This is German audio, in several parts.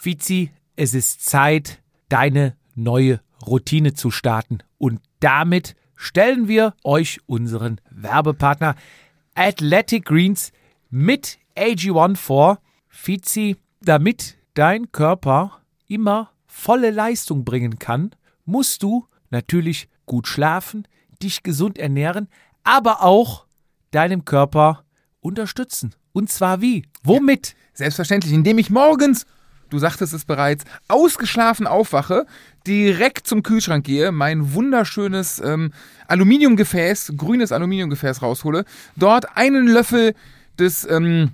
Fizi, es ist Zeit, deine neue Routine zu starten. Und damit stellen wir euch unseren Werbepartner Athletic Greens mit AG1 vor. Fizi, damit dein Körper immer volle Leistung bringen kann, musst du natürlich gut schlafen, dich gesund ernähren, aber auch deinem Körper unterstützen. Und zwar wie? Womit? Selbstverständlich, indem ich morgens, du sagtest es bereits, ausgeschlafen aufwache, direkt zum Kühlschrank gehe, mein wunderschönes ähm, Aluminiumgefäß, grünes Aluminiumgefäß raushole, dort einen Löffel des ähm,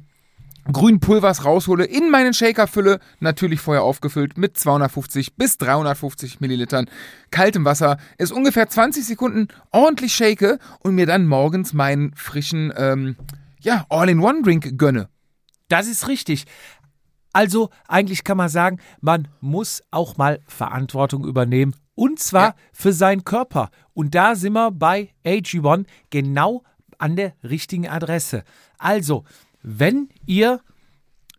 grünen Pulvers raushole, in meinen Shaker fülle, natürlich vorher aufgefüllt mit 250 bis 350 Millilitern kaltem Wasser, es ungefähr 20 Sekunden ordentlich shake und mir dann morgens meinen frischen, ähm, ja, All-in-One-Drink gönne. Das ist richtig. Also eigentlich kann man sagen, man muss auch mal Verantwortung übernehmen und zwar ja. für seinen Körper. Und da sind wir bei AG1 genau an der richtigen Adresse. Also, wenn ihr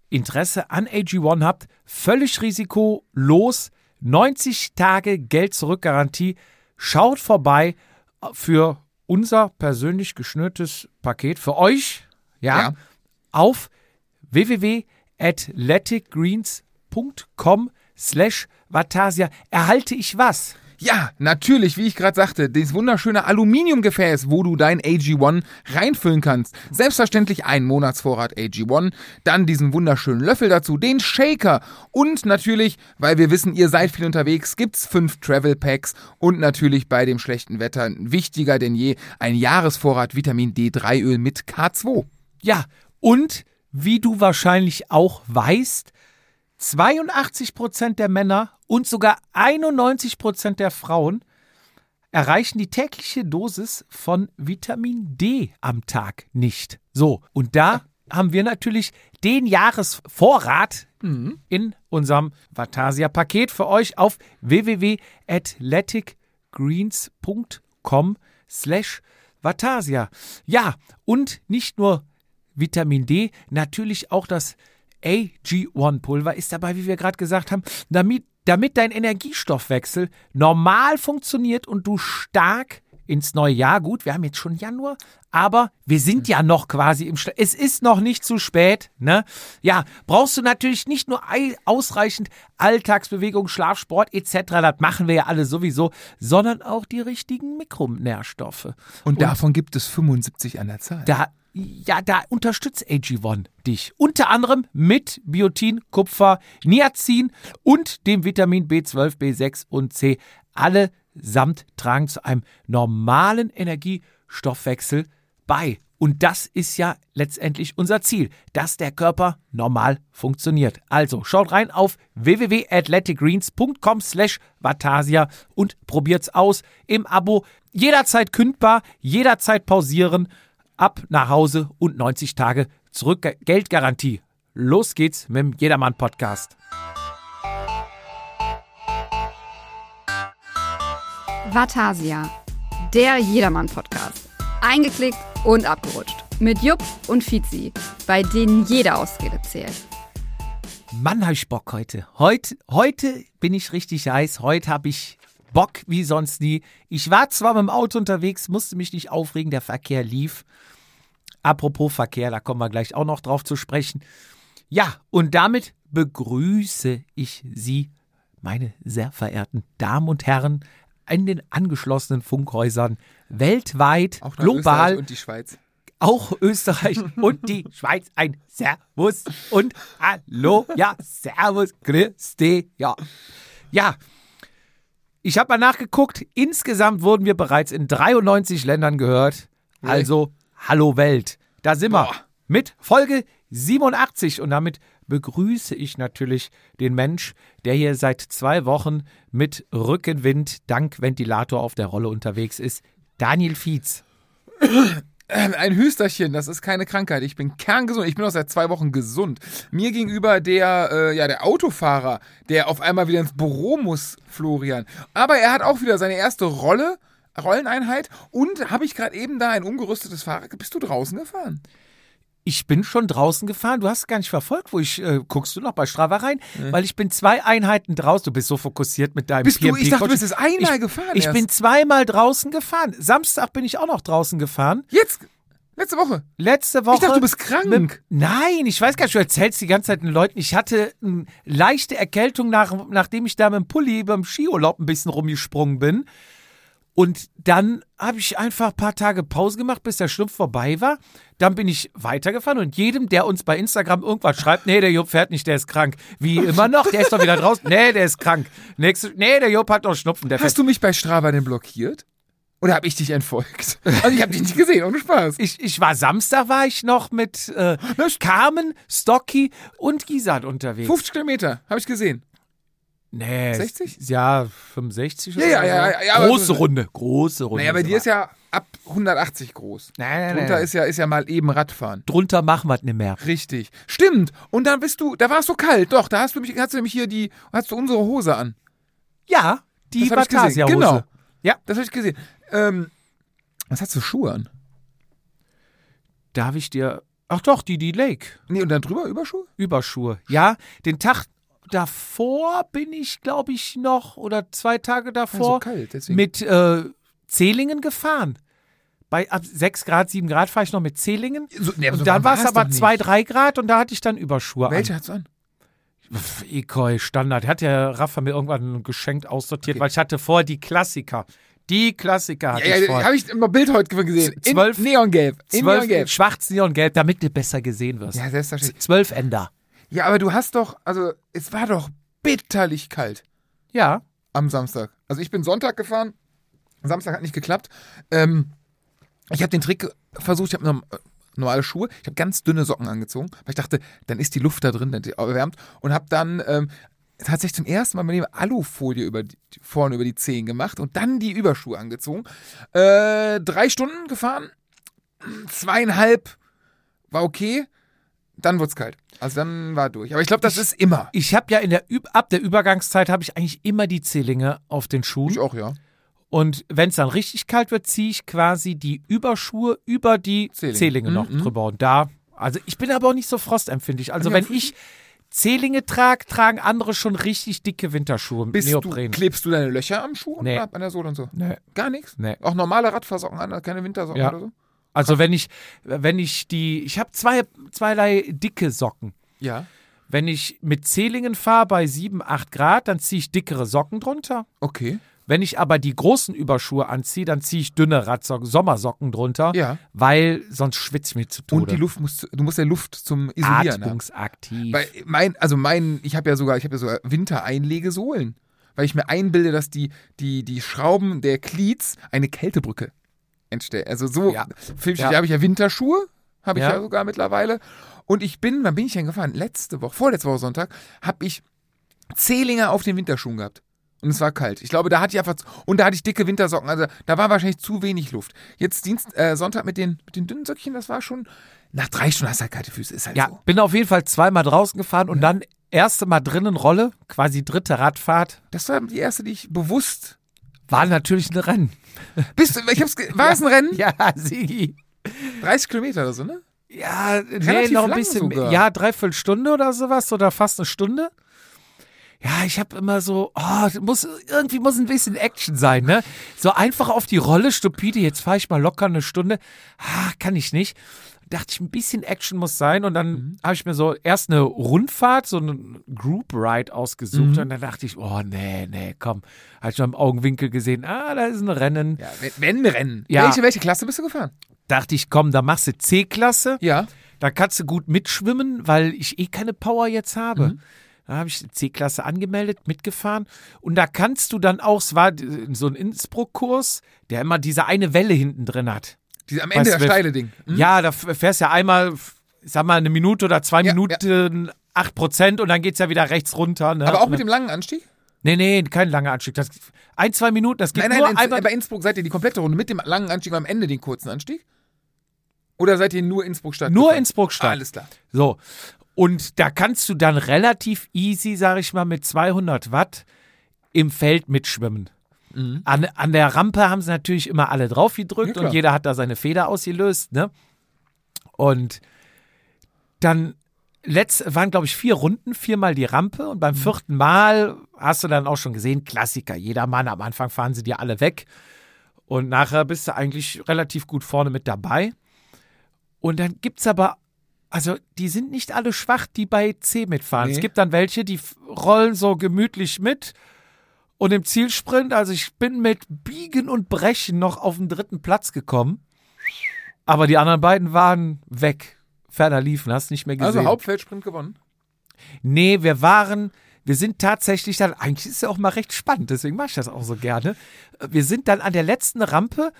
Interesse an AG1 habt, völlig risikolos, 90 Tage Geld zurück Garantie, schaut vorbei für unser persönlich geschnürtes Paket für euch, ja, ja. auf www.athleticgreens.com slash Vatasia. Erhalte ich was? Ja, natürlich, wie ich gerade sagte, dieses wunderschöne Aluminiumgefäß, wo du dein AG1 reinfüllen kannst. Selbstverständlich ein Monatsvorrat AG1, dann diesen wunderschönen Löffel dazu, den Shaker und natürlich, weil wir wissen, ihr seid viel unterwegs, gibt's fünf Travel Packs und natürlich bei dem schlechten Wetter wichtiger denn je ein Jahresvorrat Vitamin D3 Öl mit K2. Ja, und wie du wahrscheinlich auch weißt, 82 Prozent der Männer und sogar 91 Prozent der Frauen erreichen die tägliche Dosis von Vitamin D am Tag nicht. So, und da haben wir natürlich den Jahresvorrat mhm. in unserem Vatasia-Paket für euch auf www.athleticgreens.com slash Vatasia. Ja, und nicht nur Vitamin D, natürlich auch das AG1-Pulver ist dabei, wie wir gerade gesagt haben, damit, damit dein Energiestoffwechsel normal funktioniert und du stark ins neue Jahr. Gut, wir haben jetzt schon Januar, aber wir sind ja noch quasi im Schla Es ist noch nicht zu spät, ne? Ja, brauchst du natürlich nicht nur ausreichend Alltagsbewegung, Schlafsport etc., das machen wir ja alle sowieso, sondern auch die richtigen Mikronährstoffe. Und, und davon gibt es 75 an der Zahl. Da ja, da unterstützt AG1 dich. Unter anderem mit Biotin, Kupfer, Niacin und dem Vitamin B12, B6 und C. Allesamt tragen zu einem normalen Energiestoffwechsel bei. Und das ist ja letztendlich unser Ziel, dass der Körper normal funktioniert. Also schaut rein auf www.athleticgreens.com slash Vatasia und probiert's aus im Abo. Jederzeit kündbar, jederzeit pausieren ab nach Hause und 90 Tage zurück Geldgarantie. Los geht's mit dem Jedermann Podcast. Vatasia, der Jedermann Podcast. Eingeklickt und abgerutscht. Mit Jupp und Fizi, bei denen jede Ausrede zählt. Mann, hab ich Bock heute. Heute, heute bin ich richtig heiß. Heute habe ich Bock wie sonst nie. Ich war zwar mit dem Auto unterwegs, musste mich nicht aufregen, der Verkehr lief. Apropos Verkehr, da kommen wir gleich auch noch drauf zu sprechen. Ja, und damit begrüße ich Sie, meine sehr verehrten Damen und Herren, in den angeschlossenen Funkhäusern weltweit, auch global. Österreich und die Schweiz. Auch Österreich und die Schweiz. Ein Servus und Hallo. Ja, Servus, Christi. Ja. Ja, ich habe mal nachgeguckt. Insgesamt wurden wir bereits in 93 Ländern gehört. Also, hallo Welt. Da sind Boah. wir mit Folge 87 und damit begrüße ich natürlich den Mensch, der hier seit zwei Wochen mit Rückenwind dank Ventilator auf der Rolle unterwegs ist. Daniel Fietz. Ein Hüsterchen, das ist keine Krankheit. Ich bin kerngesund. Ich bin auch seit zwei Wochen gesund. Mir gegenüber der, äh, ja, der Autofahrer, der auf einmal wieder ins Büro muss, Florian. Aber er hat auch wieder seine erste Rolle, Rolleneinheit. Und habe ich gerade eben da ein umgerüstetes Fahrrad. Bist du draußen gefahren? Ich bin schon draußen gefahren. Du hast gar nicht verfolgt, wo ich, äh, guckst du noch bei Strava rein? Weil ich bin zwei Einheiten draußen. Du bist so fokussiert mit deinem Bist du, PMP ich dachte, du bist jetzt einmal ich, gefahren. Ich erst. bin zweimal draußen gefahren. Samstag bin ich auch noch draußen gefahren. Jetzt, letzte Woche. Letzte Woche. Ich dachte, du bist krank. Mit, nein, ich weiß gar nicht, du erzählst die ganze Zeit den Leuten, ich hatte eine leichte Erkältung, nach, nachdem ich da mit dem Pulli beim Skiurlaub ein bisschen rumgesprungen bin. Und dann habe ich einfach ein paar Tage Pause gemacht, bis der Schnupf vorbei war. Dann bin ich weitergefahren und jedem, der uns bei Instagram irgendwas schreibt, nee, der Jupp fährt nicht, der ist krank. Wie immer noch, der ist doch wieder draußen. Nee, der ist krank. Nächste, nee, der Jupp hat noch Schnupfen, der fährt. Hast du mich bei Strava denn blockiert? Oder habe ich dich entfolgt? Also ich habe dich nicht gesehen, ohne Spaß. Ich, ich war Samstag, war ich noch mit äh, Carmen, Stocky und Gisard unterwegs. 50 Kilometer, habe ich gesehen. Nee. 60? Ja, 65 Ja, oder ja, so. ja, ja, ja, aber Große so- Runde, große Runde. Naja, bei dir ist ja ab 180 groß. Nein, nein, Drunter nein. ist ja, ist ja mal eben Radfahren. Drunter machen wir es nicht mehr. Richtig. Stimmt. Und dann bist du, da war es so kalt. Doch, da hast du mich, hast du nämlich hier die, hast du unsere Hose an. Ja, die. Batasia-Hose. Genau. Ja. Das habe ich gesehen. Ähm, was hast du Schuhe an? Darf ich dir. Ach doch, die, die Lake. Nee, und dann drüber Überschuhe? Überschuhe. Ja, den Tag davor bin ich, glaube ich, noch, oder zwei Tage davor, so kalt, mit äh, Zehlingen gefahren. Bei ab 6 Grad, 7 Grad fahre ich noch mit Zehlingen. So, nee, so dann war es aber doch nicht. 2, 3 Grad und da hatte ich dann Überschuhe Welche an. hast du an? Ekoi, Standard. Hat ja Rafa mir irgendwann geschenkt aussortiert, Okay. weil ich hatte vorher die Klassiker. Die Klassiker hatte Ja, ich ja, habe ich im Bild heute gesehen. In Zwölf- Neongelb. In Zwölf, Neongelb. schwarz, Neongelb, damit du besser gesehen wirst. Ja, selbstverständlich. Zwölf Ender. Ja, aber du hast doch, also es war doch bitterlich kalt Ja. am Samstag. Also ich bin Sonntag gefahren, Samstag hat nicht geklappt. Ähm, ich habe den Trick versucht, ich habe äh, normale Schuhe, ich habe ganz dünne Socken angezogen, weil ich dachte, dann ist die Luft da drin, dann die erwärmt und habe dann ähm, tatsächlich zum ersten Mal mit dem Alufolie über die, vorne über die Zehen gemacht und dann die Überschuhe angezogen. Äh, drei Stunden gefahren, zweieinhalb war okay, dann wurde es kalt. Also dann war durch. Aber ich glaube, das ist immer. Ich habe ja in der Üb ab der Übergangszeit habe ich eigentlich immer die Zehlinge auf den Schuhen. Ich auch, ja. Und wenn es dann richtig kalt wird, ziehe ich quasi die Überschuhe über die Zehlinge. Zehlinge, noch Mhm, mhm. drüber. Und da, also ich bin aber auch nicht so frostempfindlich. Also wenn ich Zehlinge trage, tragen andere schon richtig dicke Winterschuhe mit Bist du, Neopren. klebst du deine Löcher am Schuh Nee. und ab an der Sohle und so? Nee. Gar nichts? Nee. Auch normale Radfahrsocken an, keine Wintersocken Ja. oder so? Also wenn ich, wenn ich die, ich habe zwei, zweierlei dicke Socken. Ja. Wenn ich mit Zehlingen fahre bei 7, 8 Grad, dann ziehe ich dickere Socken drunter. Okay. Wenn ich aber die großen Überschuhe anziehe, dann ziehe ich dünne Radsocken, Sommersocken drunter, Ja. weil sonst schwitze ich mir zu Tode. Und die Luft musst, du musst ja Luft zum Isolieren haben. Atmungsaktiv. Weil mein, also mein, ich habe ja sogar, ich habe ja sogar Wintereinlegesohlen. Weil ich mir einbilde, dass die, die, die Schrauben der Cleats eine Kältebrücke entstellen. Also so, Ja. Filmchen, Ja. da habe ich ja Winterschuhe, habe ich Ja. ja. sogar mittlerweile. Und ich bin, wann bin ich denn gefahren? Letzte Woche, vorletzte Woche Sonntag, habe ich Zehlinger auf den Winterschuhen gehabt. Und es war kalt. Ich glaube, da hatte ich einfach, und da hatte ich dicke Wintersocken. Also da war wahrscheinlich zu wenig Luft. Jetzt Dienst, äh, Sonntag mit den, mit den dünnen Söckchen, das war schon, nach drei Stunden hast du halt kalte Füße. Ist halt ja, so. bin auf jeden Fall zweimal draußen gefahren und dann erste Mal drinnen Rolle, quasi dritte Radfahrt, Das war die erste, die ich bewusst. War natürlich ein Rennen. Bist du, ich hab's, war es ein Rennen? Ja, Sigi. 30 Kilometer oder so, ne? Ja, nee, Relativ noch ein bisschen sogar. Ja, dreiviertel Stunde oder sowas oder fast eine Stunde. Ja, ich habe immer so, oh, muss, irgendwie muss ein bisschen Action sein, ne? So einfach auf die Rolle, stupide, jetzt fahre ich mal locker eine Stunde. Ah, kann ich nicht. Dachte ich, ein bisschen Action muss sein. Und dann Mhm. habe ich mir so erst eine Rundfahrt, so einen Group Ride ausgesucht. Mhm. Und dann dachte ich, oh, nee, nee, komm. Habe ich noch im Augenwinkel gesehen, ah, da ist ein Rennen. Ja, wenn, wenn Rennen. Ja. Welche, welche Klasse bist du gefahren? Dachte ich, komm, da machst du C-Klasse. Ja. Da kannst du gut mitschwimmen, weil ich eh keine Power jetzt habe. Mhm. Da habe ich die C-Klasse angemeldet, mitgefahren. Und da kannst du dann auch, es war so ein Innsbruck-Kurs, der immer diese eine Welle hinten drin hat. Die, am Ende Weißt der du, steile Ding. Hm? Ja, da fährst ja einmal, ich sag mal, eine Minute oder zwei Ja, Minuten, acht Prozent und dann geht's ja wieder rechts runter. Ne? Aber auch mit dem langen Anstieg? Nee, nee, kein langer Anstieg. Das, ein, zwei Minuten, das geht Nein, nein, nur in, einmal. bei Innsbruck seid ihr die komplette Runde mit dem langen Anstieg und am Ende den kurzen Anstieg? Oder seid ihr nur Innsbruck-Stadt? Nur? Innsbruck-Stadt. Ah, alles klar. So. Und da kannst du dann relativ easy, sag ich mal, mit 200 Watt im Feld mitschwimmen. An, an der Rampe haben sie natürlich immer alle drauf Ja, gedrückt klar. und jeder hat da seine Feder ausgelöst, ne? Und dann letzt, waren, glaube ich, vier Runden, viermal die Rampe und beim vierten Mal hast du dann auch schon gesehen, Klassiker, jeder Mann, am Anfang fahren sie dir alle weg und nachher bist du eigentlich relativ gut vorne mit dabei. Und dann gibt es aber, also die sind nicht alle schwach, die bei C mitfahren. Nee. Es gibt dann welche, die rollen so gemütlich mit. Und im Zielsprint, also ich bin mit Biegen und Brechen noch auf den dritten Platz gekommen. Aber die anderen beiden waren weg. Ferner liefen, hast nicht mehr gesehen. Also Hauptfeldsprint gewonnen. Nee, wir waren, wir sind tatsächlich dann, eigentlich ist es ja auch mal recht spannend, deswegen mache ich das auch so gerne. Wir sind dann an der letzten Rampe,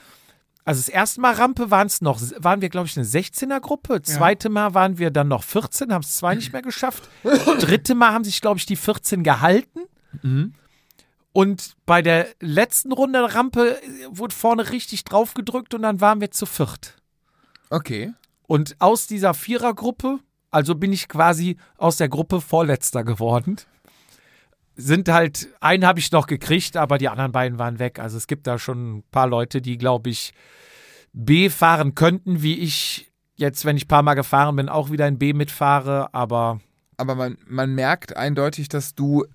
also das erste Mal Rampe waren es noch, waren wir, glaube ich, eine 16er-Gruppe. Zweite Mal waren wir dann noch 14, haben es zwei nicht mehr geschafft. Dritte Mal haben sich, glaube ich, die 14 gehalten. Und bei der letzten Runde der Rampe wurde vorne richtig drauf gedrückt und dann waren wir zu viert. Okay. Und aus dieser Vierergruppe, also bin ich quasi aus der Gruppe Vorletzter geworden. Sind halt, einen habe ich noch gekriegt, aber die anderen beiden waren weg. Also es gibt da schon ein paar Leute, die, glaube ich, B fahren könnten, wie ich jetzt, wenn ich ein paar Mal gefahren bin, auch wieder in B mitfahre. Aber Aber man, man merkt eindeutig, dass du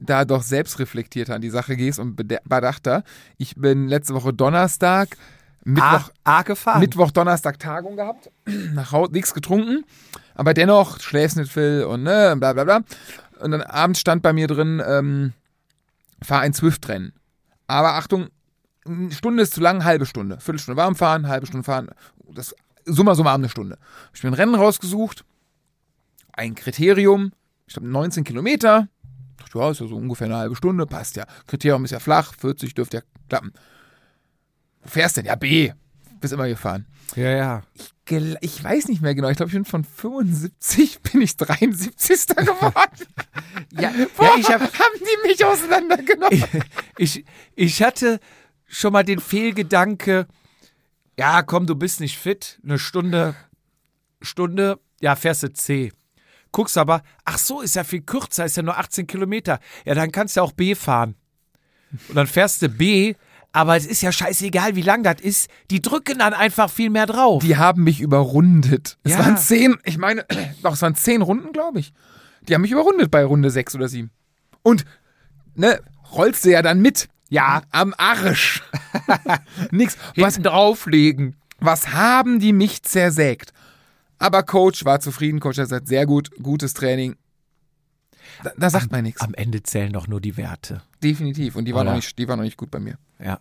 da doch selbstreflektierter an die Sache gehst und bedachter. Ich bin letzte Woche Donnerstag, Mittwoch, A, A. Mittwoch, Donnerstag Tagung gehabt, nach Hause nichts getrunken, aber dennoch schläfst nicht viel und ne, bla bla bla. Und dann abends stand bei mir drin, ähm, fahr ein Swift-Rennen. Aber Achtung, eine Stunde ist zu lang, halbe Stunde. Viertelstunde warm fahren, halbe Stunde fahren. Das summa summarum eine Stunde. Hab Ich mir ein Rennen rausgesucht, ein Kriterium, ich glaube 19 Kilometer. Dachte, ja, ist ja so ungefähr eine halbe Stunde, passt ja. Kriterium ist ja flach, 40 dürfte ja klappen. Wo fährst denn? Ja, B. Bist immer gefahren. ja, ja. Gel- Ich weiß nicht mehr genau. Ich glaube, ich bin von 75 bin ich 73. geworden. Ja, Boah, ja ich habe haben die mich auseinandergenommen. ich, ich hatte schon mal den Fehlgedanke, ja, komm, du bist nicht fit, eine Stunde, Stunde, ja, fährst du C. Guckst aber, ach so, ist ja viel kürzer, ist ja nur 18 Kilometer. Ja, dann kannst du auch B fahren. Und dann fährst du B, aber es ist ja scheißegal, wie lang das ist. Die drücken dann einfach viel mehr drauf. Die haben mich überrundet. Es Ja. waren zehn, ich meine, doch, es waren zehn Runden, glaube ich. Die haben mich überrundet bei Runde sechs oder sieben. Und, ne, rollst du ja dann mit. Ja. Am Arsch. Nix. Was, drauflegen. was haben die mich zersägt? Aber Coach war zufrieden. Coach hat gesagt, sehr gut, gutes Training. Da, da sagt man nichts. Am Ende zählen doch nur die Werte. Definitiv. Und die waren, noch nicht, die waren noch nicht gut bei mir. Ja.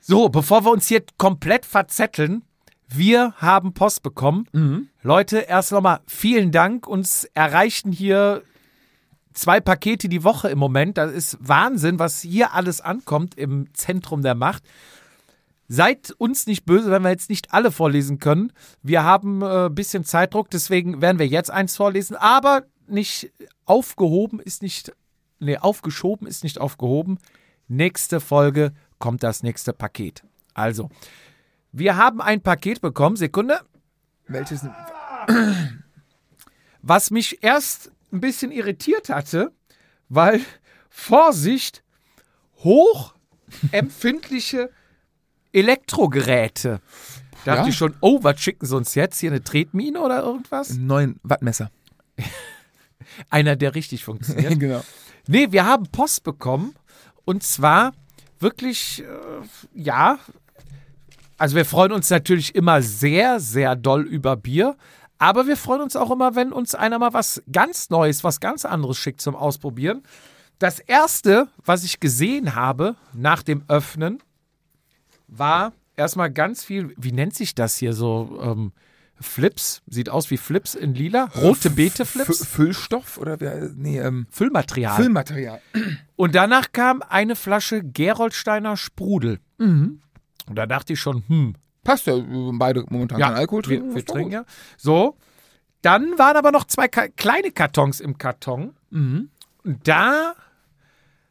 So, bevor wir uns hier komplett verzetteln, wir haben Post bekommen. Leute, erst nochmal vielen Dank. Uns erreichen hier zwei Pakete die Woche im Moment. Das ist Wahnsinn, was hier alles ankommt im Zentrum der Macht. Seid uns nicht böse, wenn wir jetzt nicht alle vorlesen können. Wir haben ein äh, bisschen Zeitdruck, deswegen werden wir jetzt eins vorlesen, aber nicht aufgehoben ist nicht, nee, aufgeschoben ist nicht aufgehoben. Nächste Folge kommt das nächste Paket. Also, wir haben ein Paket bekommen, Sekunde, Welches? was mich erst ein bisschen irritiert hatte, weil Vorsicht, hochempfindliche Elektrogeräte. Dachte Ja. ich schon, oh, was schicken sie uns jetzt? Hier eine Tretmine oder irgendwas? Neun Wattmesser. Einer, der richtig funktioniert. genau. Nee, wir haben Post bekommen und zwar wirklich, äh, ja, also wir freuen uns natürlich immer sehr, sehr doll über Bier, aber wir freuen uns auch immer, wenn uns einer mal was ganz Neues, was ganz anderes schickt zum Ausprobieren. Das erste, was ich gesehen habe nach dem Öffnen, war erstmal ganz viel, wie nennt sich das hier so? Ähm, Flips, sieht aus wie Flips in lila. Rote Beete-Flips. Fü- Füllstoff oder? Nee, ähm, Füllmaterial. Füllmaterial. Und danach kam eine Flasche Geroldsteiner Sprudel. Und da dachte ich schon, hm, Passt ja, äh, beide momentan keinen Alkohol trinken. wir, wir trinken ja. So, dann waren aber noch zwei kleine Kartons im Karton. Mhm. Und da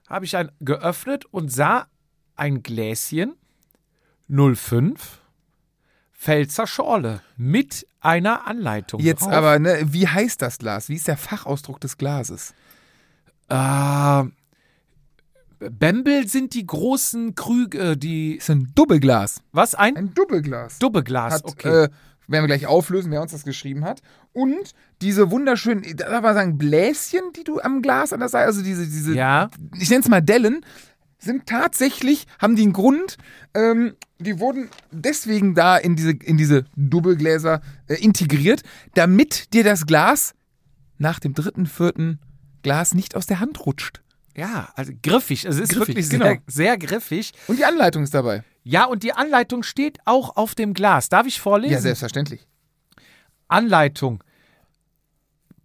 habe ich ein geöffnet und sah ein Gläschen 05 Pfälzer Schorle mit einer Anleitung. Jetzt drauf. aber, ne, wie heißt das Glas? Wie ist der Fachausdruck des Glases? Äh, Bembel sind die großen Krüge, die. Ist ein Doppelglas. Was? Ein Ein Doppelglas. Doppelglas, Hat okay. äh, werden wir gleich auflösen, wer uns das geschrieben hat. Und diese wunderschönen, darf man sagen, Bläschen, die du am Glas an der Seite, also diese, diese Ja. ich nenne es mal Dellen, sind tatsächlich, haben die einen Grund, ähm, die wurden deswegen da in diese, in diese Doppelgläser äh, integriert, damit dir das Glas nach dem dritten, vierten Glas nicht aus der Hand rutscht. Ja, also griffig. Es ist Griffig, wirklich genau. sehr, sehr griffig. Und die Anleitung ist dabei. Ja, und die Anleitung steht auch auf dem Glas. Darf ich vorlesen? Ja, selbstverständlich. Anleitung.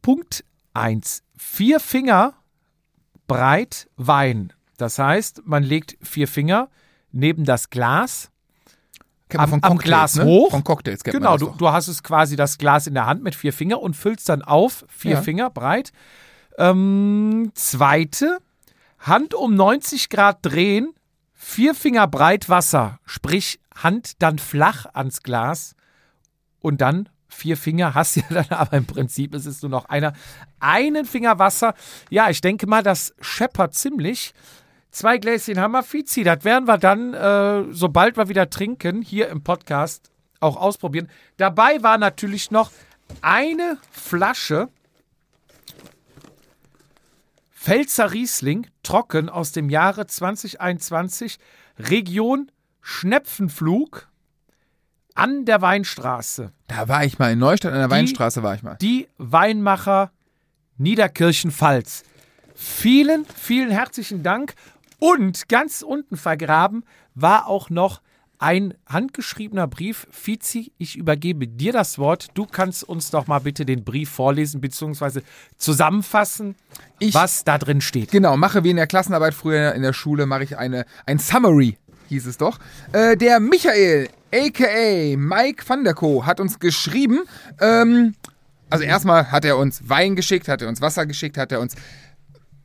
Punkt 1. Vier Finger breit Wein. Das heißt, man legt vier Finger neben das Glas. Am- von am Glas ne? hoch. Von Cocktails kennt Genau, du, du hast es quasi das Glas in der Hand mit vier Finger und füllst dann auf, vier Ja. Finger breit. Ähm, zweite, Hand um 90 Grad drehen, vier Finger breit Wasser, sprich Hand dann flach ans Glas und dann vier Finger hast du ja dann, aber im Prinzip ist es nur noch einer. Einen Finger Wasser. Ja, ich denke mal, das scheppert ziemlich. Zwei Gläschen haben wir, Fizi. Das werden wir dann, äh, sobald wir wieder trinken, hier im Podcast auch ausprobieren. Dabei war natürlich noch eine Flasche Pfälzer Riesling, trocken aus dem Jahre 2021, Region Schnepfenflug an der Weinstraße. Da war ich mal in Neustadt an der Die- Weinstraße war ich mal. Die Weinmacher Niederkirchen-Pfalz. Vielen, vielen herzlichen Dank. Und ganz unten vergraben war auch noch ein handgeschriebener Brief. Fizi, ich übergebe dir das Wort. Du kannst uns doch mal bitte den Brief vorlesen bzw. zusammenfassen, Ich- was da drin steht. Genau, mache wie in der Klassenarbeit früher in der Schule, mache ich eine, ein Summary, hieß es doch. Äh, der Michael, a.k.a. Mike van der Co., hat uns geschrieben, ähm, also erstmal hat er uns Wein geschickt, hat er uns Wasser geschickt, hat er uns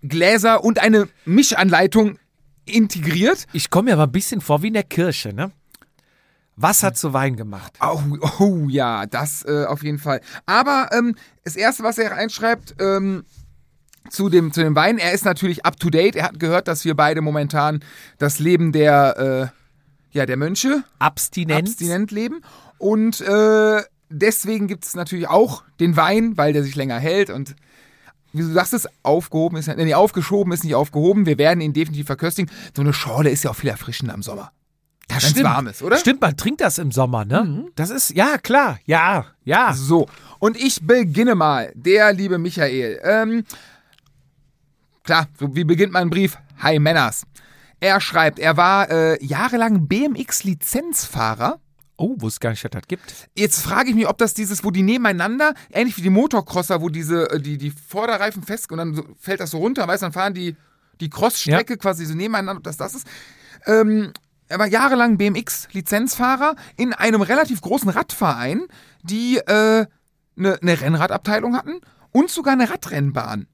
Gläser und eine Mischanleitung integriert. Ich komme mir aber ein bisschen vor wie in der Kirche, ne? Wasser zu Wein gemacht. Oh, oh ja, das äh, auf jeden Fall. Aber ähm, das Erste, was er einschreibt, ähm, zu dem, zu dem Wein, er ist natürlich up to date. Er hat gehört, dass wir beide momentan das Leben der, äh, ja, der Mönche Abstinenz. abstinent leben. Und äh, deswegen gibt es natürlich auch den Wein, weil der sich länger hält und wie du sagst es, aufgehoben ist, nee, aufgeschoben ist nicht aufgehoben. Wir werden ihn definitiv verköstigen. So eine Schorle ist ja auch viel erfrischender im Sommer. Das Wenn's stimmt. warm ist, oder? Stimmt, man trinkt das im Sommer, ne? Das ist, ja, klar, ja, ja. So, und ich beginne mal. Der liebe Michael. Ähm, klar, so wie beginnt mein Brief? Hi Männers. Er schreibt, er war äh, jahrelang BMX-Lizenzfahrer. Oh, wusste gar nicht, dass das gibt. Jetzt frage ich mich, ob das dieses, wo die nebeneinander, ähnlich wie die Motocrosser, wo diese, äh, die, die Vorderreifen fest und dann fällt das so runter, weißt du, dann fahren die, die Crossstrecke quasi so nebeneinander, ob das das ist. Ähm, er war jahrelang BMX-Lizenzfahrer in einem relativ großen Radverein, die äh, eine ne Rennradabteilung hatten und sogar eine Radrennbahn.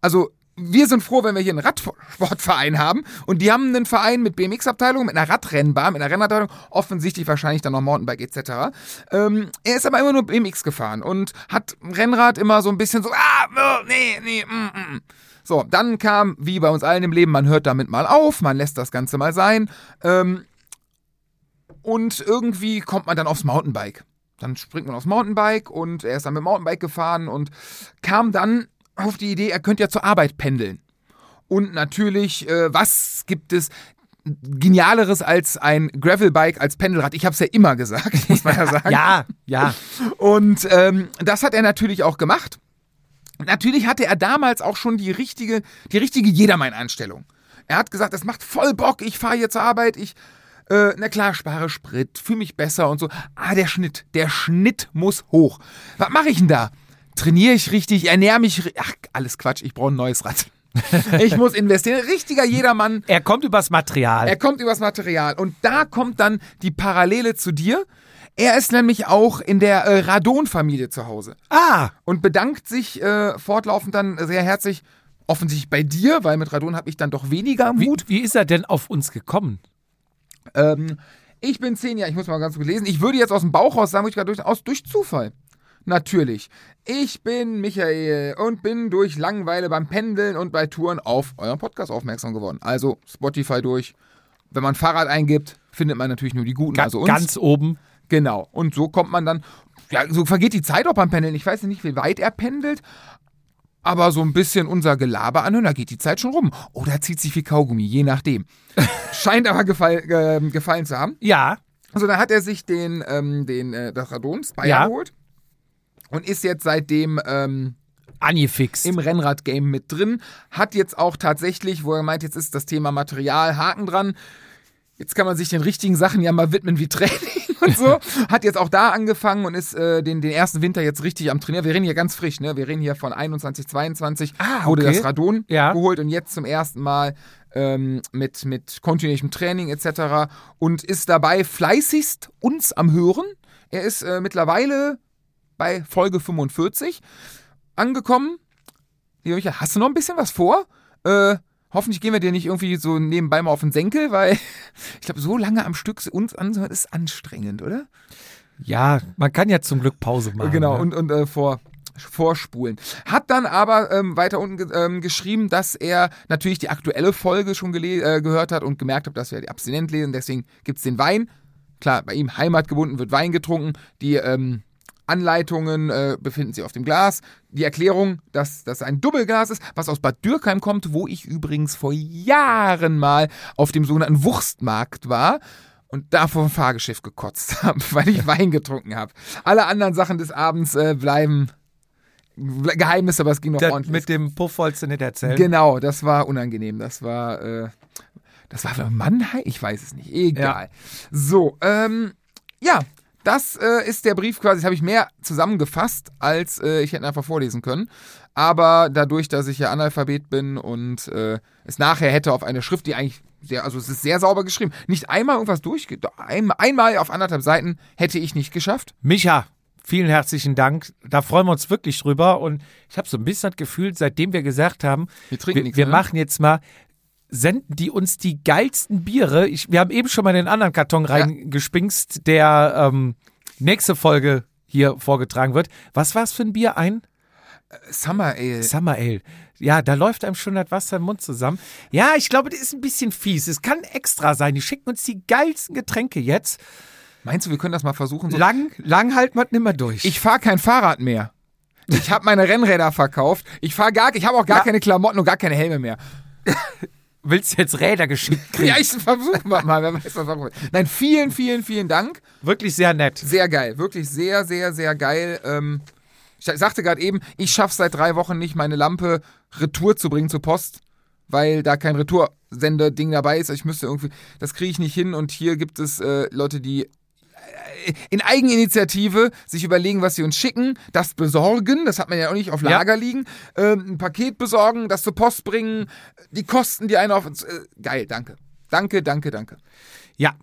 Also, wir sind froh, wenn wir hier einen Radsportverein haben und die haben einen Verein mit BMX-Abteilung, mit einer Radrennbahn, mit einer Rennabteilung, offensichtlich wahrscheinlich dann noch Mountainbike etc. Ähm, er ist aber immer nur BMX gefahren und hat Rennrad immer so ein bisschen so, ah, oh, nee, nee, mm, mm. So, dann kam, wie bei uns allen im Leben, man hört damit mal auf, man lässt das Ganze mal sein. Ähm, und irgendwie kommt man dann aufs Mountainbike. Dann springt man aufs Mountainbike und er ist dann mit dem Mountainbike gefahren und kam dann auf die Idee, er könnte ja zur Arbeit pendeln. Und natürlich, äh, was gibt es genialeres als ein Gravelbike als Pendelrad? Ich habe es ja immer gesagt, muss man ja sagen. Ja, ja. Und ähm, das hat er natürlich auch gemacht. Natürlich hatte er damals auch schon die richtige, die richtige Jedermann-Einstellung. Er hat gesagt, es macht voll Bock, ich fahre hier zur Arbeit, ich, äh, na klar, spare Sprit, fühle mich besser und so. Ah, der Schnitt, der Schnitt muss hoch. Was mache ich denn da? Trainiere ich richtig, ernähre mich, ach, alles Quatsch, ich brauche ein neues Rad. ich muss investieren. Richtiger Jedermann, Er kommt übers Material. er kommt übers Material und da kommt dann die Parallele zu dir. Er ist nämlich auch in der äh, Radon-Familie zu Hause ah, und bedankt sich äh, fortlaufend dann sehr herzlich, offensichtlich bei dir, weil mit Radon habe ich dann doch weniger am wie, wie ist er denn auf uns gekommen? Ähm, ich bin zehn Jahre, ich muss mal ganz kurz lesen. Ich würde jetzt aus dem Bauch raus sagen, ich gerade durch, aus, durch Zufall. Natürlich. Ich bin Michael und bin durch Langeweile beim Pendeln und bei Touren auf euren Podcast aufmerksam geworden. Also Spotify durch. Wenn man Fahrrad eingibt, findet man natürlich nur die guten, Ga also uns. ganz oben. Genau. Und so kommt man dann, ja, so vergeht die Zeit auch beim Pendeln. Ich weiß nicht, wie weit er pendelt, aber so ein bisschen unser Gelaber anhören, da geht die Zeit schon rum. Oder zieht sich wie Kaugummi, je nachdem. Scheint aber gefall, äh, gefallen zu haben. Ja, Also dann hat er sich den, ähm, den äh, das Radon Spire Ja. geholt und ist jetzt seitdem ähm, angefixt. im Rennrad-Game mit drin. Hat jetzt auch tatsächlich, wo er meint, jetzt ist das Thema Material Haken dran. Jetzt kann man sich den richtigen Sachen ja mal widmen wie Training und so. Hat jetzt auch da angefangen und ist äh, den, den ersten Winter jetzt richtig am Trainieren. Wir reden hier ganz frisch, ne? Wir reden hier von 21, 22. Ah, Wurde okay. das Radon Ja. geholt und jetzt zum ersten Mal ähm, mit, mit kontinuierlichem Training etc. Und ist dabei fleißigst uns am Hören. Er ist äh, mittlerweile bei Folge 45 angekommen. Lieber Michael, hast du noch ein bisschen was vor? Äh, hoffentlich gehen wir dir nicht irgendwie so nebenbei mal auf den Senkel, weil ich glaube, so lange am Stück uns anzuhören ist anstrengend, oder? ja, man kann ja zum Glück Pause machen. genau, ne? und, und äh, vor, vorspulen. Hat dann aber ähm, weiter unten ge ähm, geschrieben, dass er natürlich die aktuelle Folge schon äh, gehört hat und gemerkt hat, dass wir die abstinent lesen, deswegen gibt's den Wein. Klar, bei ihm heimatgebunden wird Wein getrunken. Die ähm, Anleitungen äh, befinden sich auf dem Glas. Die Erklärung, dass das ein Doppelglas ist, was aus Bad Dürkheim kommt, wo ich übrigens vor Jahren mal auf dem sogenannten Wurstmarkt war und da vor dem Fahrgeschäft gekotzt habe, weil ich Wein getrunken habe. Alle anderen Sachen des Abends äh, bleiben ble- Geheimnis, aber es ging noch Das ordentlich. mit dem Puff wolltest du nicht erzählen. Genau, das war unangenehm. Das war, äh, das war Mannheim? Ich weiß es nicht. Egal. So, ähm, ja, das äh, ist der Brief quasi. Das habe ich mehr zusammengefasst, als äh, ich hätte einfach vorlesen können. Aber dadurch, dass ich ja Analphabet bin und äh, es nachher hätte auf eine Schrift, die eigentlich sehr, also es ist sehr sauber geschrieben, nicht einmal irgendwas durchge... Ein, einmal auf anderthalb Seiten hätte ich nicht geschafft. Micha, vielen herzlichen Dank. Da freuen wir uns wirklich drüber. Und ich habe so ein bisschen das Gefühl, seitdem wir gesagt haben, Wir wir, nichts wir ne? machen jetzt mal, senden die uns die geilsten Biere. Ich, wir haben eben schon mal den anderen Karton reingespingst, der ähm, nächste Folge hier vorgetragen wird. Was war es für ein Bier? Ein Summer Ale. Summer Ale. Ja, da läuft einem schon das Wasser im Mund zusammen. Ja, ich glaube, das ist ein bisschen fies. Es kann extra sein. Die schicken uns die geilsten Getränke jetzt. Meinst du, wir können das mal versuchen? So Lang, lang halt man nimmer durch. Ich fahre kein Fahrrad mehr. Ich habe meine Rennräder verkauft. Ich fahre gar, ich habe auch gar Ja. keine Klamotten und gar keine Helme mehr. willst du jetzt Räder geschickt kriegen. Ja, ich versuche mal, mal, wer weiß was warum. Nein, vielen, vielen, vielen Dank. Wirklich sehr nett. Sehr geil, wirklich sehr, sehr, sehr geil. Ähm, ich sagte gerade eben, ich schaffe seit drei Wochen nicht, meine Lampe Retour zu bringen zur Post, weil da kein Retoursender-Ding dabei ist. Ich müsste irgendwie, das kriege ich nicht hin. Und hier gibt es äh, Leute, die in Eigeninitiative sich überlegen, was sie uns schicken, das besorgen, das hat man ja auch nicht auf Ja. Lager liegen, ähm, ein Paket besorgen, das zur Post bringen, die Kosten, die einer auf uns. Äh, geil, danke. Danke, danke, danke. Ja.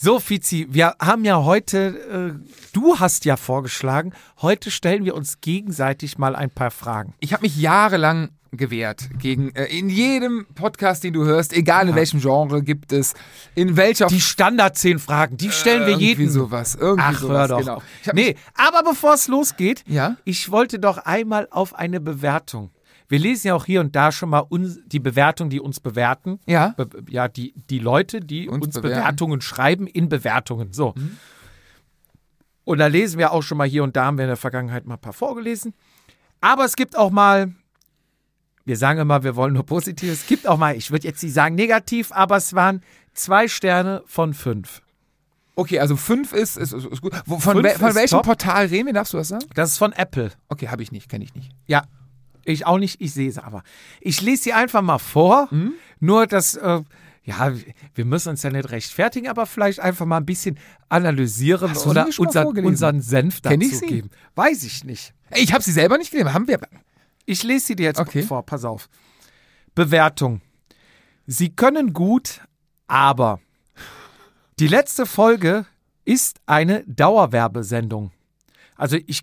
So, Fizi, wir haben ja heute, äh, du hast ja vorgeschlagen, heute stellen wir uns gegenseitig mal ein paar Fragen. Ich habe mich jahrelang gewehrt gegen äh, in jedem Podcast, den du hörst, egal in welchem Genre gibt es, in welcher Die Standard 10 Fragen, die stellen wir irgendwie jedem. sowas, irgendwie Ach, sowas, hör doch. genau. Nee, aber bevor es losgeht, Ja? ich wollte doch einmal auf eine Bewertung. Wir lesen ja auch hier und da schon mal uns, die Bewertung, die uns bewerten. Ja. Be ja, die, die Leute, die Uns uns. Bewertungen schreiben in Bewertungen. So. Und da lesen wir auch schon mal hier und da, haben wir in der Vergangenheit mal ein paar vorgelesen. Aber es gibt auch mal, wir sagen immer, wir wollen nur positiv. Es gibt auch mal, ich würde jetzt nicht sagen negativ, aber es waren zwei Sterne von fünf. Okay, also fünf ist, ist, ist, gut. Von wel, von welchem top. Portal reden wir? Darfst du das sagen? Das ist von Apple. Okay, habe ich nicht, kenne ich nicht. Ja, ich auch nicht, ich sehe sie aber. Ich lese sie einfach mal vor, Mhm. nur dass, äh, ja, wir müssen uns ja nicht rechtfertigen, aber vielleicht einfach mal ein bisschen analysieren Hast oder unseren, unseren Senf Kenn ich dazu sie? geben. Weiß ich nicht. Ich habe sie selber nicht gelesen. Haben wir? Ich lese sie dir jetzt Okay. vor, pass auf. Bewertung. Sie können gut, aber die letzte Folge ist eine Dauerwerbesendung. Also ich,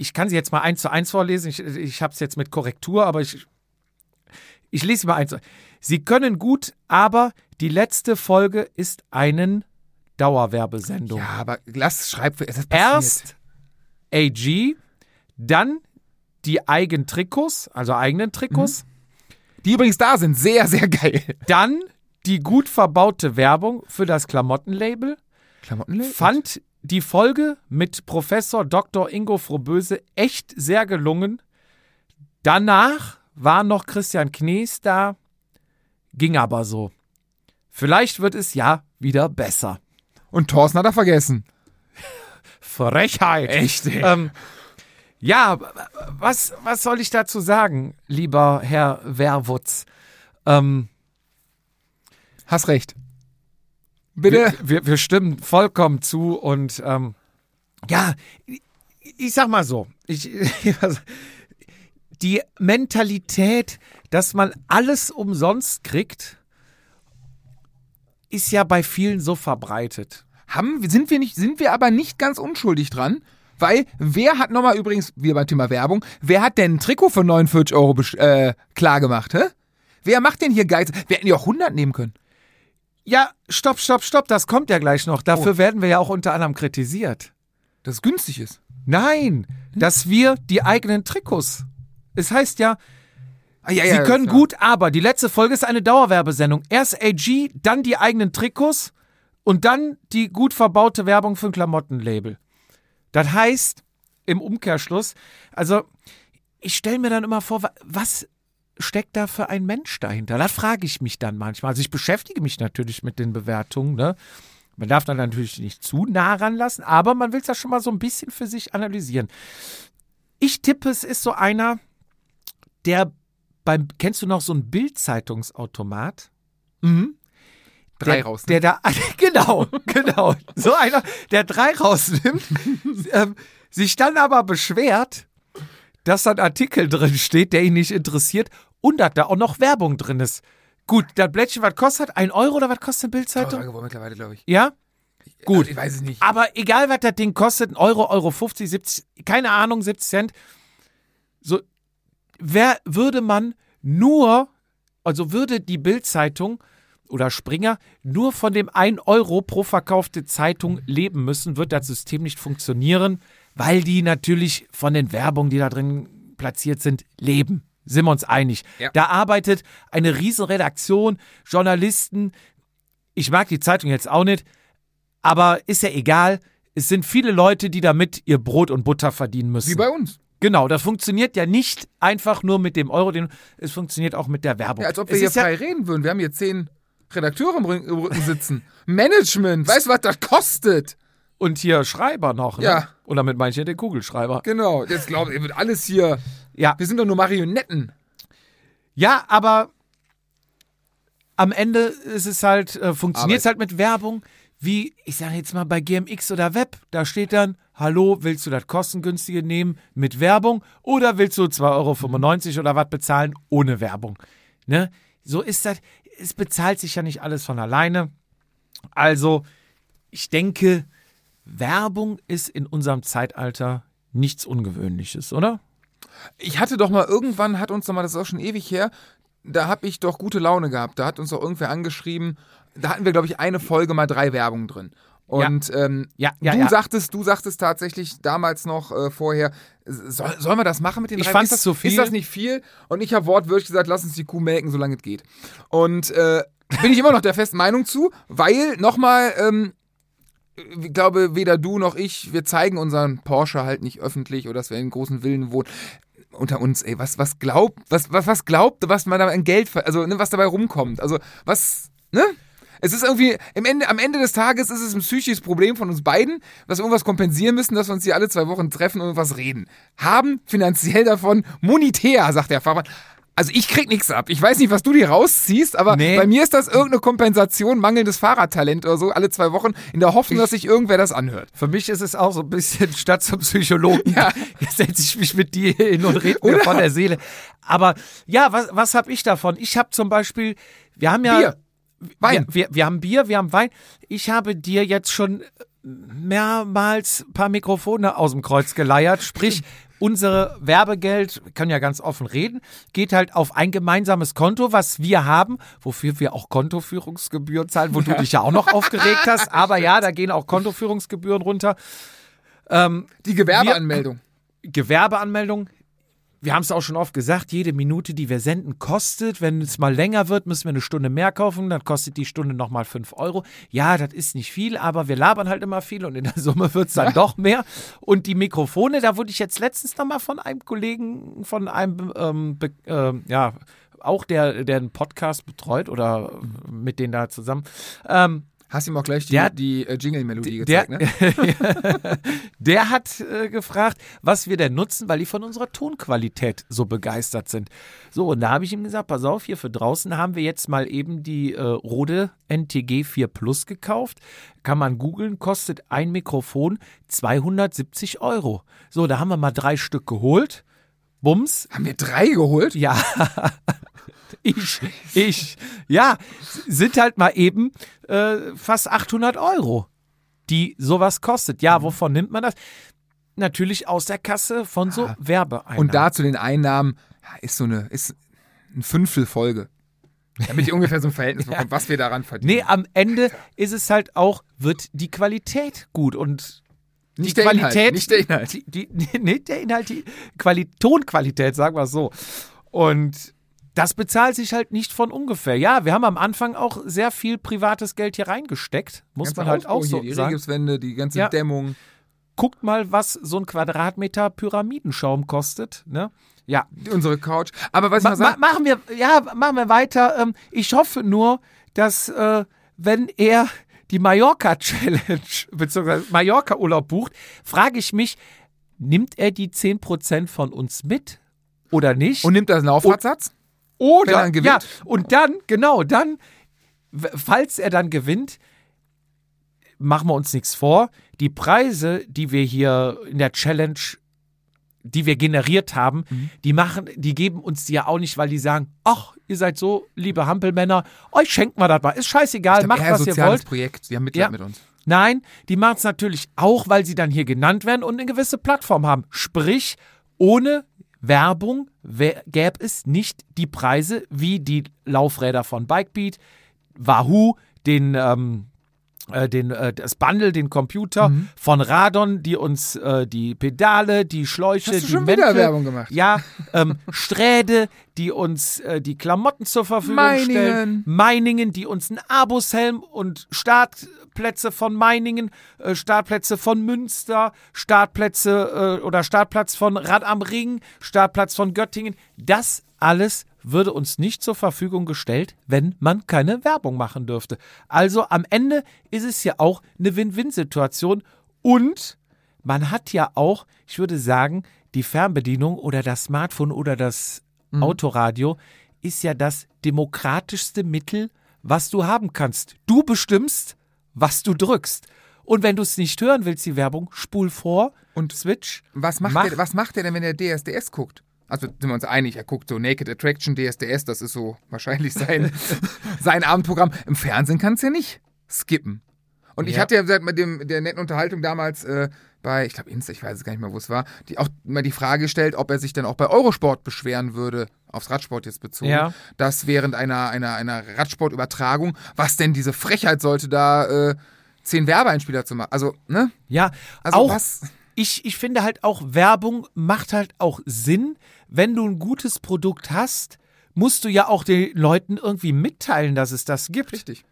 ich kann sie jetzt mal eins zu eins vorlesen. Ich, ich habe es jetzt mit Korrektur, aber ich, ich lese sie mal eins. zu- Sie können gut, aber die letzte Folge ist eine Dauerwerbesendung. Ja, aber lass schreib. Es ist passiert. Erst AG, dann die eigenen Trikots, also eigenen Trikots, Die übrigens da sind. Sehr, sehr geil. dann die gut verbaute Werbung für das Klamottenlabel, Klamottenlabel? fand die Folge mit Professor Dr. Ingo Frohböse echt sehr gelungen. Danach war noch Christian Knees da, ging aber so. Vielleicht wird es ja wieder besser. Und Thorsten hat er vergessen. Frechheit. Echt. Ähm, ja, was, was soll ich dazu sagen, lieber Herr Werwutz? Ähm, Hast recht. Bitte. wir, wir, wir stimmen vollkommen zu und ähm, ja, ich, ich sag mal so, ich, die Mentalität, dass man alles umsonst kriegt, ist ja bei vielen so verbreitet. Haben, sind, wir nicht, sind wir aber nicht ganz unschuldig dran? Weil, wer hat nochmal übrigens, wir beim Thema Werbung, wer hat denn ein Trikot für 49 Euro äh, klar gemacht, hä? Wer macht denn hier Geiz? Wir hätten ja auch 100 nehmen können. Ja, stopp, stopp, stopp, das kommt ja gleich noch. Dafür werden wir ja auch unter anderem kritisiert. Dass es günstig ist. Nein, dass wir die eigenen Trikots. Es heißt ja, Ah, ja, Sie ja, können ja. gut, aber die letzte Folge ist eine Dauerwerbesendung. Erst AG, dann die eigenen Trikots und dann die gut verbaute Werbung für ein Klamottenlabel. Das heißt, im Umkehrschluss, also ich stelle mir dann immer vor, wa- was steckt da für ein Mensch dahinter? Das frage ich mich dann manchmal. Also ich beschäftige mich natürlich mit den Bewertungen, ne? Man darf dann natürlich nicht zu nah ranlassen, aber man will es ja schon mal so ein bisschen für sich analysieren. Ich tippe, es ist so einer, der beim, kennst du noch so einen Bildzeitungsautomat? Mhm. Drei der, raus. Der da, genau, genau. So einer, der drei rausnimmt, ähm, sich dann aber beschwert, dass da ein Artikel drin steht, der ihn nicht interessiert und dass da auch noch Werbung drin ist. Gut, das Blättchen, was kostet? Ein Euro oder was kostet eine Bildzeitung? Euro mittlerweile, glaube ich. Ja? Gut. Ich weiß es nicht. Aber egal, was das Ding kostet, ein Euro, Euro 50, 70, keine Ahnung, 70 Cent. So, wer würde man nur, also würde die Bild-Zeitung oder Springer nur von dem 1 Euro pro verkaufte Zeitung leben müssen, wird das System nicht funktionieren, weil die natürlich von den Werbungen, die da drin platziert sind, leben. Sind wir uns einig. Ja. Da arbeitet eine riesen Redaktion, Journalisten. Ich mag die Zeitung jetzt auch nicht, aber ist ja egal. Es sind viele Leute, die damit ihr Brot und Butter verdienen müssen. Wie bei uns. Genau, das funktioniert ja nicht einfach nur mit dem Euro, es funktioniert auch mit der Werbung. Ja, als ob wir es hier ist ja, frei reden würden. Wir haben hier zehn Redakteure im Rücken sitzen. Management. Weißt du, was das kostet? Und hier Schreiber noch. Ne? Ja. Und damit meine ich ja den Kugelschreiber. Genau. Jetzt glaube ich, wird alles hier. Ja. Wir sind doch nur Marionetten. Ja, aber am Ende ist es halt, äh, funktioniert es halt mit Werbung, wie, ich sage jetzt mal bei GMX oder Web, da steht dann, hallo, willst du das kostengünstige nehmen mit Werbung oder willst du 2,95 Euro oder was bezahlen ohne Werbung? Ne? So ist das, es bezahlt sich ja nicht alles von alleine. Also, ich denke, Werbung ist in unserem Zeitalter nichts Ungewöhnliches, oder? Ich hatte doch mal irgendwann, hat uns doch mal, das ist auch schon ewig her, da habe ich doch gute Laune gehabt. Da hat uns doch irgendwer angeschrieben. Da hatten wir, glaube ich, eine Folge mal drei Werbungen drin. Und ähm, Ja, ja, du ja. sagtest, du sagtest tatsächlich damals noch äh, vorher, soll, sollen wir das machen mit den Ich drei? fand's ist das, zu viel. Ist das nicht viel? Und ich habe wortwörtlich gesagt, lass uns die Kuh melken, solange es geht. Und äh, bin ich immer noch der festen Meinung zu, weil nochmal, ähm, ich glaube, weder du noch ich, wir zeigen unseren Porsche halt nicht öffentlich oder dass wir in großen Villen wohnen. Unter uns, ey, was, was glaubt, was, was, was glaubt, was man da an Geld, also, ne, was dabei rumkommt? Also, was, ne? Es ist irgendwie, im Ende, am Ende des Tages ist es ein psychisches Problem von uns beiden, dass wir irgendwas kompensieren müssen, dass wir uns hier alle zwei Wochen treffen und irgendwas reden. Haben finanziell davon monetär, sagt der Fachmann. Also ich krieg nichts ab. Ich weiß nicht, was du dir rausziehst, aber Nee. bei mir ist das irgendeine Kompensation, mangelndes Fahrradtalent oder so, alle zwei Wochen, in der Hoffnung, dass sich irgendwer das anhört. Für mich ist es auch so ein bisschen statt zum Psychologen. Ja. Jetzt setze ich mich mit dir hin und rede mir von der Seele. Aber ja, was, was habe ich davon? Ich habe zum Beispiel, wir haben ja. Bier. Wein. Wir, wir, wir haben Bier, wir haben Wein. Ich habe dir jetzt schon mehrmals ein paar Mikrofone aus dem Kreuz geleiert. Sprich, unsere Werbegeld, wir können ja ganz offen reden, geht halt auf ein gemeinsames Konto, was wir haben, wofür wir auch Kontoführungsgebühren zahlen, wo du dich ja auch noch aufgeregt hast. Aber ja, da gehen auch Kontoführungsgebühren runter. Die Gewerbeanmeldung. Gewerbeanmeldung. Wir haben es auch schon oft gesagt, jede Minute, die wir senden, kostet. Wenn es mal länger wird, müssen wir eine Stunde mehr kaufen, dann kostet die Stunde nochmal 5 Euro. Ja, das ist nicht viel, aber wir labern halt immer viel und in der Summe wird es dann doch mehr. Und die Mikrofone, da wurde ich jetzt letztens nochmal von einem Kollegen, von einem, ähm, ähm, ja, auch der, der einen Podcast betreut oder mit denen da zusammen. Ähm, Hast ihm auch gleich die, Der- die äh, Jingle-Melodie der, gezeigt, ne? der hat äh, gefragt, was wir denn nutzen, weil die von unserer Tonqualität so begeistert sind. So, und da habe ich ihm gesagt, pass auf, hier für draußen haben wir jetzt mal eben die äh, Rode NTG 4 Plus gekauft. Kann man googeln, kostet ein Mikrofon 270 Euro. So, da haben wir mal drei Stück geholt. Bums, Haben wir drei geholt? ja. Ich, ich, ja, sind halt mal eben äh, fast 800 Euro, die sowas kostet. Mhm. Ja, wovon nimmt man das? Natürlich aus der Kasse von so Werbeeinnahmen. Und da zu den Einnahmen ja, ist so eine, ist ein Fünftel Folge. Damit ihr ungefähr so ein Verhältnis bekommt, was wir daran verdienen. Nee, am Ende ist es halt auch, wird die Qualität gut und Nicht die der Inhalt, Qualität, nicht der Inhalt. Die, die, nicht der Inhalt, die Quali Tonqualität, sagen wir es so. Und das bezahlt sich halt nicht von ungefähr. Ja, wir haben am Anfang auch sehr viel privates Geld hier reingesteckt, muss man halt auch so hier, die sagen. Regipswände, die ganze Ja. Dämmung. Guckt mal, was so ein Quadratmeter Pyramidenschaum kostet. Ne? Ja, Unsere Couch. Aber was ich Ma ma sagen, machen wir, ja, machen wir weiter. Ähm, ich hoffe nur, dass äh, wenn er die Mallorca Challenge bzw. Mallorca Urlaub bucht, frage ich mich, nimmt er die 10% von uns mit oder nicht? und nimmt das einen Auffahrtssatz? Oder er ja, und dann genau, dann falls er dann gewinnt, machen wir uns nichts vor, die Preise, die wir hier in der Challenge die wir generiert haben, Mhm. die machen, die geben uns die ja auch nicht, weil die sagen, ach, ihr seid so liebe Hampelmänner, euch schenken wir das mal, ist scheißegal, glaub, macht was ihr wollt. Projekt. Die haben Mitleid Ja. mit uns. Nein, die machen es natürlich auch, weil sie dann hier genannt werden und eine gewisse Plattform haben. Sprich, ohne Werbung gäbe es nicht die Preise wie die Laufräder von Bikebeat, Wahoo, den, ähm, äh, den, äh, das Bundle, den Computer Mhm. von Radon, die uns äh, die Pedale, die Schläuche, Hast du die schon Mäntel, wieder Werbung gemacht? Ja, ähm, Sträde, die uns äh, die Klamotten zur Verfügung Meiningen. stellen. Meiningen, die uns einen Abushelm und Startplätze von Meiningen, äh, Startplätze von Münster, Startplätze äh, oder Startplatz von Rad am Ring, Startplatz von Göttingen. Das alles würde uns nicht zur Verfügung gestellt, wenn man keine Werbung machen dürfte. Also am Ende ist es ja auch eine Win-Win-Situation und man hat ja auch, ich würde sagen, die Fernbedienung oder das Smartphone oder das Autoradio ist ja das demokratischste Mittel, was du haben kannst. Du bestimmst, was du drückst. Und wenn du es nicht hören willst, die Werbung, spul vor und switch. Was macht, Mach. Der, was macht der denn, wenn der DSDS guckt? Also sind wir uns einig, er guckt so Naked Attraction, DSDS, das ist so wahrscheinlich sein, sein Abendprogramm. Im Fernsehen kannst du ja nicht skippen. Und ich Ja. hatte ja seit mit dem, der netten Unterhaltung damals äh, bei, ich glaube Insta, ich weiß es gar nicht mehr, wo es war, die auch mal die Frage gestellt, ob er sich dann auch bei Eurosport beschweren würde, aufs Radsport jetzt bezogen, Ja. dass während einer, einer, einer Radsportübertragung, was denn diese Frechheit sollte, da äh, zehn Werbeeinspieler zu machen. Also, ne? Ja, Also auch was? ich, ich finde halt auch, Werbung macht halt auch Sinn. Wenn du ein gutes Produkt hast, musst du ja auch den Leuten irgendwie mitteilen, dass es das gibt. Richtig.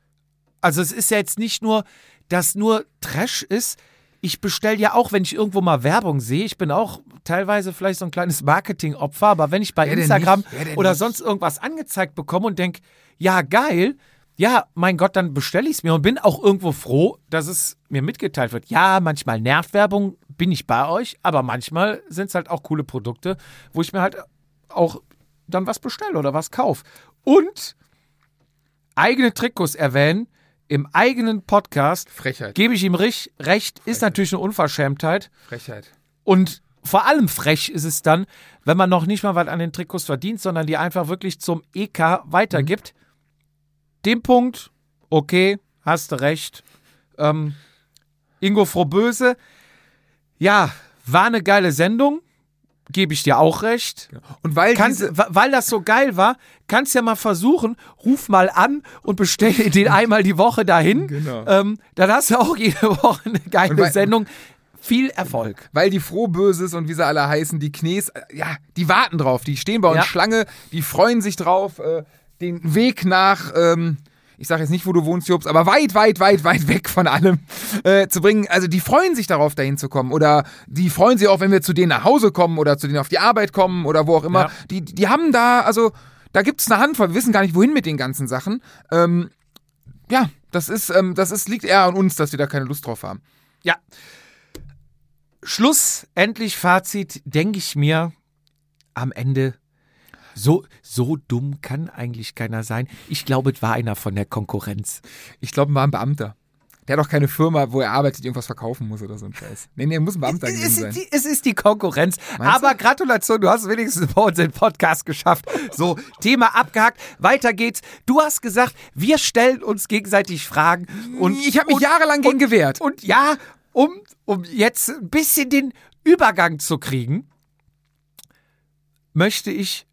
Also es ist ja jetzt nicht nur, dass nur Trash ist. Ich bestelle ja auch, wenn ich irgendwo mal Werbung sehe, ich bin auch teilweise vielleicht so ein kleines Marketingopfer, aber wenn ich bei denn Instagram oder nicht? sonst irgendwas angezeigt bekomme und denke, ja geil, ja, mein Gott, dann bestelle ich es mir und bin auch irgendwo froh, dass es mir mitgeteilt wird. Ja, manchmal nervt Werbung, bin ich bei euch, aber manchmal sind es halt auch coole Produkte, wo ich mir halt auch dann was bestelle oder was kaufe. Und eigene Trikots erwähnen im eigenen Podcast, Frechheit. gebe ich ihm recht, ist natürlich eine Unverschämtheit. Frechheit. Und vor allem frech ist es dann, wenn man noch nicht mal was an den Trikots verdient, sondern die einfach wirklich zum EK weitergibt. Dem Punkt, okay, hast du recht. Ähm, Ingo Frohböse, ja, war eine geile Sendung, gebe ich dir auch recht. Und weil Kannst, weil das so geil war, kannst ja mal versuchen, ruf mal an und bestell dir den einmal die Woche dahin. Genau. Ähm, dann hast du auch jede Woche eine geile weil- Sendung. viel Erfolg. Weil die Frohböses und wie sie alle heißen, die Knees, äh, ja, die warten drauf. Die stehen bei uns Ja. Schlange, die freuen sich drauf, äh, den Weg nach, ähm, ich sage jetzt nicht, wo du wohnst, Jobs, aber weit, weit, weit, weit weg von allem äh, zu bringen. Also die freuen sich darauf, dahin zu kommen. Oder die freuen sich auch, wenn wir zu denen nach Hause kommen oder zu denen auf die Arbeit kommen oder wo auch immer. Ja. Die, die haben da, also da gibt es eine Handvoll. Wir wissen gar nicht, wohin mit den ganzen Sachen. Ähm, ja, das ist, ähm, das ist, liegt eher an uns, dass wir da keine Lust drauf haben. Ja. Schlussendlich Fazit, denke ich mir am Ende, so, so dumm kann eigentlich keiner sein. Ich glaube, es war einer von der Konkurrenz. Ich glaube, war ein Beamter. Der hat doch keine Firma, wo er arbeitet, die irgendwas verkaufen muss oder so ein Scheiß. Nee, nee, muss ein Beamter Es gewesen sein. die, es ist die Konkurrenz. Meinst Aber Gratulation, du hast es wenigstens bei uns den Podcast geschafft. So, Thema abgehakt. Weiter geht's. Du hast gesagt, wir stellen uns gegenseitig Fragen. Und ich habe mich und, jahrelang gegen gewehrt. Und ja, um, um jetzt ein bisschen den Übergang zu kriegen, möchte ich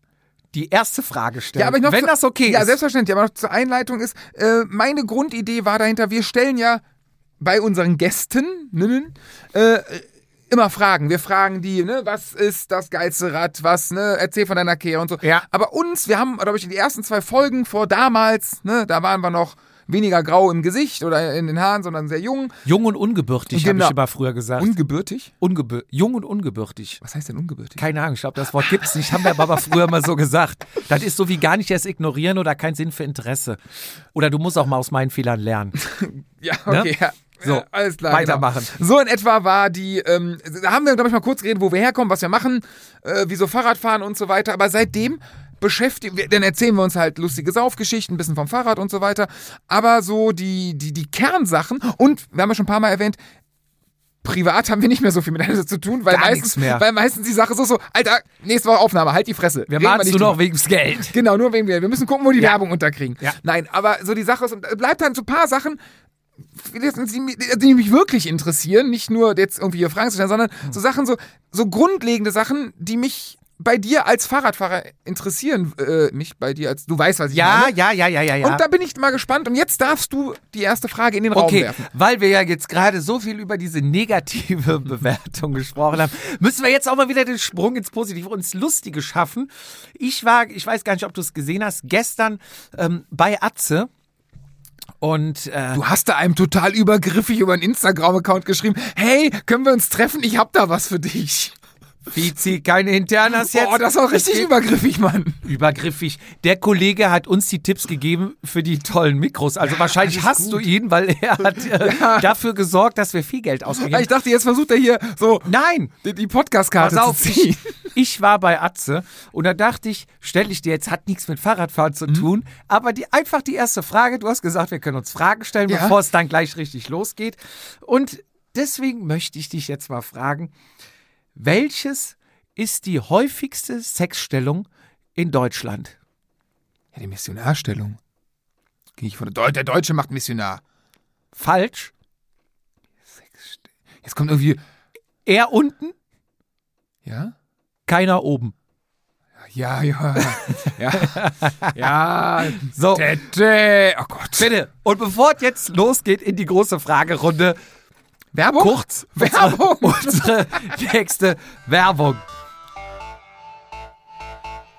die erste Frage stellen. Ja, aber noch wenn zu- das okay ja, ist. selbstverständlich. Aber noch zur Einleitung ist, äh, meine Grundidee war dahinter, wir stellen ja bei unseren Gästen äh, immer Fragen. Wir fragen die, ne, was ist das geilste Rad, was, ne, erzähl von deiner Kehr und so. Ja. Aber uns, wir haben, glaube ich, in die ersten zwei Folgen vor damals, ne, da waren wir noch weniger grau im Gesicht oder in den Haaren, sondern sehr jung. Jung und ungebürtig, habe Genau. ich immer früher gesagt. Ungebürtig? Ungebür Jung und ungebürtig. Was heißt denn ungebürtig? Keine Ahnung, ich glaube, das Wort gibt's nicht. Haben wir aber früher mal so gesagt. Das ist so wie gar nicht erst ignorieren oder kein Sinn für Interesse. Oder du musst auch mal aus meinen Fehlern lernen. Ja, okay, Ne? ja. So, Ja, alles klar. weitermachen. Genau. So in etwa war die, ähm, da haben wir, glaube ich, mal kurz geredet, wo wir herkommen, was wir machen, äh, wieso Fahrradfahren und so weiter. Aber seitdem beschäftigen wir, dann erzählen wir uns halt lustige Saufgeschichten, ein bisschen vom Fahrrad und so weiter. Aber so die, die, die Kernsachen und wir haben ja schon ein paar Mal erwähnt, privat haben wir nicht mehr so viel miteinander zu tun, weil Gar meistens, mehr. weil meistens die Sache so, so, Alter, nächste Woche Aufnahme, halt die Fresse. Wir machen nur noch drüber. wegen des Geld. Genau, nur wegen wir. Wir müssen gucken, wo die Werbung unterkriegen. Ja. Nein, aber so die Sache ist, und bleibt dann so ein paar Sachen, die, mich- die mich wirklich interessieren, nicht nur jetzt irgendwie hier Fragen zu stellen, sondern so Sachen, so, so grundlegende Sachen, die mich bei dir als Fahrradfahrer interessieren, äh, mich bei dir als, du weißt, was ich Ja, meine. ja, ja, ja, ja, ja. Und da bin ich mal gespannt. Und jetzt darfst du die erste Frage in den Raum Okay, werfen. weil wir ja jetzt gerade so viel über diese negative Bewertung gesprochen haben, müssen wir jetzt auch mal wieder den Sprung ins Positive und ins Lustige schaffen. Ich war, ich weiß gar nicht, ob du es gesehen hast, gestern ähm, bei Atze und äh, Du hast da einem total übergriffig über einen Instagram-Account geschrieben, hey, können wir uns treffen? Ich hab da was für dich. Vizi, keine Internas jetzt. Oh, das war richtig übergriffig, Mann. übergriffig. Der Kollege hat uns die Tipps gegeben für die tollen Mikros. Also wahrscheinlich alles hast du ihn, weil er hat äh, dafür gesorgt, dass wir viel Geld ausgegeben Ich dachte, jetzt versucht er hier so Nein, die, die Podcast-Karte zu ziehen. ich, ich war bei Atze und da dachte ich, stelle ich dir jetzt, hat nichts mit Fahrradfahren Mhm. zu tun, aber die, einfach die erste Frage, du hast gesagt, wir können uns Fragen stellen, Ja. bevor es dann gleich richtig losgeht. Und deswegen möchte ich dich jetzt mal fragen, welches ist die häufigste Sexstellung in Deutschland? Ja, die Missionarstellung. Gehe ich von der, Deu der Deutsche macht Missionar. Falsch. Jetzt kommt irgendwie, Er unten, ja? keiner oben. Ja, ja, ja, ja, So, Tete. Oh Gott. bitte. Und bevor es jetzt losgeht in die große Fragerunde, Werbung? kurz Werbung. unsere nächste Werbung.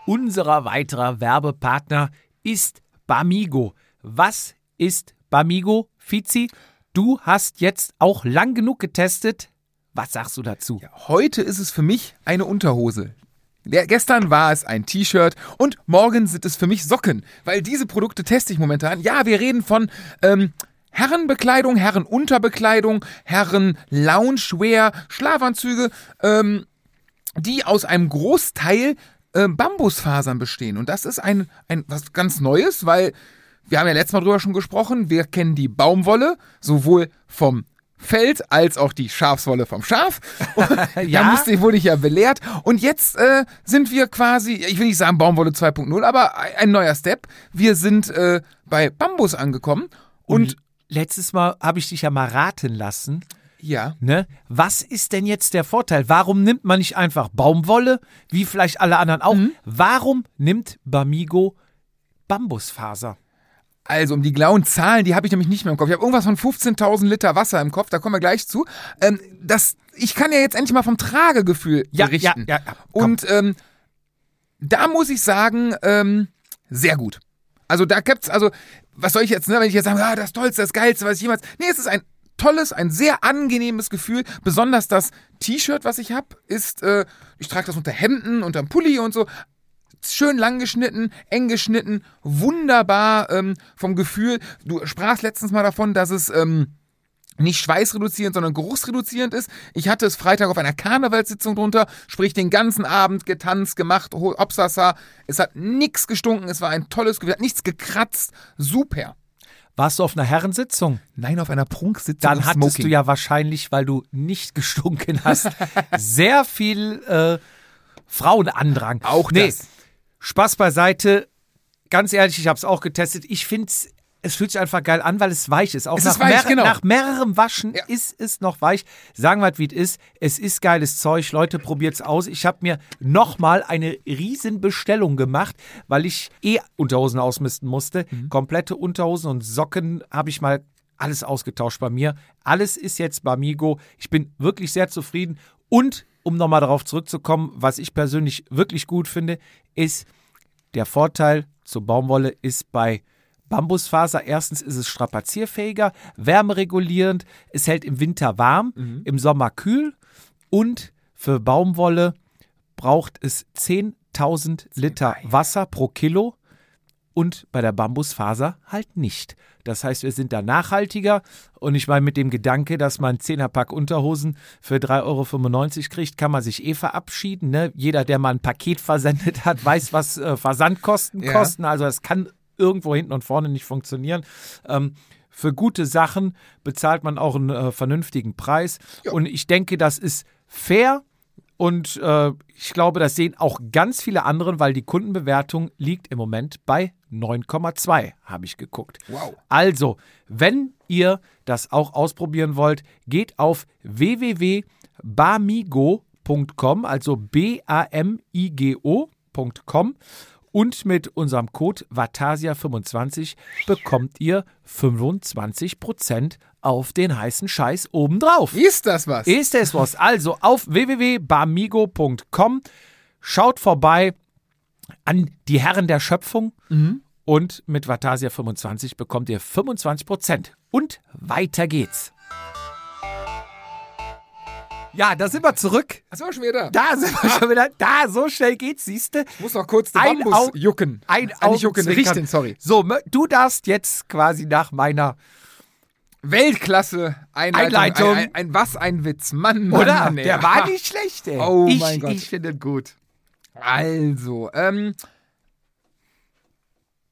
Unserer weiterer Werbepartner ist Bamigo. Was ist Bamigo, Fizi? Du hast jetzt auch lang genug getestet. Was sagst du dazu? Heute ist es für mich eine Unterhose. Der, gestern war es ein T-Shirt und morgen sind es für mich Socken, weil diese Produkte teste ich momentan. Ja, wir reden von ähm, Herrenbekleidung, Herrenunterbekleidung, Herren-Loungewear, Schlafanzüge, ähm, die aus einem Großteil ähm, Bambusfasern bestehen. Und das ist ein, ein was ganz Neues, weil wir haben ja letztes Mal drüber schon gesprochen, wir kennen die Baumwolle, sowohl vom Feld als auch die Schafswolle vom Schaf. Und Ja. Da musste, wurde ich ja belehrt. Und jetzt äh, sind wir quasi, ich will nicht sagen Baumwolle 2.0, aber ein ein neuer Step. Wir sind äh, bei Bambus angekommen. Und, letztes Mal habe ich dich ja mal raten lassen. ja, Ne? Was ist denn jetzt der Vorteil? Warum nimmt man nicht einfach Baumwolle, wie vielleicht alle anderen auch? Mhm. Warum nimmt Bamigo Bambusfaser? Also um die genauen Zahlen, die habe ich nämlich nicht mehr im Kopf. Ich habe irgendwas von 15.000 Liter Wasser im Kopf, da kommen wir gleich zu. Ähm, das, ich kann ja jetzt endlich mal vom Tragegefühl Ja, berichten. ja, ja, ja, komm. Und ähm, da muss ich sagen, ähm, sehr gut. Also da gibt's, also, was soll ich jetzt, ne, wenn ich jetzt sage, ah, das Tollste, das Geilste, was ich jemals. Nee, es ist ein tolles, ein sehr angenehmes Gefühl. Besonders das T-Shirt, was ich habe, ist, äh, ich trage das unter Hemden, unter einem Pulli und so. Schön lang geschnitten, eng geschnitten, wunderbar ähm, vom Gefühl. Du sprachst letztens mal davon, dass es ähm, nicht schweißreduzierend, sondern geruchsreduzierend ist. Ich hatte es Freitag auf einer Karnevalssitzung drunter, sprich den ganzen Abend getanzt, gemacht, Obsassa. Es hat nichts gestunken, es war ein tolles Gefühl, hat nichts gekratzt, super. Warst du auf einer Herrensitzung? Nein, auf einer Prunksitzung. Dann hattest Smoking. du ja wahrscheinlich, weil du nicht gestunken hast, sehr viel äh, Frauenandrang. Auch nee, das. Spaß beiseite. Ganz ehrlich, ich habe es auch getestet. Ich finde es fühlt sich einfach geil an, weil es weich ist. Auch Es nach, ist weich, mehr- genau. nach mehrerem Waschen Ja. ist es noch weich. Sagen wir, wie es ist. Es ist geiles Zeug. Leute, probiert's aus. Ich habe mir nochmal eine riesen Bestellung gemacht, weil ich eh Unterhosen ausmisten musste. Mhm. Komplette Unterhosen und Socken habe ich mal alles ausgetauscht bei mir. Alles ist jetzt bei Migo. Ich bin wirklich sehr zufrieden. Und um nochmal darauf zurückzukommen, was ich persönlich wirklich gut finde, ist der Vorteil zur Baumwolle ist bei Bambusfaser. Erstens ist es strapazierfähiger, wärmeregulierend, es hält im Winter warm, im Sommer kühl und für Baumwolle braucht es 10.000 Liter Wasser pro Kilo und bei der Bambusfaser halt nicht. Das heißt, wir sind da nachhaltiger und ich meine, mit dem Gedanke, dass man 10er Pack Unterhosen für 3,95 Euro kriegt, kann man sich eh verabschieden. Ne? Jeder, der mal ein Paket versendet hat, weiß, was äh, Versandkosten Ja. kosten. Also das kann irgendwo hinten und vorne nicht funktionieren. Ähm, für gute Sachen bezahlt man auch einen äh, vernünftigen Preis. Und ich denke, das ist fair. Und äh, ich glaube, das sehen auch ganz viele andere, weil die Kundenbewertung liegt im Moment bei 9,2, habe ich geguckt. Wow. Also, wenn ihr das auch ausprobieren wollt, geht auf www.bamigo.com, also B-A-M-I-G-O.com und mit unserem Code Vatasia25 bekommt ihr 25% auf den heißen Scheiß obendrauf. Ist das was? Ist es was? Also auf www.bamigo.com schaut vorbei an die Herren der Schöpfung und mit Vatasia 25 bekommt ihr 25%. Und weiter geht's. Ja, da sind wir zurück. Achso, schon wieder. Da sind wir schon wieder. Da, so schnell geht's, siehste. Ich muss noch kurz den Ein Bambus Au- jucken. Ein nicht jucken, richten, sorry. So, du darfst jetzt quasi nach meiner, Weltklasse Einleitung. Einleitung. Ein, ein, ein, was ein Witz. Mann, Mann, oder? Mann. Der war nicht schlecht, ey. Oh ich, mein Gott. Ich finde ihn gut. Also, ähm,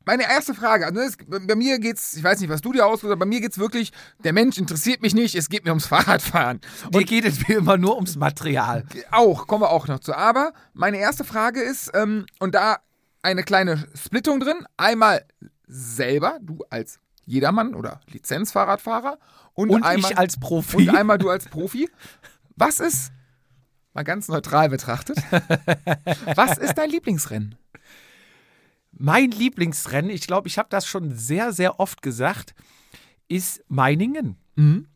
meine erste Frage, also es, bei mir geht's, ich weiß nicht, was du dir ausgesucht hast, bei mir geht's wirklich, der Mensch interessiert mich nicht, es geht mir ums Fahrradfahren. Dir geht es wie immer nur ums Material. Auch, kommen wir auch noch zu. Aber meine erste Frage ist, ähm, und da eine kleine Splittung drin, einmal selber, du als Jedermann oder Lizenzfahrradfahrer und, Und einmal, ich als Profi. und einmal du als Profi. Was ist, mal ganz neutral betrachtet, was ist dein Lieblingsrennen? Mein Lieblingsrennen, ich glaube, ich habe das schon sehr, sehr oft gesagt, ist Meiningen. Mhm.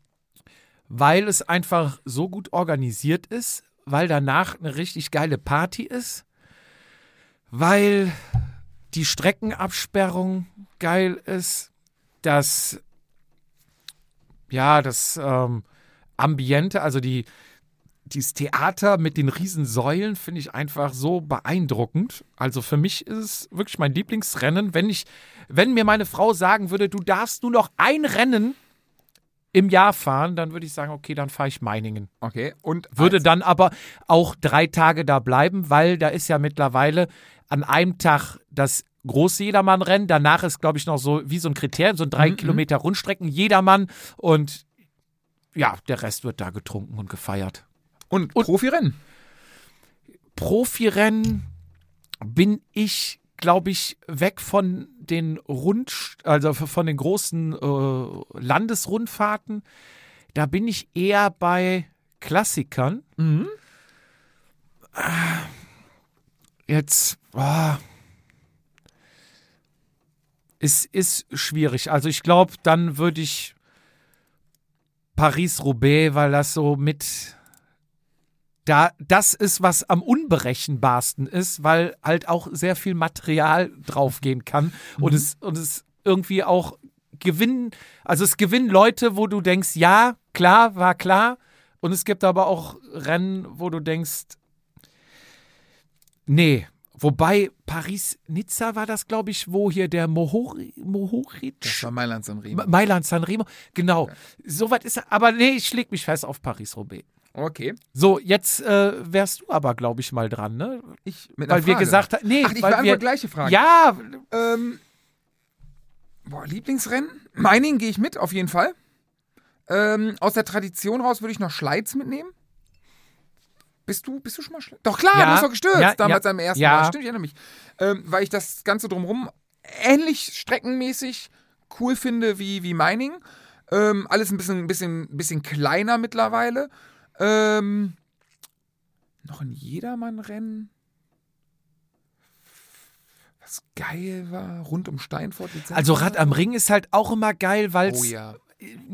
Weil es einfach so gut organisiert ist, weil danach eine richtig geile Party ist, weil die Streckenabsperrung geil ist, das, ja, das ähm, Ambiente, also die, dieses Theater mit den riesen Säulen finde ich einfach so beeindruckend. Also für mich ist es wirklich mein Lieblingsrennen. Wenn ich, wenn mir meine Frau sagen würde, du darfst nur noch ein Rennen im Jahr fahren, dann würde ich sagen, okay, dann fahre ich Meiningen. Okay, und Würde dann aber auch drei Tage da bleiben, weil da ist ja mittlerweile an einem Tag das große Jedermann-Rennen. Danach ist, glaube ich, noch so wie so ein Kriterium, so ein drei Kilometer Rundstrecken Jedermann. Und ja, der Rest wird da getrunken und gefeiert. Und, Profirennen. Profirennen bin ich, glaube ich, weg von den Rund, also von den großen äh, Landesrundfahrten. Da bin ich eher bei Klassikern. Ah, Jetzt, ah. Es ist schwierig. Also ich glaube, dann würde ich Paris-Roubaix, weil das so mit da das ist, was am unberechenbarsten ist, weil halt auch sehr viel Material draufgehen kann und Mhm. es und es irgendwie auch gewinnen, also es gewinnen Leute, wo du denkst, ja, klar, war klar und es gibt aber auch Rennen, wo du denkst, nee, wobei Paris-Nizza war das, glaube ich, wo hier der Mohori, Mohoric Das war Mailand San Remo. Ma- Mailand Sanremo, genau. Soweit ist er, aber nee, ich schläg mich fest auf Paris-Roubaix. Okay. So, jetzt äh, wärst du aber, glaube ich, mal dran, ne? Ich, mit Weil wir Frage. gesagt haben, nee, Ach, ich beantworte wir, gleiche Frage. ja, Ähm, boah, Lieblingsrennen? Meiningen gehe ich mit, auf jeden Fall. Ähm, aus der Tradition raus würde ich noch Schleiz mitnehmen. Bist du, bist du schon mal Schleiz? Doch klar, Ja, du hast doch gestürzt ja, damals ja, am ersten ja. Mal. Stimmt, ich erinnere mich. Ähm, weil ich das Ganze drumherum ähnlich streckenmäßig cool finde wie, wie Mining. Ähm, alles ein bisschen, bisschen, bisschen kleiner mittlerweile. Ähm, noch ein Jedermann-Rennen. Was geil war, rund um Steinfurt. Also Rad am Ring ist halt auch immer geil, weil Oh es, ja.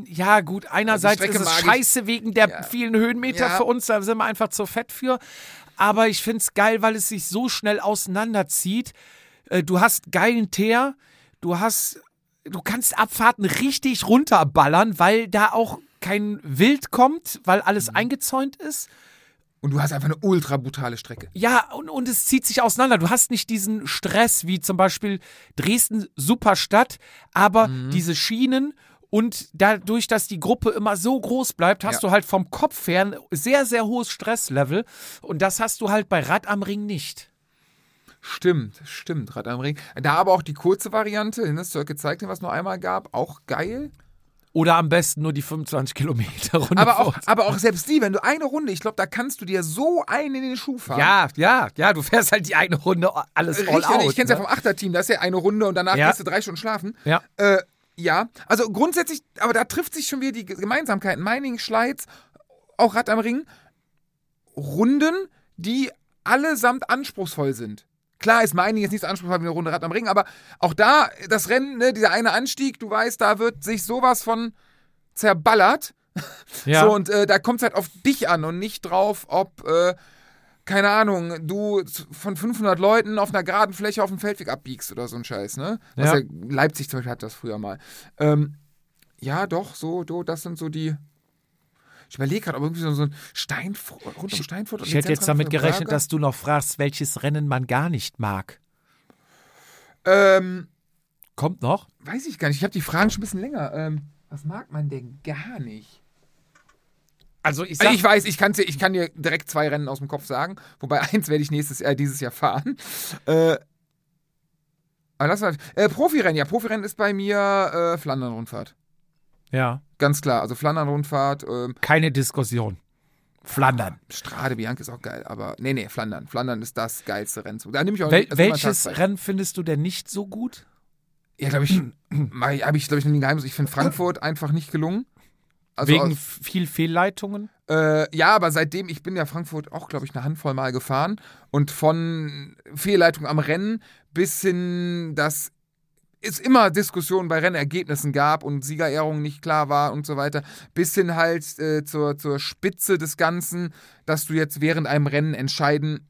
ja gut, einerseits Strecke ist es scheiße wegen der Ja. vielen Höhenmeter Ja. für uns, da sind wir einfach zu fett für. Aber ich finde es geil, weil es sich so schnell auseinanderzieht. Äh, Du hast geilen Teer, du hast, du kannst Abfahrten richtig runterballern, weil da auch kein Wild kommt, weil alles Mhm. eingezäunt ist. Und du hast einfach eine ultra brutale Strecke. Ja, und, und es zieht sich auseinander. Du hast nicht diesen Stress wie zum Beispiel Dresden, super Stadt, aber Mhm. diese Schienen und dadurch, dass die Gruppe immer so groß bleibt, hast Ja. du halt vom Kopf her ein sehr, sehr hohes Stresslevel. Und das hast du halt bei Rad am Ring nicht. Stimmt, stimmt, Rad am Ring. Da aber auch die kurze Variante, ne, Circuit Cycling, was es nur einmal gab, auch geil. Oder am besten nur die 25 Kilometer Runde. Aber auch, aber auch selbst die, wenn du eine Runde, ich glaube, da kannst du dir so einen in den Schuh fahren. Ja, ja, ja, du fährst halt die eine Runde alles all Richtig, out. ich kenn's ja ne? vom Achterteam, da ist ja eine Runde und danach Ja. gehst du drei Stunden schlafen. Ja. Äh, ja, also grundsätzlich, aber da trifft sich schon wieder die Gemeinsamkeiten. Meining, Schleiz, auch Rad am Ring. Runden, die allesamt anspruchsvoll sind. Klar ist Meining jetzt nicht so anspruchsvoll wie eine Runde Rad am Ring, aber auch da, das Rennen, ne, dieser eine Anstieg, du weißt, da wird sich sowas von zerballert. Ja. So, und äh, da kommt es halt auf dich an und nicht drauf, ob, äh, keine Ahnung, du von 500 Leuten auf einer geraden Fläche auf dem Feldweg abbiegst oder so ein Scheiß, ne? Was Ja. ja. Leipzig zum Beispiel hat das früher mal. Ähm, ja, doch, so, do, das sind so die. Ich überlege gerade, ob irgendwie so, so ein Steinfurt, rund um Steinfurt und ich hätte jetzt damit gerechnet, dass du noch fragst, welches Rennen man gar nicht mag. Ähm, Kommt noch? weiß ich gar nicht. Ich habe die Fragen schon ein bisschen länger. Ähm, was mag man denn gar nicht? Also ich Also ich weiß, ich, kann's ich kann dir direkt zwei Rennen aus dem Kopf sagen, wobei eins werde ich nächstes Jahr, dieses Jahr fahren. Äh, aber lass mal, äh, Profirennen, ja, Profirennen ist bei mir äh, Flandern-Rundfahrt. ja, Ganz klar, also Flandern-Rundfahrt, ähm, keine Diskussion. Flandern. Strade Bianca ist auch geil, aber nee, nee, Flandern. Flandern ist das geilste Rennen. Da nehme ich auch Wel also welches. Rennen findest du denn nicht so gut? Ja, glaube ich, habe ich, glaube ich, ein Geheimnis. Ich finde Frankfurt einfach nicht gelungen. Also Wegen aus- viel Fehlleitungen? Äh, ja, aber seitdem, ich bin ja Frankfurt auch, glaube ich, eine Handvoll Mal gefahren und von Fehlleitung am Rennen bis hin, dass es immer Diskussionen bei Rennergebnissen gab und Siegerehrung nicht klar war und so weiter, bis hin halt äh, zur, zur Spitze des Ganzen, dass du jetzt während einem Rennen entscheiden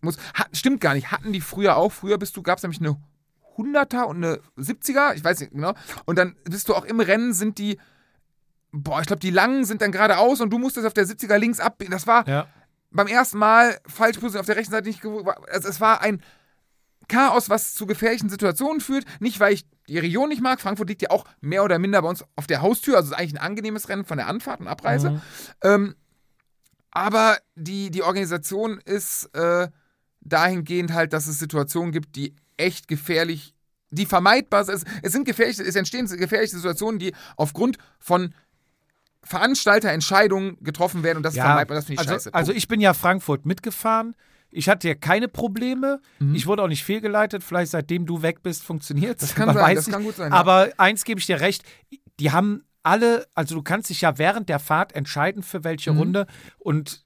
musst. Hat, stimmt gar nicht, hatten die früher auch. Früher bist du, gab es nämlich eine 100er und eine 70er, ich weiß nicht genau. Und dann bist du auch im Rennen, sind die boah, ich glaube, die langen sind dann geradeaus und du musstest auf der 70er links abbiegen. Das war Ja. beim ersten Mal falsch position auf der rechten Seite nicht gewusst. Also es war ein Chaos, was zu gefährlichen Situationen führt. Nicht, weil ich die Region nicht mag. Frankfurt liegt ja auch mehr oder minder bei uns auf der Haustür. Also es ist eigentlich ein angenehmes Rennen von der Anfahrt und Abreise. Mhm. Ähm, aber die, die Organisation ist äh, dahingehend halt, dass es Situationen gibt, die echt gefährlich, die vermeidbar sind. Es, sind gefährliche, es entstehen gefährliche Situationen, die aufgrund von Veranstalterentscheidungen getroffen werden und das ist vermeidbar. Das finde ich also, scheiße. also ich bin ja Frankfurt mitgefahren. Ich hatte ja keine Probleme. Mhm. Ich wurde auch nicht fehlgeleitet. Vielleicht seitdem du weg bist, funktioniert Das kann sein, das kann gut sein, ja. Aber eins gebe ich dir recht. Die haben alle, also du kannst dich ja während der Fahrt entscheiden für welche Mhm. Runde und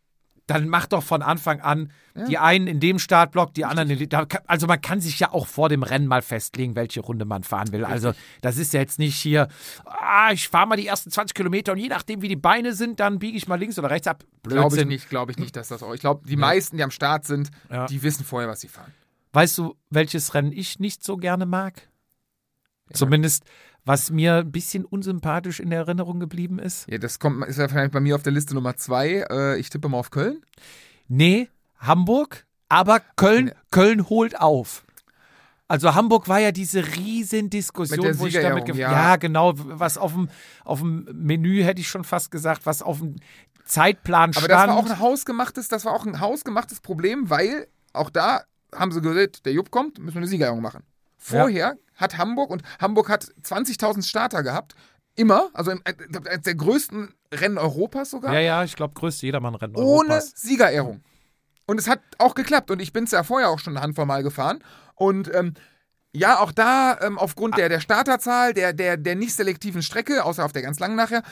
dann mach doch von Anfang an die einen in dem Startblock, die anderen in dem. Also man kann sich ja auch vor dem Rennen mal festlegen, welche Runde man fahren will. Also das ist ja jetzt nicht hier, ah, ich fahre mal die ersten 20 Kilometer und je nachdem, wie die Beine sind, dann biege ich mal links oder rechts ab. Glaube ich nicht, glaube ich nicht, dass das auch. Ich glaube, die meisten, die am Start sind, Ja. die wissen vorher, was sie fahren. Weißt du, welches Rennen ich nicht so gerne mag? Zumindest, was mir ein bisschen unsympathisch in der Erinnerung geblieben ist. Ja, das kommt, ist ja vielleicht bei mir auf der Liste Nummer zwei. Äh, ich tippe mal auf Köln. Nee, Hamburg, aber Köln, Köln holt auf. Also Hamburg war ja diese riesen Diskussion, Mit der wo ich damit ge- ja. ja genau, was auf dem auf dem Menü hätte ich schon fast gesagt, was auf dem Zeitplan Aber stand. das war auch ein hausgemachtes, das war auch ein hausgemachtes Problem, weil auch da haben sie gesagt, der Jupp kommt, müssen wir eine Siegerehrung machen. Vorher hat Hamburg und Hamburg hat 20.000 Starter gehabt, immer, also eines der größten Rennen Europas sogar, ja, ja, ich glaube, größte Jedermann-Rennen ohne Europas. Siegerehrung. Und es hat auch geklappt und ich bin es ja vorher auch schon eine Handvoll Mal gefahren und ähm, ja, auch da ähm, aufgrund der, der Starterzahl, der, der, der nicht selektiven Strecke, außer auf der ganz langen nachher,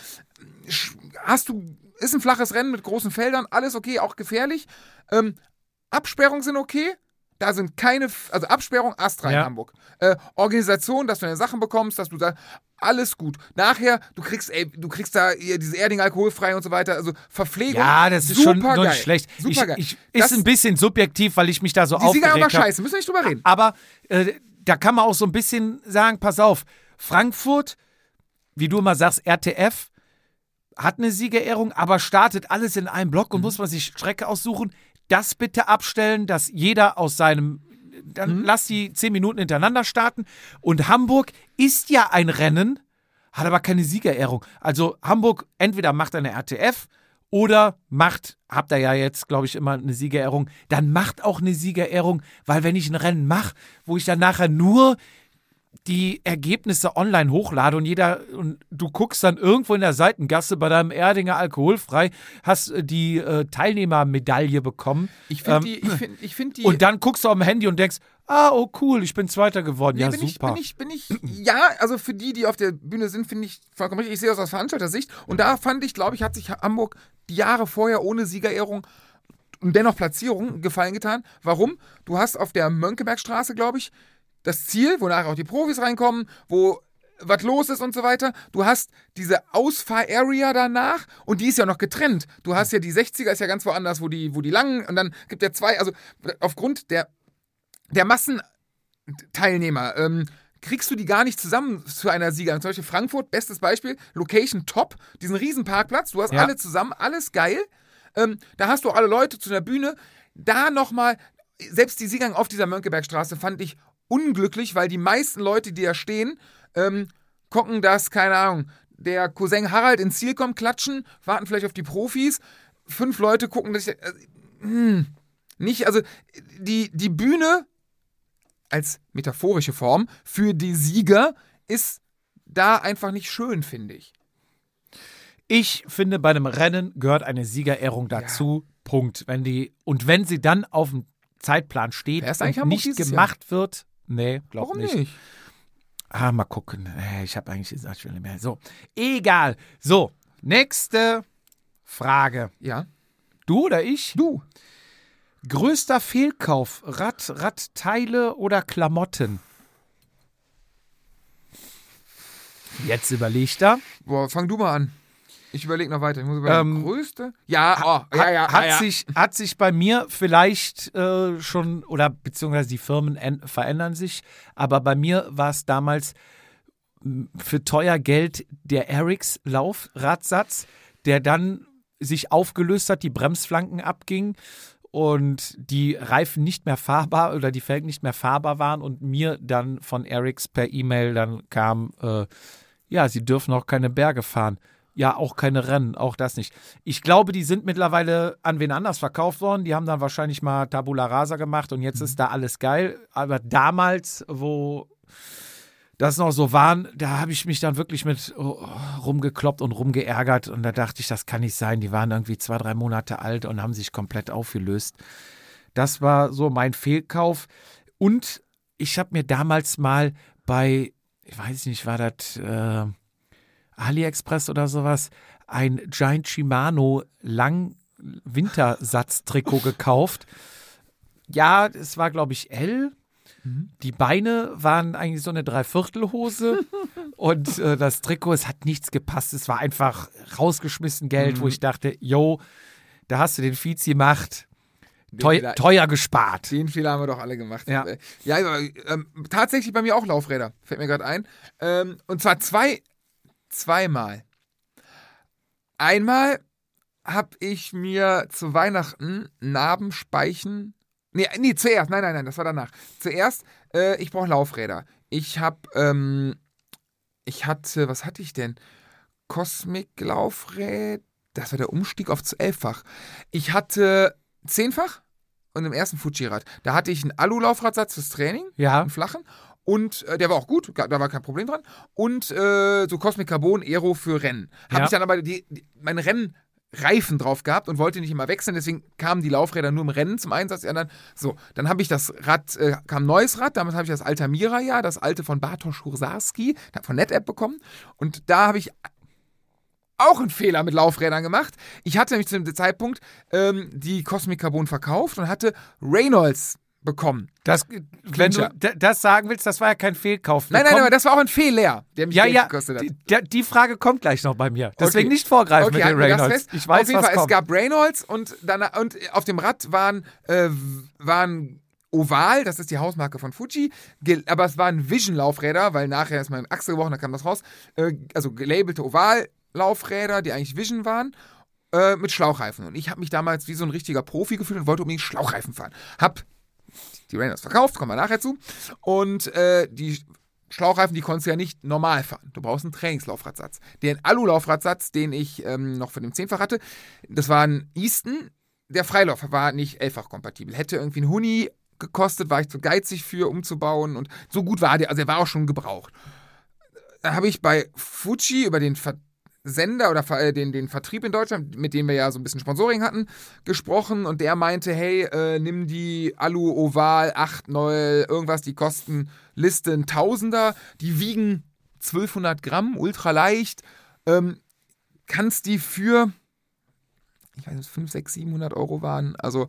hast du, ist ein flaches Rennen mit großen Feldern, alles okay, auch gefährlich. Ähm, Absperrungen sind okay. Da sind keine, also Absperrung, Astra Ja. in Hamburg. Äh, Organisation, dass du deine Sachen bekommst, dass du da, alles gut. Nachher, du kriegst, ey, du kriegst da diese Erding alkoholfrei und so weiter, also Verpflegung. Ja, das ist super schon geil. nicht schlecht. Super ich, geil. ich, Das- ist ein bisschen subjektiv, weil ich mich da so die aufgeregt habe. scheiße, müssen wir nicht drüber reden. Aber äh, da kann man auch so ein bisschen sagen, pass auf, Frankfurt, wie du immer sagst, RTF, hat eine Siegerehrung, aber startet alles in einem Block und muss man sich Strecke aussuchen. Das bitte abstellen, dass jeder aus seinem, dann lass die zehn Minuten hintereinander starten. Und Hamburg ist ja ein Rennen, hat aber keine Siegerehrung. Also Hamburg entweder macht eine RTF oder macht, habt ihr ja jetzt, glaube ich, immer eine Siegerehrung, dann macht auch eine Siegerehrung, weil wenn ich ein Rennen mache, wo ich dann nachher nur die Ergebnisse online hochlade und jeder und du guckst dann irgendwo in der Seitengasse bei deinem Erdinger alkoholfrei, hast äh, die äh, Teilnehmermedaille bekommen. Ich finde Ähm, die, ich finde, ich find die. Und dann guckst du auf dem Handy und denkst, ah, oh cool, ich bin Zweiter geworden. Nee, ja, bin super. Ich, bin ich, bin ich, ja, also für die, die auf der Bühne sind, finde ich vollkommen richtig. Ich sehe das aus Veranstalter-Sicht. Und da fand ich, glaube ich, hat sich Hamburg die Jahre vorher ohne Siegerehrung und dennoch Platzierung gefallen getan. Warum? Du hast auf der Mönckebergstraße, glaube ich, das Ziel, wo nachher auch die Profis reinkommen, wo was los ist und so weiter. Du hast diese Ausfahr-Area danach und die ist ja noch getrennt. Du hast ja die 60er, ist ja ganz woanders, wo die, wo die langen und dann gibt er zwei, also aufgrund der, der Massenteilnehmer ähm, kriegst du die gar nicht zusammen zu einer Siegerin. Zum Beispiel Frankfurt, bestes Beispiel, Location top, diesen riesen Parkplatz, du hast Ja. alle zusammen, alles geil. Ähm, da hast du alle Leute zu der Bühne. Da nochmal, selbst die Siegerin auf dieser Mönckebergstraße fand ich unglücklich, weil die meisten Leute, die da stehen, ähm, gucken, dass, keine Ahnung, der Cousin Harald ins Ziel kommt, klatschen, warten vielleicht auf die Profis. Fünf Leute gucken, dass ich, hm, nicht, also die, die Bühne als metaphorische Form für die Sieger ist da einfach nicht schön, finde ich. Ich finde, bei einem Rennen gehört eine Siegerehrung dazu. Punkt. Wenn die, und wenn sie dann auf dem Zeitplan steht und nicht gemacht wird, nee, glaub Warum nicht. nicht? Ah, mal gucken. Äh, Ich habe eigentlich will nicht mehr. So, egal. So, nächste Frage. Ja. Du oder ich? Du. Größter Fehlkauf: Rad, Radteile oder Klamotten? Jetzt überlegt er. Boah, fang du mal an. Ich überlege noch weiter. Ich muss überlegen. Ähm, Größte? Ja, oh, ja, ja, hat, ja, ja. Sich, hat sich bei mir vielleicht äh, schon, oder beziehungsweise die Firmen en- verändern sich, aber bei mir war es damals für teuer Geld der Erics Laufradsatz, der dann sich aufgelöst hat, die Bremsflanken abging und die Reifen nicht mehr fahrbar oder die Felgen nicht mehr fahrbar waren und mir dann von Erics per E-Mail dann kam, äh, ja, sie dürfen auch keine Berge fahren. Ja, auch keine Rennen, auch das nicht. Ich glaube, die sind mittlerweile an wen anders verkauft worden. Die haben dann wahrscheinlich mal Tabula Rasa gemacht und jetzt ist da alles geil. Aber damals, wo das noch so waren, da habe ich mich dann wirklich mit oh, rumgekloppt und rumgeärgert und da dachte ich, das kann nicht sein. Die waren irgendwie zwei, drei Monate alt und haben sich komplett aufgelöst. Das war so mein Fehlkauf. Und ich habe mir damals mal bei, ich weiß nicht, war das äh, AliExpress oder sowas, ein Giant Shimano Wintersatztrikot gekauft. Ja, es war, glaube ich, L. Die Beine waren eigentlich so eine Dreiviertelhose und äh, das Trikot, es hat nichts gepasst. Es war einfach rausgeschmissen Geld, wo ich dachte, yo, da hast du den Vize gemacht. Teu Fehler- teuer gespart. Den Fehler haben wir doch alle gemacht. Ja. Äh, ja aber, ähm, tatsächlich bei mir auch Laufräder, fällt mir gerade ein. Ähm, und zwar zwei, zweimal. Einmal habe ich mir zu Weihnachten Narbenspeichen. Nee, nee, zuerst. Nein, nein, nein, das war danach. Zuerst, äh, ich brauche Laufräder. Ich habe, ähm, ich hatte, was hatte ich denn? Cosmic Laufräder. Das war der Umstieg auf zu elffach. Ich hatte zehnfach und im ersten Fuji-Rad. Da hatte ich einen Alu-Laufradsatz fürs Training, Ja. einen flachen. Und äh, der war auch gut, da war kein Problem dran. Und äh, so Cosmic Carbon Aero für Rennen. Habe Ja. ich dann aber die, die, meine Rennreifen drauf gehabt und wollte nicht immer wechseln, deswegen kamen die Laufräder nur im Rennen zum Einsatz. Die anderen, so, dann habe ich das Rad, äh, kam ein neues Rad, damals habe ich das Altamira ja, das alte von Bartosz Hursarski, von NetApp bekommen. Und da habe ich auch einen Fehler mit Laufrädern gemacht. Ich hatte nämlich zu dem Zeitpunkt ähm, die Cosmic Carbon verkauft und hatte Reynolds bekommen. Das, wenn du das sagen willst, das war ja kein Fehlkauf. Nein, nein, aber das war auch ein Fehler, der mich ja, Geld ja, gekostet hat. die, die Frage kommt gleich noch bei mir. Deswegen Okay. nicht vorgreifen Okay, mit den Reynolds. Ich weiß, Auf jeden was Fall, es kommt. gab Reynolds und, dann, und auf dem Rad waren, äh, waren Oval, das ist die Hausmarke von Fuji, aber es waren Vision-Laufräder, weil nachher ist mein Achse gebrochen, da kam das raus. Äh, also gelabelte Oval-Laufräder, die eigentlich Vision waren, äh, mit Schlauchreifen. Und ich habe mich damals wie so ein richtiger Profi gefühlt und wollte unbedingt Schlauchreifen fahren. Hab die Reynolds verkauft, kommen wir nachher zu. Und äh, die Schlauchreifen, die konntest du ja nicht normal fahren. Du brauchst einen Trainingslaufradsatz. Den Alu-Laufradsatz, den ich ähm, noch von dem Zehnfach hatte, das war ein Easton. Der Freilauf war nicht elffach kompatibel. Hätte irgendwie ein Huni gekostet, war ich zu geizig für umzubauen und so gut war der, also er war auch schon gebraucht. Dann habe ich bei Fuji über den Versender oder äh, den, den Vertrieb in Deutschland, mit dem wir ja so ein bisschen Sponsoring hatten, gesprochen und der meinte, hey, äh, nimm die Alu Oval 8 Noll, irgendwas, die kosten Liste ein Tausender, die wiegen 1200 Gramm, ultra leicht, ähm, kannst die für, ich weiß nicht, 5, 6, 700 Euro waren, also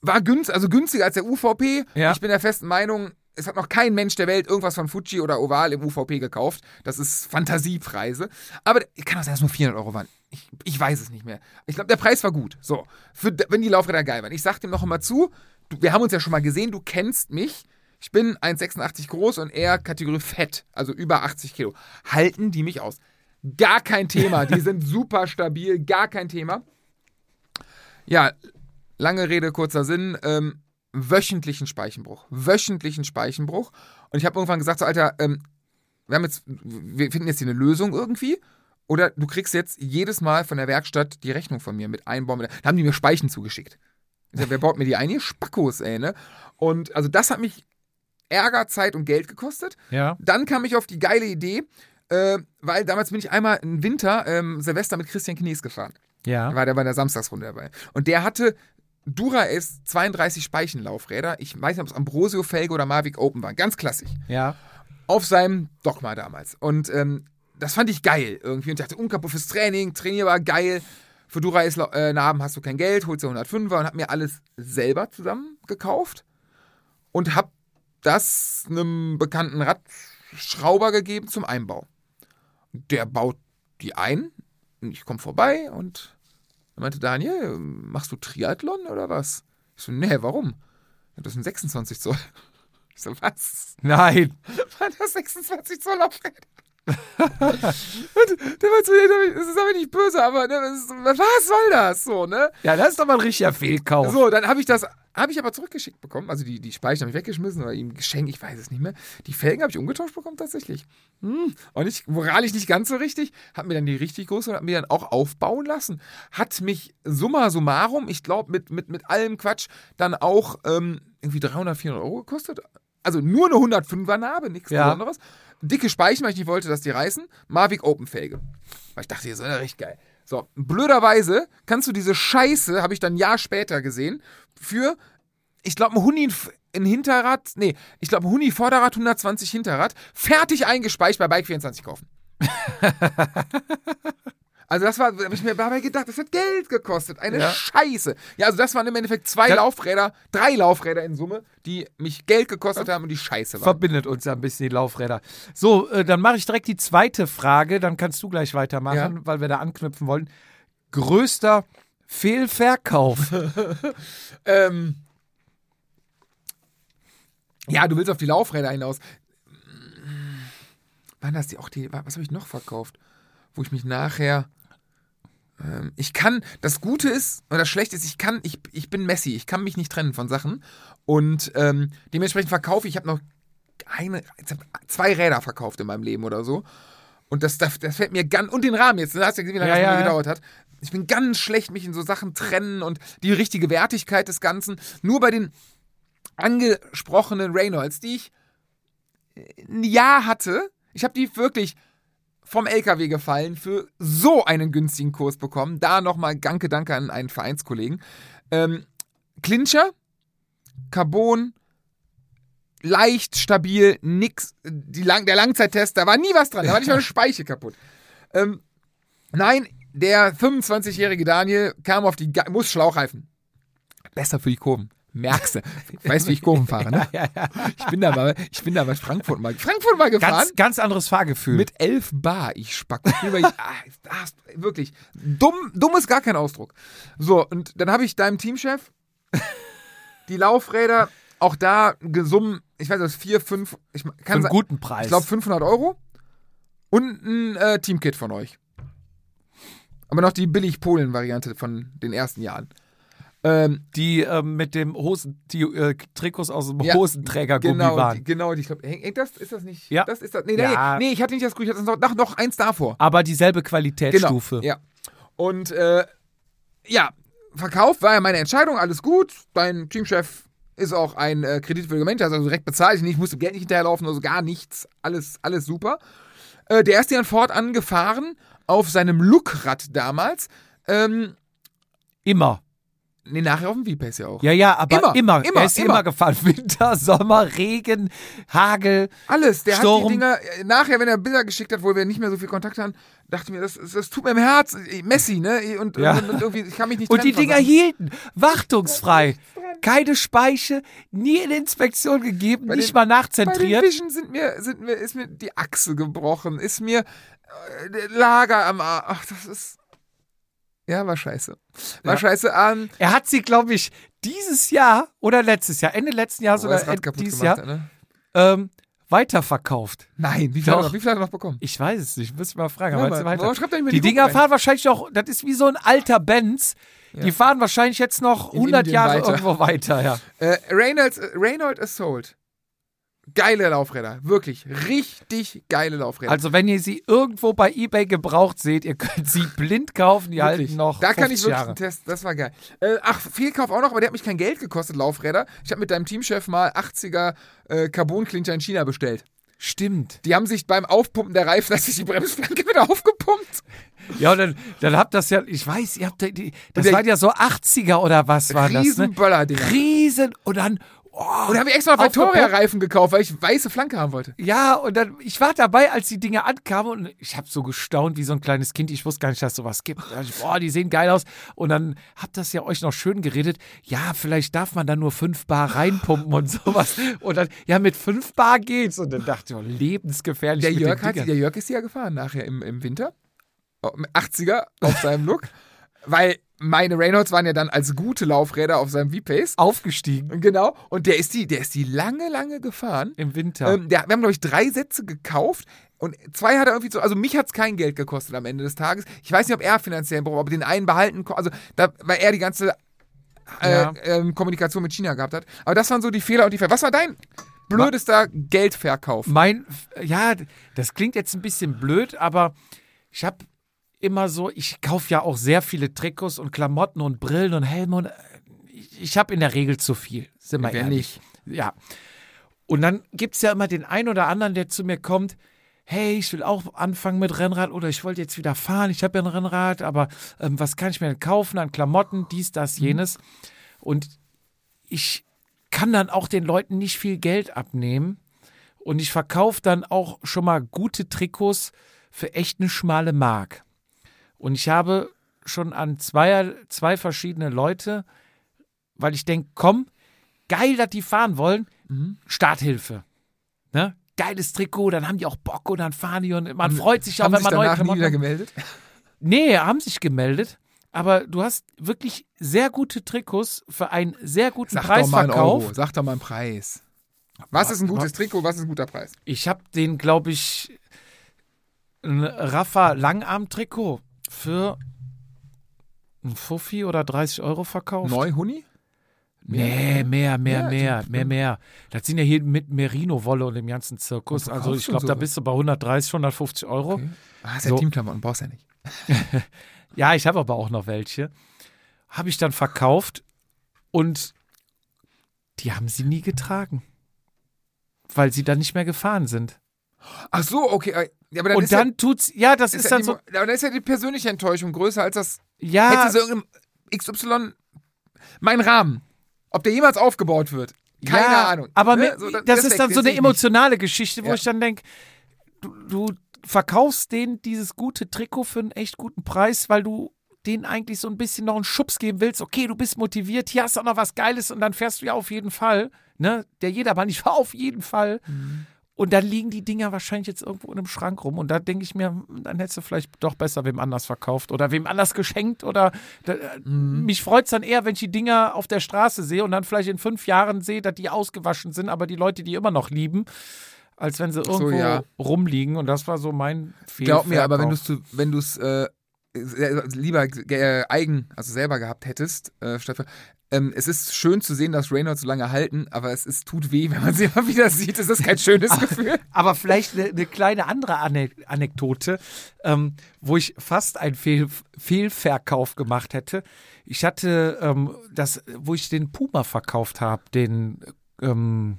war günst, also günstiger als der UVP. Ja. Ich bin der festen Meinung, es hat noch kein Mensch der Welt irgendwas von Fuji oder Oval im UVP gekauft. Das ist Fantasiepreise. Aber kann auch sein, dass nur 400 Euro waren. Ich, ich weiß es nicht mehr. Ich glaube, der Preis war gut. So, für, wenn die Laufräder geil waren. Ich sag dem noch immer zu, du, wir haben uns ja schon mal gesehen, du kennst mich. Ich bin 1,86 groß und eher Kategorie Fett, also über 80 Kilo. Halten die mich aus? Gar kein Thema. Die sind super stabil, gar kein Thema. Ja, lange Rede, kurzer Sinn. Ähm, wöchentlichen Speichenbruch. Wöchentlichen Speichenbruch. Und ich habe irgendwann gesagt, so, Alter, ähm, wir, haben jetzt, wir finden jetzt hier eine Lösung irgendwie. Oder du kriegst jetzt jedes Mal von der Werkstatt die Rechnung von mir mit Einbau. Mit, da haben die mir Speichen zugeschickt. Ich sag, wer baut mir die ein? Ihr Spackos, ey, ne? Und also das hat mich Ärger, Zeit und Geld gekostet. Ja. Dann kam ich auf die geile Idee, äh, weil damals bin ich einmal im Winter ähm, Silvester mit Christian Knies gefahren. Ja. War der bei der Samstagsrunde dabei. Und der hatte Dura-S 32 Speichenlaufräder. Ich weiß nicht, ob es Ambrosio Felge oder Mavic Open waren. Ganz klassisch. Ja. Auf seinem Dogma damals. Und ähm, das fand ich geil irgendwie. Und ich dachte, unkaputt fürs Training, trainierbar, geil. Für Dura-S-Narben hast du kein Geld, holst dir 105er und hab mir alles selber zusammen gekauft. Und hab das einem bekannten Radschrauber gegeben zum Einbau. Der baut die ein. Ich komme vorbei und er meinte, Daniel, machst du Triathlon oder was? Ich so, nee, warum? Ja, Das sind 26 Zoll. Ich so, was? Nein. War das 26 Zoll Laufrad? und der war zu mir, das ist aber nicht böse, aber ne, ist, was soll das? So, ne? Ja, das ist aber ein richtiger Fehlkauf. So, dann habe ich das, habe ich aber zurückgeschickt bekommen. Also die, die Speichen habe ich weggeschmissen oder ihm geschenkt, ich weiß es nicht mehr. Die Felgen habe ich umgetauscht bekommen tatsächlich. Hm. Und ich, moralisch nicht ganz so richtig, habe mir dann die richtig große und habe mir dann auch aufbauen lassen. Hat mich summa summarum, ich glaube mit, mit, mit allem Quatsch, dann auch ähm, irgendwie 300, 400 Euro gekostet. Also nur eine 105er Narbe, nichts Ja. Besonderes. Dicke Speichen, weil ich nicht wollte, dass die reißen. Mavic Open Felge. Weil ich dachte, das ist ja richtig geil. So, blöderweise kannst du diese Scheiße, habe ich dann ein Jahr später gesehen, für, ich glaube, ein Huni, ein Hinterrad, nee, ich glaube, ein Huni Vorderrad, 120 Hinterrad, fertig eingespeicht bei Bike24 kaufen. Also das war, habe ich mir dabei gedacht, das hat Geld gekostet. Eine Ja. Scheiße. Ja, also das waren im Endeffekt zwei Ja. Laufräder, drei Laufräder in Summe, die mich Geld gekostet haben und die scheiße waren. Verbindet uns ja ein bisschen die Laufräder. So, äh, dann mache ich direkt die zweite Frage, dann kannst du gleich weitermachen, Ja. weil wir da anknüpfen wollen. Größter Fehlverkauf. Ähm, ja, du willst auf die Laufräder hinaus. Waren das die auch die, was habe ich noch verkauft? Wo ich mich nachher. Ähm, ich kann, das Gute ist, oder das Schlechte ist, ich kann, ich, ich bin Messi, ich kann mich nicht trennen von Sachen. Und ähm, dementsprechend verkaufe ich, ich habe noch eine, zwei Räder verkauft in meinem Leben oder so. Und das, das, das fällt mir ganz, und den Rahmen jetzt, du hast ja gesehen, wie lange Ja, das ja, mir ja. gedauert hat. Ich bin ganz schlecht, mich in so Sachen trennen und die richtige Wertigkeit des Ganzen. Nur bei den angesprochenen Reynolds, die ich ein Jahr hatte, ich habe die wirklich vom LKW gefallen für so einen günstigen Kurs bekommen. Da nochmal Danke, danke an einen Vereinskollegen. Ähm, Clincher, Carbon, leicht, stabil, nix. Die Lang der Langzeittest, da war nie was dran, da war nicht mal eine Speiche kaputt. Ähm, nein, der 25-jährige Daniel kam auf die, Ga muss Schlauchreifen. Besser für die Kurven. Merkst du. Weißt, wie ich Kurven fahre, ne? ja, ja. Ich bin da mal, ich bin da bei Frankfurt mal, Frankfurt mal gefahren. Ganz, ganz anderes Fahrgefühl. Mit 11 Bar, ich spack. Ich bin über- ah, wirklich. Dumm, dumm ist gar kein Ausdruck. So, und dann habe ich deinem Teamchef die Laufräder, auch da gesummen, ich weiß nicht, 4, 5, ich für kann einen sagen, guten Preis. ich glaube 500 Euro und ein äh, Teamkit von euch. Aber noch die Billig-Polen-Variante von den ersten Jahren. Ähm, die ähm, mit dem Hosen, die äh, Trikots aus dem Ja, Hosenträgergummi genau, waren. die, genau, die, ich glaube, das, ist das nicht? Ja. Das ist das, nee, Ja. nee, nee, ich hatte nicht das Grün, ich hatte noch, noch, eins davor. Aber dieselbe Qualitätsstufe. Genau. Ja. Und äh, ja, Verkauf war ja meine Entscheidung, alles gut. Dein Teamchef ist auch ein äh, kreditwürdiger Mensch, also direkt bezahlt. Ich musste Geld nicht hinterherlaufen, also gar nichts. Alles, alles super. Äh, der ist dann fortan gefahren auf seinem Luckrad damals. Ähm, Immer. Nee, nachher auf dem V-Pace ja auch. Ja, ja, aber Immer, immer. immer, er ist immer. immer. gefahren. Winter, Sommer, Regen, Hagel. Alles. Der Sturm. hat die Dinger, äh, nachher, wenn er Bilder geschickt hat, wo wir nicht mehr so viel Kontakt haben, dachte ich mir, das, das tut mir im Herz. Messi, ne? Und, Ja. und, und irgendwie, ich kann mich nicht Und die Dinger Sachen. hielten. Wartungsfrei. Keine Speiche, nie in Inspektion gegeben, Bei nicht den- mal Bei den nachzentriert. Sind mir, sind mir, ist mir die Achse gebrochen, ist mir äh, Lager am Arsch. Ach, das ist. Ja, war scheiße. War Ja. scheiße. Ähm, Er hat sie, glaube ich, dieses Jahr oder letztes Jahr, Ende letzten Jahres er oder dieses gemacht Jahr, hat, ne? ähm, weiterverkauft. Nein, wie viel, hat er noch, wie viel hat er noch bekommen? Ich weiß es nicht, müsste mal fragen. Ja, aber warum schreibt er nicht die die Dinger rein? fahren wahrscheinlich auch, das ist wie so ein alter Benz. Die fahren wahrscheinlich jetzt noch In 100 Indien Jahre weiter. irgendwo weiter, ja. Äh, Reynolds, äh, Reynolds Assault. Geile Laufräder. Wirklich. Richtig geile Laufräder. Also wenn ihr sie irgendwo bei Ebay gebraucht seht, ihr könnt sie blind kaufen, die Wirklich. halten noch Da kann ich 50 wirklich Jahre. einen Test, das war geil. Äh, ach, Fehlkauf auch noch, aber der hat mich kein Geld gekostet, Laufräder. Ich habe mit deinem Teamchef mal 80er äh, Carbon-Clincher in China bestellt. Stimmt. Die haben sich beim Aufpumpen der Reifen, dass sich die Bremsflanke wieder aufgepumpt. Ja, und dann, dann habt das ja, ich weiß, ihr habt die- das waren ja so 80er oder was war das, ne? Riesenböller-Dinger. Riesen und dann oh, Und da habe ich extra. Victoria-Reifen gekauft, weil ich weiße Flanke haben wollte. Ja, und dann, ich war dabei, als die Dinge ankamen und ich habe so gestaunt wie so ein kleines Kind. Ich wusste gar nicht, dass sowas gibt. Da ich, boah, die sehen geil aus. Und dann habt das ja euch noch schön geredet. Ja, vielleicht darf man da nur 5 Bar reinpumpen und sowas. Und dann, ja, mit 5 Bar geht's. Und dann dachte ich, oh, lebensgefährlich. Der Jörg, hat, der Jörg ist ja gefahren nachher im, im Winter. Oh, mit 80er auf seinem Look. weil meine Reynolds waren ja dann als gute Laufräder auf seinem V-Pace. aufgestiegen Genau. Und der ist die, der ist die lange, lange gefahren. im Winter. Ähm, der, wir haben, glaube ich, drei Sätze gekauft und zwei hat er irgendwie so, also mich hat es kein Geld gekostet am Ende des Tages. Ich weiß nicht, ob er finanziell braucht, ob er den einen behalten ko- also da, weil er die ganze äh, Ja. ähm, Kommunikation mit China gehabt hat. Aber das waren so die Fehler und die Fehler. Was war dein blödester Geldverkauf? Mein, ja, das klingt jetzt ein bisschen blöd, aber ich habe immer so, ich kaufe ja auch sehr viele Trikots und Klamotten und Brillen und Helme und äh, ich, ich habe in der Regel zu viel, sind wir ehrlich. Ja. Und dann gibt es ja immer den einen oder anderen, der zu mir kommt, hey, ich will auch anfangen mit Rennrad oder ich wollte jetzt wieder fahren, ich habe ja ein Rennrad, aber ähm, was kann ich mir denn kaufen an Klamotten, dies, das, jenes. Und ich kann dann auch den Leuten nicht viel Geld abnehmen. Und ich verkaufe dann auch schon mal gute Trikots für echt eine schmale Mark. Und ich habe schon an zwei, zwei verschiedene Leute, weil ich denke, komm, geil, dass die fahren wollen, Mhm. Starthilfe. Ne? Geiles Trikot, dann haben die auch Bock und dann fahren die und man freut sich auch, Haben wenn man neue danach nie Klamotten wieder gemeldet? Nee, haben sich gemeldet. Aber du hast wirklich sehr gute Trikots für einen sehr guten Sag doch mal einen Preisverkauf. Euro, sag doch mal einen Preis. Was ist ein gutes Trikot, was ist ein guter Preis? Ich habe den, glaube ich, ein Rafa Langarm-Trikot für ein Fuffi oder 30 Euro verkauft. Neu Huni? Nee, mehr, mehr, Ja, mehr, mehr, mehr. Das sind ja hier mit Merino-Wolle und dem ganzen Zirkus. Also ich glaube, da sowas? bist du bei 130, 150 Euro. Okay. Ah, ist ja So. Teamklamotten, brauchst ja nicht. Ja, ich habe aber auch noch welche. Habe ich dann verkauft und die haben sie nie getragen. Weil sie dann nicht mehr gefahren sind. Ach so, okay. äh, Ja, aber dann und dann tut's, ja, das ja, ist, ist ja dann so, aber dann ist ja die persönliche Enttäuschung größer als das. ja, Hätte sie irgendeinem XY mein Rahmen. Ob der jemals aufgebaut wird. Keine ja, Ahnung. Aber Ne? So, dann- das ist dann so eine ich emotionale Geschichte, wo Ja. ich dann denke, du, du verkaufst denen dieses gute Trikot für einen echt guten Preis, weil du denen eigentlich so ein bisschen noch einen Schubs geben willst. Okay, du bist motiviert, hier hast du auch noch was Geiles und dann fährst du ja auf jeden Fall. Ne? Der Jedermann, ich fahr auf jeden Fall. Mhm. Und dann liegen die Dinger wahrscheinlich jetzt irgendwo in einem Schrank rum. Und da denke ich mir, dann hättest du vielleicht doch besser wem anders verkauft oder wem anders geschenkt. Oder da, Mhm. mich freut es dann eher, wenn ich die Dinger auf der Straße sehe und dann vielleicht in fünf Jahren sehe, dass die ausgewaschen sind, aber die Leute die immer noch lieben, als wenn sie irgendwo ja. rumliegen. Und das war so mein Fehler. Glaub mir, aber wenn du es wenn du's, äh, lieber äh, eigen, also selber gehabt hättest, äh, Stefan, ähm, es ist schön zu sehen, dass Reynolds so lange halten, aber es ist, tut weh, wenn man sie immer wieder sieht. Es ist kein schönes Gefühl. Aber vielleicht eine, eine kleine andere Ane Anekdote, ähm, wo ich fast einen Fehl Fehlverkauf gemacht hätte. Ich hatte ähm, das, wo ich den Puma verkauft habe, den ähm,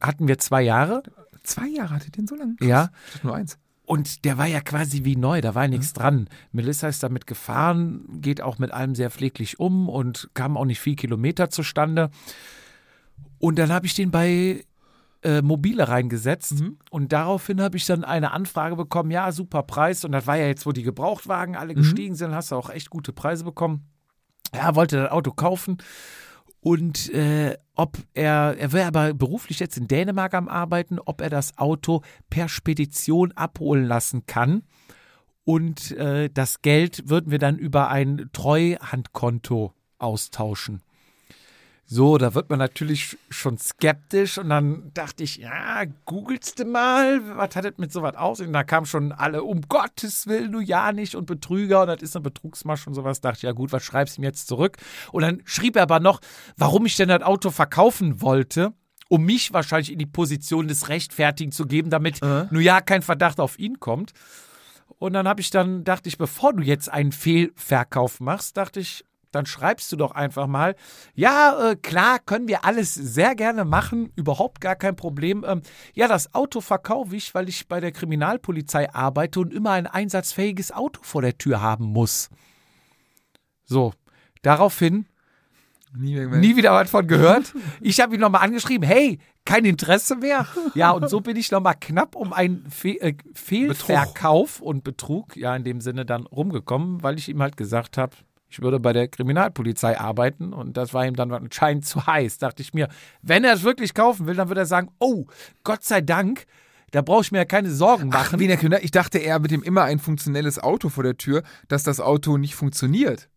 hatten wir zwei Jahre, Zwei Jahre hatte den so lange? ja. Ich dachte nur eins. Und der war ja quasi wie neu, da war ja nichts dran. Melissa ist damit gefahren, geht auch mit allem sehr pfleglich um und kam auch nicht viel Kilometer zustande. Und dann habe ich den bei äh, Mobile reingesetzt und daraufhin habe ich dann eine Anfrage bekommen, ja, super Preis. Und das war ja jetzt, wo die Gebrauchtwagen alle gestiegen sind, hast du auch echt gute Preise bekommen. Er wollte das Auto kaufen und äh, ob er, er wäre aber beruflich jetzt in Dänemark am Arbeiten, ob er das Auto per Spedition abholen lassen kann. Und äh, das Geld würden wir dann über ein Treuhandkonto austauschen. So, da wird man natürlich schon skeptisch und dann dachte ich, ja, googelst du mal, was hat das mit sowas aus? Und da kamen schon alle, um Gottes Willen, du ja nicht und Betrüger und das ist eine Betrugsmasche und sowas. Dachte ich, ja gut, was schreibst du ihm jetzt zurück? Und dann schrieb er aber noch, warum ich denn das Auto verkaufen wollte, um mich wahrscheinlich in die Position des Rechtfertigen zu geben, damit nur ja kein Verdacht auf ihn kommt. Und dann habe ich dann, dachte ich, bevor du jetzt einen Fehlverkauf machst, dachte ich, dann schreibst du doch einfach mal, ja, äh, klar, können wir alles sehr gerne machen, überhaupt gar kein Problem. Ähm, ja, das Auto verkaufe ich, weil ich bei der Kriminalpolizei arbeite und immer ein einsatzfähiges Auto vor der Tür haben muss. So, daraufhin Nie nie wieder was von gehört. Ich habe ihn nochmal angeschrieben, hey, kein Interesse mehr. Ja, und so bin ich nochmal knapp um einen Fe äh, Fehlverkauf und Betrug, ja, in dem Sinne dann rumgekommen, weil ich ihm halt gesagt habe, ich würde bei der Kriminalpolizei arbeiten und das war ihm dann anscheinend zu heiß. Dachte ich mir, wenn er es wirklich kaufen will, dann würde er sagen, oh, Gott sei Dank, da brauche ich mir ja keine Sorgen Ach, machen. wie in der Kinder. Ich dachte eher mit dem immer ein funktionelles Auto vor der Tür, dass das Auto nicht funktioniert.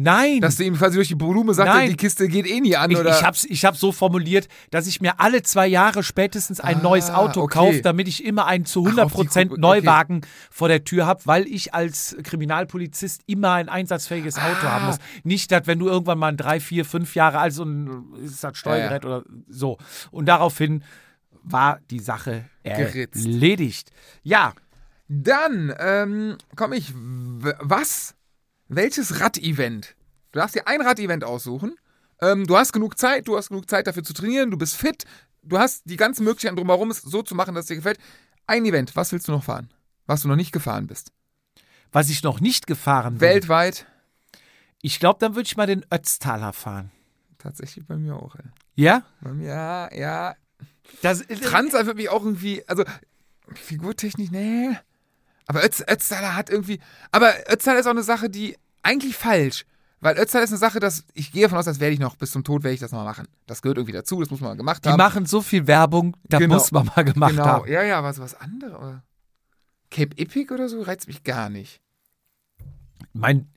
Nein. Dass du ihm quasi durch die Blume sagst, Nein. die Kiste geht eh nie an, Ich, oder? ich habe es ich hab's so formuliert, dass ich mir alle zwei Jahre spätestens ein Ah, neues Auto okay. kaufe, damit ich immer einen zu Ach, auf die 100% Kuh- Neuwagen vor der Tür habe, weil ich als Kriminalpolizist immer ein einsatzfähiges Auto Ah. haben muss. Nicht, dass wenn du irgendwann mal ein drei, vier, fünf Jahre alt so ein ist das Steuergerät oder so. Und daraufhin war die Sache Geritzt. erledigt. Ja, Dann ähm, komme ich. Was? Welches Rad-Event? Du darfst dir ein Rad-Event aussuchen. Ähm, du hast genug Zeit, du hast genug Zeit dafür zu trainieren, du bist fit, du hast die ganzen Möglichkeiten drumherum, es so zu machen, dass es dir gefällt. Ein Event, was willst du noch fahren? Was du noch nicht gefahren bist. was ich noch nicht gefahren bin. Weltweit. Ich glaube, dann würde ich mal den Ötztaler fahren. Tatsächlich bei mir auch, ey. Ja? Bei mir, ja, ja. Das, Transa wird mich auch irgendwie, also Figurtechnik, nee. Aber Ötz, Ötztaler hat irgendwie. Aber Ötztaler ist auch eine Sache, die eigentlich falsch. Weil Ötztaler ist eine Sache, dass ich gehe davon aus, das werde ich noch bis zum Tod werde ich das noch mal machen. Das gehört irgendwie dazu, das muss man mal gemacht Die haben. machen so viel Werbung, da Genau. muss man mal gemacht genau. haben. Ja, ja, was was anderes. aber Cape Epic oder so reizt mich gar nicht. Mein,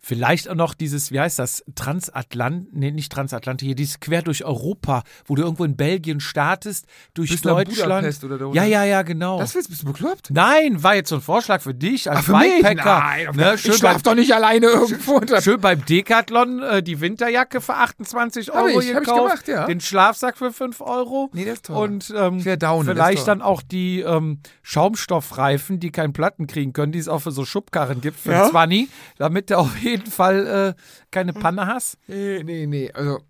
vielleicht auch noch dieses, wie heißt das, Transatlant, nee, nicht Transatlantik, hier, dieses quer durch Europa, wo du irgendwo in Belgien startest, durch Bis Deutschland. Ja, ja, ja, genau. Das willst bist du bekloppt? Nein, war jetzt so ein Vorschlag für dich als Ach, für mich? Bikepacker. Nein, auf ne, schön, ich schlaf doch nicht alleine irgendwo. unter- schön beim Decathlon äh, die Winterjacke für 28 Hab Euro ich, hab ich gekauft, gemacht, ja. den Schlafsack für 5 Euro. Nee, der ist toll. Und ähm, down, der vielleicht dann auch die ähm, Schaumstoffreifen, die keinen Platten kriegen können, die es auch für so Schubkarren gibt, für Ja? 20, damit du auf jeden Fall äh, keine Panne hast. Nee, nee, nee. Also,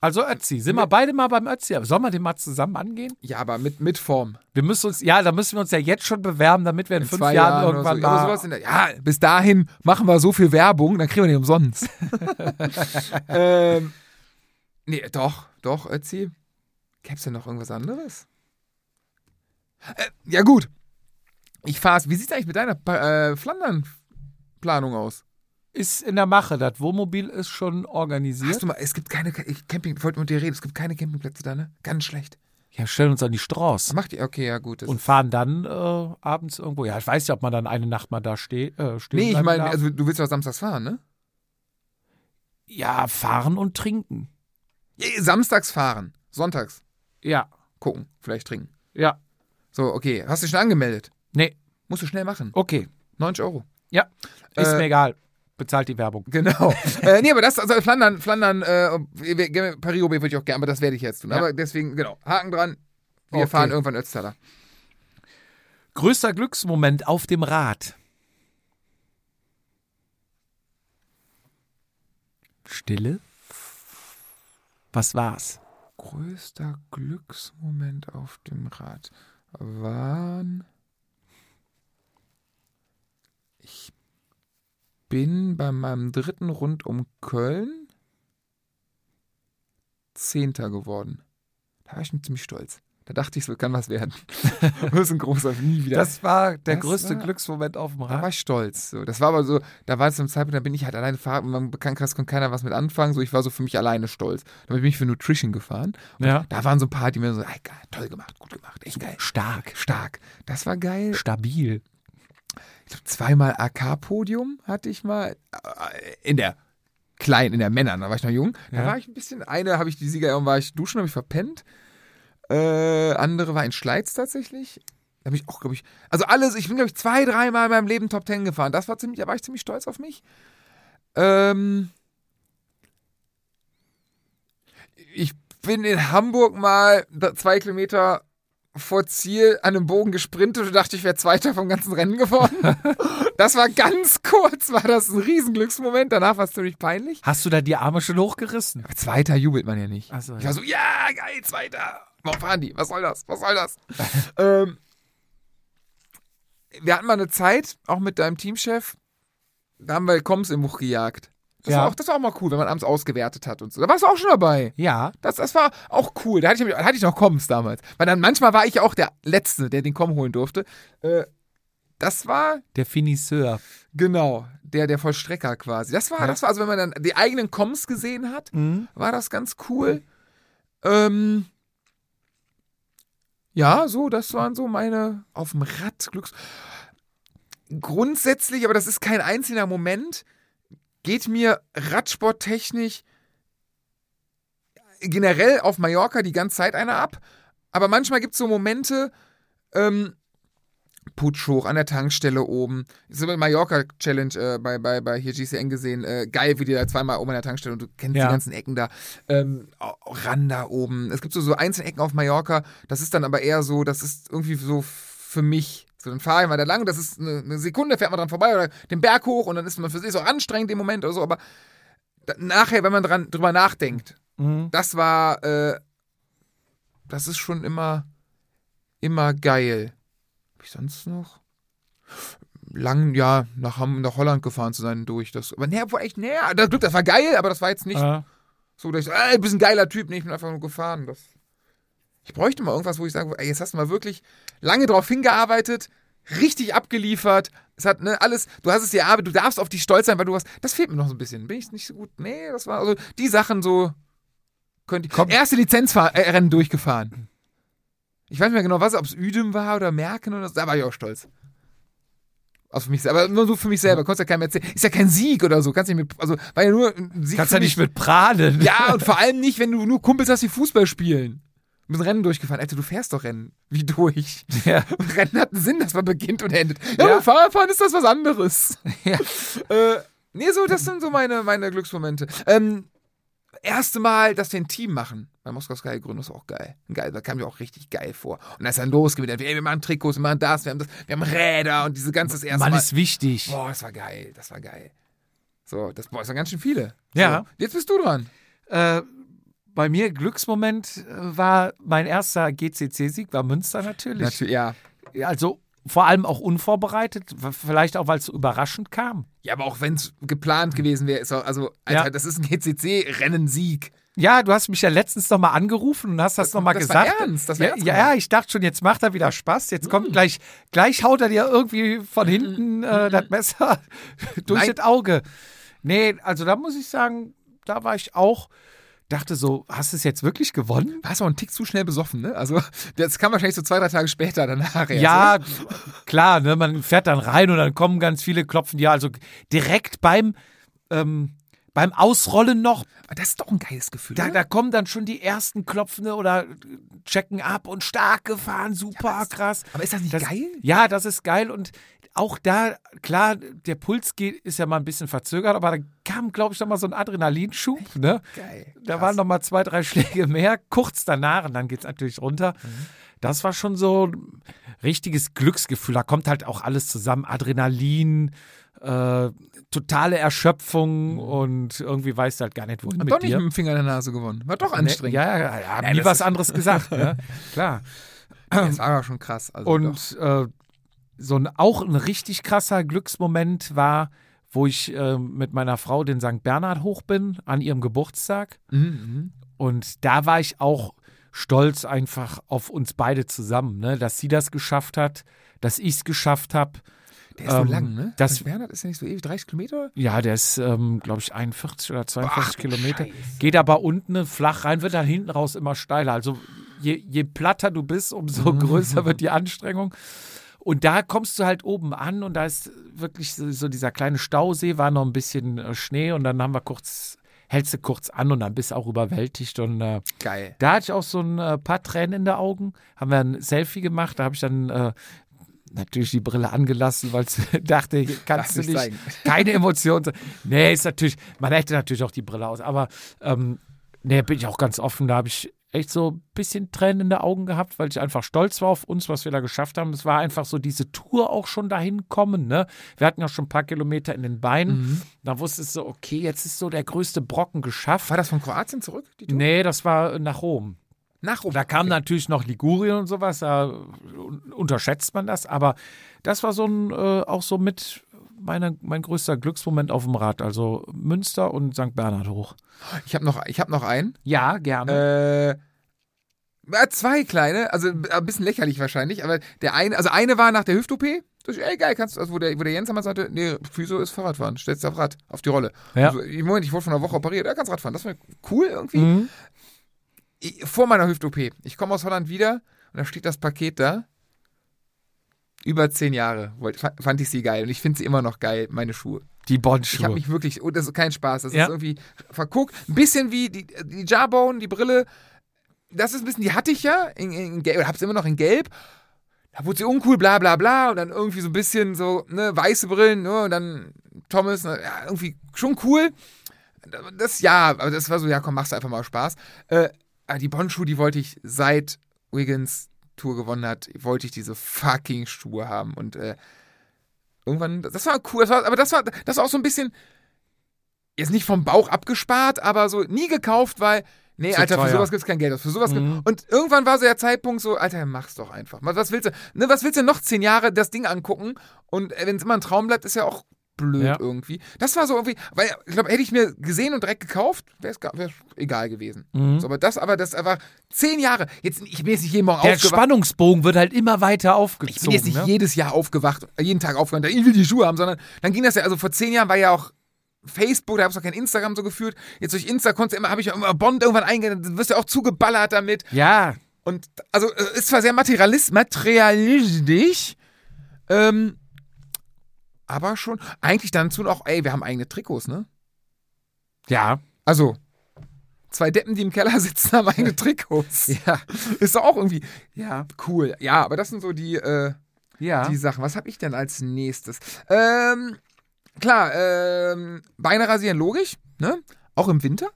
Also Ötzi, sind wir beide mal beim Ötzi. Sollen wir den mal zusammen angehen? ja, aber mit, mit Form. Wir müssen uns, ja, da müssen wir uns ja jetzt schon bewerben, damit wir in, fünf zwei Jahren, oder irgendwann so. Mal. in der, ja, bis dahin machen wir so viel Werbung, dann kriegen wir die umsonst. ähm, nee, doch, doch, Ötzi. Gäb's denn noch irgendwas anderes? Äh, ja, gut. Ich fahr's. Wie sieht's eigentlich mit deiner äh, Flandern-Planung aus? ist in der Mache. Das Wohnmobil ist schon organisiert. Hast du mal, es gibt keine ich- Camping, wollte mit dir reden, es gibt keine Campingplätze da, ne? Ganz schlecht. Ja, stellen uns an die Straße Macht ihr, okay, ja, gut. und fahren dann äh, abends irgendwo. Ja, ich weiß ja, ob man dann eine Nacht mal da ste äh, stehen nee, ich meine, also du willst doch samstags fahren, ne? Ja, fahren und trinken. Ja, Samstags fahren, sonntags Ja, gucken, vielleicht trinken. ja. So, okay. Hast du dich schon angemeldet? Nee, Musst du schnell machen. okay. 90 Euro. Ja, ist Äh, mir egal. Bezahlt die Werbung. Genau. äh, nee, aber das, also Flandern, Flandern, äh, Paris-Roubaix würde ich auch gerne, aber das werde ich jetzt tun. Ja. Aber deswegen, genau, Haken dran. Wir Okay. fahren irgendwann Ötztaler. Größter Glücksmoment auf dem Rad. Stille. Was war's? Größter Glücksmoment auf dem Rad waren. Ich bin bei meinem dritten Rund um Köln Zehnter geworden. Da war ich schon ziemlich stolz. Da dachte ich, es kann was werden. das ist ein großer, nie wieder. Das war der Das größte war- Glücksmoment auf dem Da war Rad. ich stolz. So, das war aber so, da war es zum Zeitpunkt, da bin ich halt alleine gefahren und man Bekanntenkreis konnte keiner was mit anfangen. So, ich war so für mich alleine stolz. Damit bin ich für Nutrition gefahren. Ja. Da waren so ein paar, die mir so, ey, geil, toll gemacht, gut gemacht, echt geil. Stark, Stark. Das war geil. stabil. Ich glaub, zweimal AK-Podium hatte ich mal äh, in der kleinen, in der Männern, da war ich noch jung. Da Ja. war ich ein bisschen, eine habe ich die Sieger, war ich duschen, habe ich verpennt. Äh, andere war in Schleiz tatsächlich. Da habe ich auch, glaube ich, also alles, ich bin, glaube ich, zwei, dreimal in meinem Leben Top Ten gefahren. Das war ziemlich, da war ich ziemlich stolz auf mich. Ähm, ich bin in Hamburg mal zwei Kilometer vor Ziel an einem Bogen gesprintet und dachte, ich wäre Zweiter vom ganzen Rennen geworden. das war ganz kurz, war das ein Riesenglücksmoment. Danach war es ziemlich peinlich. Hast du da die Arme schon hochgerissen? Aber Zweiter jubelt man ja nicht. So, ich ja. war so, ja, geil, Zweiter. Warum fahren die? Was soll das? Was soll das? ähm, wir hatten mal eine Zeit, auch mit deinem Teamchef, da haben wir Koms im Buch gejagt. Das, Ja. war auch, das war auch mal cool, wenn man abends ausgewertet hat und so. Da warst du auch schon dabei. Ja. Das, das war auch cool. Da hatte ich, da hatte ich noch Koms damals. Weil dann manchmal war ich auch der Letzte, der den Kom holen durfte. Äh, das war Der Finisseur. genau der, der Vollstrecker quasi. Das war, Ja. das war, also wenn man dann die eigenen Koms gesehen hat, Mhm. war das ganz cool. Ähm, ja, so, das waren so meine auf dem Rad Glücks. Grundsätzlich, aber das ist kein einzelner Moment, geht mir Radsporttechnisch generell auf Mallorca die ganze Zeit einer ab. Aber manchmal gibt es so Momente, ähm, Putsch hoch an der Tankstelle oben. Das ist Mallorca Challenge äh, bei, bei, bei hier GCN gesehen. Äh, geil, wie die da zweimal oben an der Tankstelle und du kennst Ja. die ganzen Ecken da. Ähm, auch Randa oben. Es gibt so, so einzelne Ecken auf Mallorca. Das ist dann aber eher so, das ist irgendwie so für mich. So, dann fahre ich mal da lang, das ist eine, eine Sekunde, fährt man dran vorbei oder den Berg hoch und dann ist man für sich so anstrengend im Moment oder so, aber da, nachher, wenn man dran, drüber nachdenkt, Mhm. das war, äh, das ist schon immer, immer geil. Ich sonst noch? Lang, ja, nach, nach Holland gefahren zu sein durch. Das, aber näher, wo echt näher. Das Glück, das war geil, aber das war jetzt nicht Äh, so, dass ich so, ey, du bist ein geiler Typ. Nee, ich bin einfach nur gefahren. Das, ich bräuchte mal irgendwas, wo ich sage, ey, jetzt hast du mal wirklich lange drauf hingearbeitet. richtig abgeliefert. Es hat ne, alles, du hast es dir aber du darfst auf dich stolz sein, weil du hast, das fehlt mir noch so ein bisschen. Bin ich nicht so gut? Nee, das war, also die Sachen so, könnte ich. Komm. Erste Lizenzrennen durchgefahren. Ich weiß nicht mehr genau, was, ob es Üdem war oder Merken oder so, da war ich auch stolz. Also für mich selber, aber nur so für mich selber, konntest ja keinem erzählen. Ist ja kein Sieg oder so, kannst nicht mit, also war ja nur ein Sieg. Kannst ja nicht mit prahlen. Ja, und vor allem nicht, wenn du nur Kumpels hast, die Fußball spielen. Bist ein Rennen durchgefahren. Alter, du fährst doch Rennen. Wie durch. Ja. Rennen hat einen Sinn, dass man beginnt und endet. Ja, Ja. Fahrradfahren ist das was anderes. Ja. Äh, nee, so, das sind so meine, meine Glücksmomente. Ähm, erste Mal, dass wir ein Team machen. Bei Moskau Sky gegründet, ist auch geil. Geil, da kam mir auch richtig geil vor. Und da ist dann losgegangen. Ey, wir machen Trikots, wir machen das, wir haben das, wir haben Räder und diese ganze das erste Mann Mal. ist wichtig. Boah, das war geil, das war geil. So, das, boah, das waren ganz schön viele. Ja. So, jetzt bist du dran. Äh, bei mir Glücksmoment äh, war mein erster GCC-Sieg, war Münster natürlich. Natürlich, ja. Also vor allem auch unvorbereitet, vielleicht auch, weil es so überraschend kam. Ja, aber auch wenn es geplant gewesen wäre, ist auch, also, Alter, Ja. das ist ein GCC-Rennensieg. Ja, du hast mich ja letztens noch mal angerufen und hast das, Das- noch mal das war gesagt. ernst, das war ja, ernst ja, ich dachte schon, jetzt macht er wieder Spaß. Jetzt kommt gleich, gleich haut er dir irgendwie von hinten äh, das Messer durch Nein. das Auge. Nee, also da muss ich sagen, da war ich auch, dachte so, hast du es jetzt wirklich gewonnen? Warst auch einen Tick zu schnell besoffen, ne? Also, das kam wahrscheinlich so zwei, drei Tage später danach. erst, Ja, oder? klar, ne, man fährt dann rein und dann kommen ganz viele, klopfen ja, also direkt beim, ähm, beim Ausrollen noch, Aber das ist doch ein geiles Gefühl. da, oder? da kommen dann schon die ersten Klopfende oder checken ab und stark gefahren, super krass. aber ist das nicht Das- geil? Ja, das ist geil und auch da, klar, der Puls geht, ist ja mal ein bisschen verzögert, aber da kam, glaube ich, noch mal so ein Adrenalinschub, ne? Geil. Da Krass. waren noch mal zwei, drei Schläge mehr, kurz danach und dann geht es natürlich runter. Mhm. Das war schon so ein richtiges Glücksgefühl. Da kommt halt auch alles zusammen. Adrenalin, äh, totale Erschöpfung und irgendwie weißt du halt gar nicht, wohin Hat mit doch nicht dir. mit dem Finger in der Nase gewonnen. War doch anstrengend. Ja, ja, ja, Ja, nie was anderes gesagt, ne? Klar. Das war aber schon krass. Also. Und äh, so ein, auch ein richtig krasser Glücksmoment war, wo ich äh, mit meiner Frau den St. Bernhard hoch bin an ihrem Geburtstag. Mhm, mhm. Und da war ich auch stolz einfach auf uns beide zusammen, ne? dass sie das geschafft hat, dass ich es geschafft habe. Der ist so Ähm, lang, ne? das- St. Bernhard ist ja nicht so ewig, 30 Kilometer? Ja, der ist, ähm, glaube ich, 41 oder 42 Ach, Kilometer. Scheiße. Geht aber unten flach rein, wird dann hinten raus immer steiler. Also je, je platter du bist, umso Mhm. größer wird die Anstrengung. Und da kommst du halt oben an und da ist wirklich so, so dieser kleine Stausee, war noch ein bisschen äh, Schnee und dann haben wir kurz, hältst du kurz an und dann bist du auch überwältigt. Und äh, Geil. da hatte ich auch so ein äh, paar Tränen in den Augen. Haben wir ein Selfie gemacht, da habe ich dann äh, natürlich die Brille angelassen, weil ich dachte, kannst Darf du nicht nicht, keine Emotionen. Nee, ist natürlich, man hätte natürlich auch die Brille aus, aber ähm, nee, bin ich auch ganz offen, da habe ich echt so ein bisschen Tränen in den Augen gehabt, weil ich einfach stolz war auf uns, was wir da geschafft haben. Es war einfach so diese Tour auch schon dahin kommen, ne? Wir hatten ja schon ein paar Kilometer in den Beinen. Mhm. Da wusstest du, okay, jetzt ist so der größte Brocken geschafft. War das von Kroatien zurück? Die Tour? Nee, das war nach Rom. Nach oben. Da kam natürlich noch Ligurien und sowas, da un- unterschätzt man das, aber das war so ein, äh, auch so mit meine, mein größter Glücksmoment auf dem Rad, also Münster und St. Bernhard hoch. Ich habe noch, ich hab noch einen. Ja, gerne. Äh, äh, zwei kleine, also ein bisschen lächerlich wahrscheinlich, aber der eine, also eine war nach der Hüft-OP. Das ist, ey, geil, kannst du, also wo der, wo der Jens einmal sagte, nee, Physio ist Fahrradfahren, stellst du auf Rad, auf die Rolle. Ja. Also, Im Moment, ich wurde von einer Woche operiert, ja, kannst Rad fahren. Das war cool irgendwie. Mhm. Ich, vor meiner Hüft-OP. Ich komme aus Holland wieder und da steht das Paket da. Über zehn Jahre fand, ich sie geil und ich finde sie immer noch geil, meine Schuhe. Die Ich habe Bondschuhe. mich wirklich, und das ist kein Spaß, das Ja. ist irgendwie verguckt. Ein bisschen wie die, die Jarbone, die Brille. Das ist ein bisschen, die hatte ich ja in, in Gelb, oder hab's immer noch in Gelb. Da wurde sie uncool, bla bla bla, und dann irgendwie so ein bisschen so, ne, weiße Brillen, ne, und dann Thomas, ne, ja, irgendwie schon cool. Das, ja, aber das war so, ja, komm, machst du einfach mal Spaß. Äh, die Bondschuhe, die wollte ich seit Wiggins Tour gewonnen hat, wollte ich diese fucking Schuhe haben und äh, irgendwann, das war cool, das war, aber das war, das war auch so ein bisschen, jetzt nicht vom Bauch abgespart, aber so nie gekauft, weil, nee, Zu Alter, für teuer. sowas gibt's kein Geld aus, für sowas Mhm. gibt, und irgendwann war so der Zeitpunkt so, Alter, mach's doch einfach. Was willst du, ne, was willst du noch zehn Jahre das Ding angucken und wenn es immer ein Traum bleibt, ist ja auch blöd Ja. irgendwie. Das war so irgendwie, weil ich glaube, hätte ich mir gesehen und direkt gekauft, wäre es egal gewesen. Mhm. So, aber das, aber das einfach zehn Jahre. Jetzt, ich bin jetzt nicht jeden Morgen Der aufgewacht. Spannungsbogen wird halt immer weiter Ich aufgezogen. bin jetzt nicht ne? jedes Jahr aufgewacht, äh, jeden Tag aufgewacht, ich will die Schuhe haben, sondern dann ging das ja, also vor zehn Jahren war ja auch Facebook, da habe ich noch kein Instagram so geführt. Jetzt durch Insta konntest du immer, habe ich immer Bond irgendwann eingegangen, dann wirst du ja auch zugeballert damit. Ja, Und also äh, ist zwar sehr materialist, materialistisch, ähm, aber schon eigentlich dann zu auch, ey, wir haben eigene Trikots, ne? ja. Also, zwei Deppen, die im Keller sitzen, haben eigene Trikots. Ja. Ist doch auch irgendwie Ja. cool. Ja, aber das sind so die, äh, Ja. die Sachen. Was habe ich denn als nächstes? Ähm, klar, ähm, Beine rasieren, logisch, ne? Auch im Winter?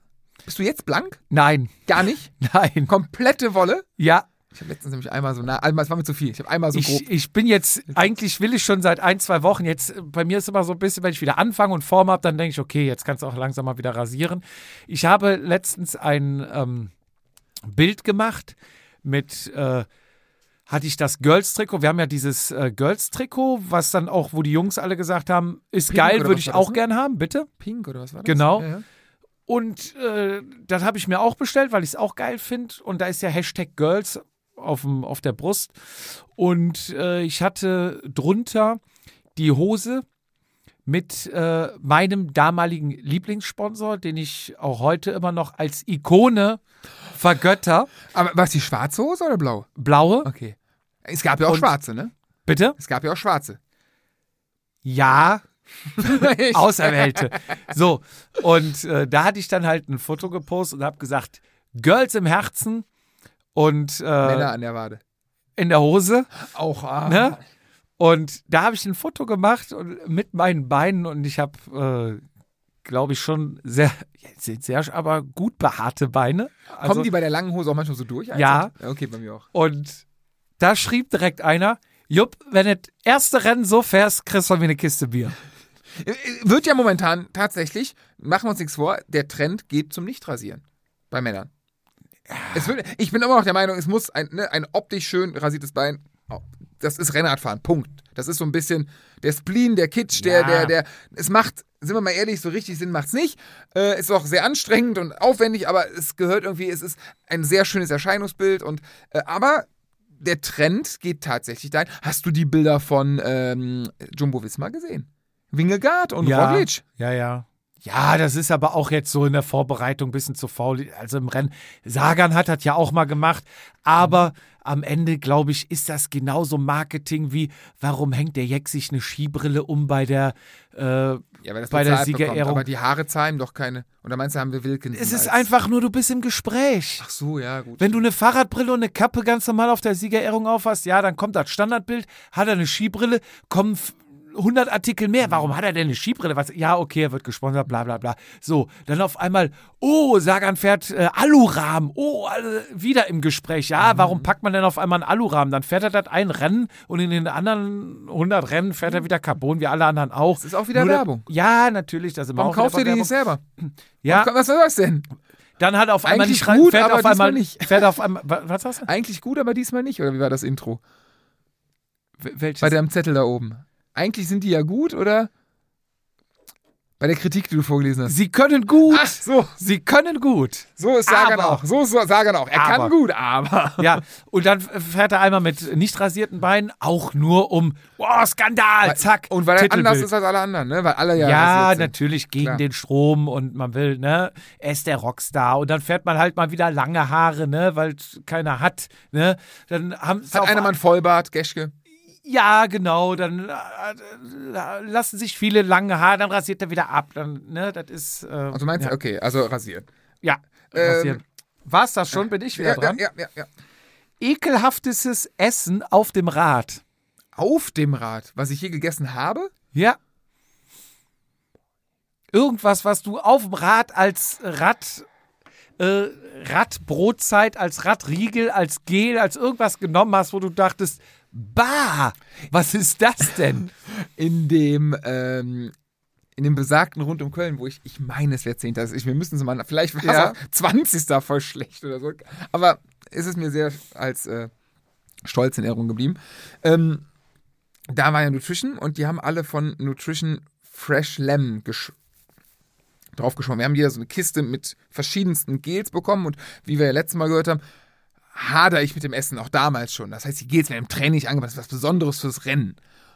Bist du jetzt blank? Nein. Gar nicht. Nein. Komplette Wolle. Ja. Ich habe letztens nämlich einmal so nah, einmal, es war mir zu viel. Ich habe einmal so grob. Ich, ich bin jetzt, eigentlich will ich schon seit ein, zwei Wochen. Jetzt, bei mir ist immer so ein bisschen, wenn ich wieder anfange und Form habe, dann denke ich, okay, jetzt kannst du auch langsam mal wieder rasieren. Ich habe letztens ein ähm, Bild gemacht mit, äh, hatte ich das Girls-Trikot. Wir haben ja dieses äh, Girls-Trikot, was dann auch, wo die Jungs alle gesagt haben, ist Pink geil, würde was ich auch ne? gern haben, bitte. Pink oder was war das? Genau. Ja, ja. Und äh, das habe ich mir auch bestellt, weil ich es auch geil finde. Und da ist ja Hashtag Girls auf, dem, auf der Brust. Und äh, ich hatte drunter die Hose mit äh, meinem damaligen Lieblingssponsor, den ich auch heute immer noch als Ikone vergötter. Aber war es die schwarze Hose oder blau? Blaue, Okay. Es gab ja auch Und- schwarze, ne? bitte? Es gab ja auch schwarze. Ja, Auserwählte. So, und äh, da hatte ich dann halt ein Foto gepostet und habe gesagt, Girls im Herzen und äh, Männer an der Wade. in der Hose. Auch. Ah. Ne? Und da habe ich ein Foto gemacht und mit meinen Beinen und ich habe, äh, glaube ich, schon sehr, sehr, aber gut behaarte Beine. Also, Kommen die bei der langen Hose auch manchmal so durch? Ja. Okay, bei mir auch. und da schrieb direkt einer, Jupp, wenn du das erste Rennen so fährst, kriegst du mir eine Kiste Bier. Äh, Wird ja momentan tatsächlich, machen wir uns nichts vor, der Trend geht zum Nichtrasieren. Bei Männern. Es wird, ich bin immer noch der Meinung, es muss ein, ne, ein optisch schön rasiertes Bein. oh, Das ist Rennradfahren. Punkt. Das ist so ein bisschen der Spleen, der Kitsch, der, Ja. der, der. Es macht, sind wir mal ehrlich, so richtig Sinn macht's nicht. Äh, ist auch sehr anstrengend und aufwendig, aber es gehört irgendwie, es ist ein sehr schönes Erscheinungsbild und äh, aber der Trend geht tatsächlich dahin. Hast du die Bilder von ähm, Jumbo Visma gesehen? Wingegaard und ja, Roglic. ja, ja. Ja, das ist aber auch jetzt so in der Vorbereitung ein bisschen zu faul. Also im Rennen. Sagan hat das ja auch mal gemacht. Aber am Ende, glaube ich, ist das genauso Marketing wie, warum hängt der Jack sich eine Skibrille um bei der. Äh, Ja, Bei der bezahlt bekommt, Siegerehrung. Aber die Haare zahlen doch keine. Und da meinst du, haben wir Wilkinson es ist einfach nur, du bist im Gespräch. Ach so, ja, gut. Wenn du eine Fahrradbrille und eine Kappe ganz normal auf der Siegerehrung aufhast, ja, dann kommt das Standardbild. Hat er eine Skibrille, kommen 100 Artikel mehr. Warum hat er denn eine Skibrille? Was? Ja, okay, er wird gesponsert, bla bla bla. So, dann auf einmal, oh, Sagan fährt äh, Alurahmen. Oh, alle, wieder im Gespräch. Ja, warum packt man denn auf einmal einen Alurahmen? Dann fährt er das ein Rennen und in den anderen 100 Rennen fährt er wieder Carbon, wie alle anderen auch. Das ist auch wieder Nur der- Werbung. Ja, natürlich. Das ist immer Warum kauft ihr die nicht selber? Ja, Was war das denn? dann hat er auf einmal Eigentlich gut, fährt aber auf einmal diesmal nicht. Fährt auf einmal, wa- was hast du? Eigentlich gut, aber diesmal nicht. Oder wie war das Intro? Wel- Welches? Bei deinem Zettel da oben. Eigentlich sind die ja gut, oder? Bei der Kritik, die du vorgelesen hast. Sie können gut. Ach so. Sie können gut. So ist Sagan Aber- auch. So ist Sagan auch. Er Aber- kann gut, aber. Ja, und dann fährt er einmal mit nicht rasierten Beinen, auch nur um, oh, Skandal, zack. Und weil er Titelbild. anders ist als alle anderen, ne? Weil alle ja. Ja, natürlich gegen Klar. den Strom und man will, ne, er ist der Rockstar und dann fährt man halt mal wieder lange Haare, ne, weil keiner hat, ne, dann haben Hat einer mal einen Vollbart, Geschke? Ja, genau, dann äh, lassen sich viele lange Haare, dann rasiert er wieder ab, dann, ne, das ist, äh, Also du meinst, ja, okay, also rasiert. ja Ähm, rasieren. War's das schon? Bin ich wieder Ja, dran? ja, ja, ja. Ekelhaftestes Essen auf dem Rad. Auf dem Rad, was ich je gegessen habe? Ja. Irgendwas, was du auf dem Rad als Rad, äh, Radbrotzeit, als Radriegel, als Gel, als irgendwas genommen hast, wo du dachtest, bah, was ist das denn? in dem ähm, in dem besagten Rund um Köln, wo ich, ich meine, es wäre 10. Also ich, wir müssen es mal, vielleicht war es Ja. auch 20. voll schlecht oder so. Aber es ist mir sehr als äh, stolz in Erinnerung geblieben. Ähm, da war ja Nutrition und die haben alle von Nutrition Fresh Lemon gesch draufgeschwommen. Wir haben hier so eine Kiste mit verschiedensten Gels bekommen und wie wir ja letztes Mal gehört haben, hader ich mit dem Essen, auch damals schon. Das heißt, die Gels werden im Training nicht angepasst, das ist was Besonderes fürs Rennen.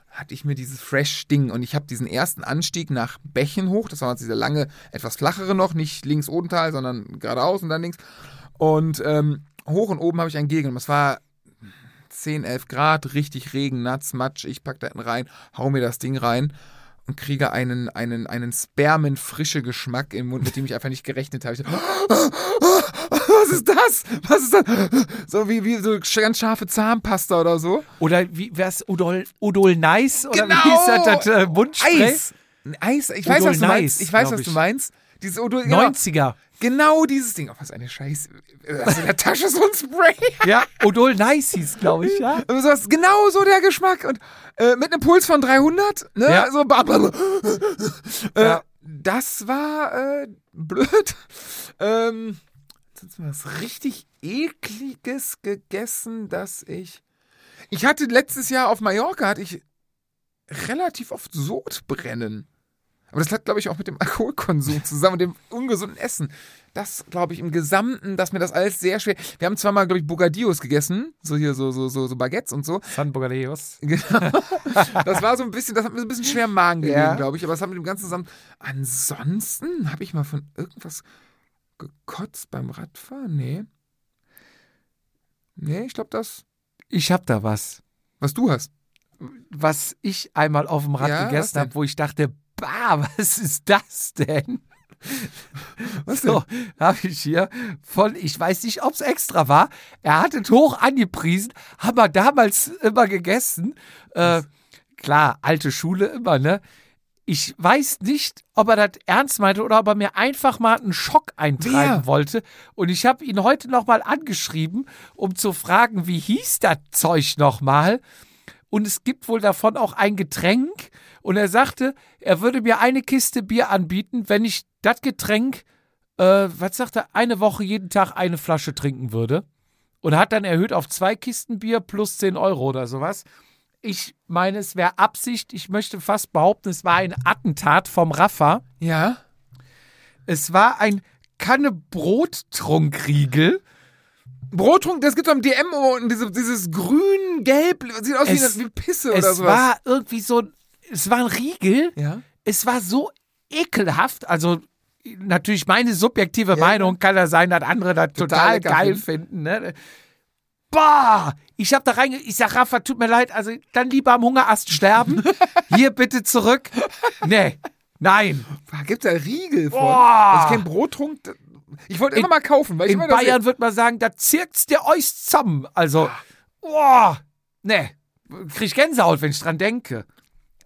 Da hatte ich mir dieses Fresh-Ding und ich habe diesen ersten Anstieg nach Bächen hoch, das war jetzt dieser lange, etwas flachere noch, nicht links Odental, sondern geradeaus und dann links. Und ähm, hoch und oben habe ich ein Gel genommen. Es war 10, 11 Grad, richtig Regen, Natz, Matsch. Ich pack da hinten rein, hau mir das Ding rein und kriege einen, einen, einen spermenfrische Geschmack im Mund, mit dem ich einfach nicht gerechnet habe. Ich dachte, was ist das? Was ist das? So wie, wie so ganz scharfe Zahnpasta oder so. Oder wie wär's Udol, Udol Nice? Oder Genau. wie hieß das, das äh, Mundspray? Eis. Eis. Ich weiß, Udol was du meinst. Ich weiß, was ich. du meinst. Dieses Udol, genau, 90er. genau dieses Ding. Oh, was eine Scheiße. Also in der Tasche so ein Spray. Ja, Udol Nice hieß, glaube ich, ja. Und sowas, genau so der Geschmack. Und äh, mit einem Puls von 300, ne? Ja. So, äh, Ja. Das war äh, blöd. Ähm, sonst was richtig ekliges gegessen, dass ich. Ich hatte letztes Jahr auf Mallorca hatte ich relativ oft Sodbrennen. Aber das hat, glaube ich, auch mit dem Alkoholkonsum zusammen und dem ungesunden Essen. Das, glaube ich, im Gesamten, dass mir das alles sehr schwer. Wir haben zweimal, glaube ich, Bogadios gegessen. So hier, so, so, so, so Baguettes und so. San Bogadeus. Genau. Das war so ein bisschen, das hat mir so ein bisschen schwer im Magen gelegen, Ja. glaube ich. Aber es hat mit dem Ganzen zusammen. Ansonsten habe ich mal von irgendwas gekotzt beim Radfahren? Nee. Nee, ich glaube, das, Ich hab da was. was du hast. Was ich einmal auf dem Rad Ja, gegessen habe, wo ich dachte, bah, was ist das denn? Was So, habe ich hier von, ich weiß nicht, ob es extra war. Er hat es hoch angepriesen, haben wir damals immer gegessen. Äh, klar, alte Schule immer, ne? Ich weiß nicht, ob er das ernst meinte oder ob er mir einfach mal einen Schock eintreiben Wer? wollte. Und ich habe ihn heute nochmal angeschrieben, um zu fragen, wie hieß das Zeug nochmal? Und es gibt wohl davon auch ein Getränk. Und er sagte, er würde mir eine Kiste Bier anbieten, wenn ich das Getränk, äh, was sagt er, eine Woche jeden Tag eine Flasche trinken würde. Und hat dann erhöht auf zwei Kisten Bier plus 10 Euro oder sowas. Ich meine, es wäre Absicht. Ich möchte fast behaupten, es war ein Attentat vom Raffa. Ja? Es war ein Kanne Brottrunkriegel. Brottrunk, das gibt am DM unten, diese, dieses grün-gelb, sieht aus Es- wie, wie Pisse oder Es sowas. war irgendwie so, es war ein Riegel. ja? es war so ekelhaft. Also natürlich meine subjektive Ja. Meinung kann ja sein, dass andere das Total total, geil finden. Ne? Boah, ich hab da reinge... Ich sag, Rafa, tut mir leid, also dann lieber am Hungerast sterben. Hier bitte zurück. Nee, nein. Da gibt da Riegel von. Boah. Also ich kenn Brottrunk. Ich wollte immer mal kaufen, weil ich In immer das- Bayern wird man sagen, da zirkt's dir euch zusammen. Also, boah, nee, krieg ich Gänsehaut, wenn ich dran denke.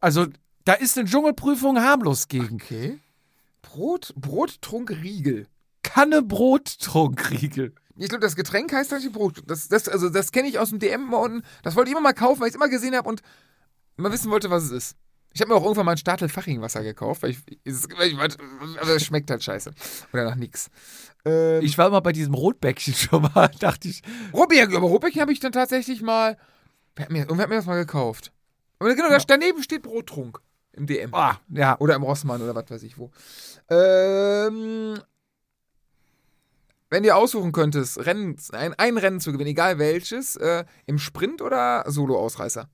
Also, da ist eine Dschungelprüfung harmlos gegen. Okay. Brot, Brottrunk Riegel. Kanne Brottrunkriegel. Ich glaube, das Getränk heißt tatsächlich Brot. Das, das, also das kenne ich aus dem DM mal unten. Das wollte ich immer mal kaufen, weil ich es immer gesehen habe und mal wissen wollte, was es ist. Ich habe mir auch irgendwann mal ein Startel Fachingwasser gekauft, weil ich, weil ich aber es schmeckt halt scheiße. Oder nach nix. Ähm, Ich war immer bei diesem Rotbäckchen schon mal, dachte ich. Rotbeeren, aber Rotbeeren habe ich dann tatsächlich mal. Wer hat mir, irgendwer hat mir das mal gekauft. Aber genau, da, daneben steht Brottrunk im DM. Ah, ja. Oder im Rossmann oder was weiß ich wo. Ähm, wenn du aussuchen könntest, Rennen, ein, ein Rennen zu gewinnen, egal welches, äh, im Sprint oder Solo-Ausreißer?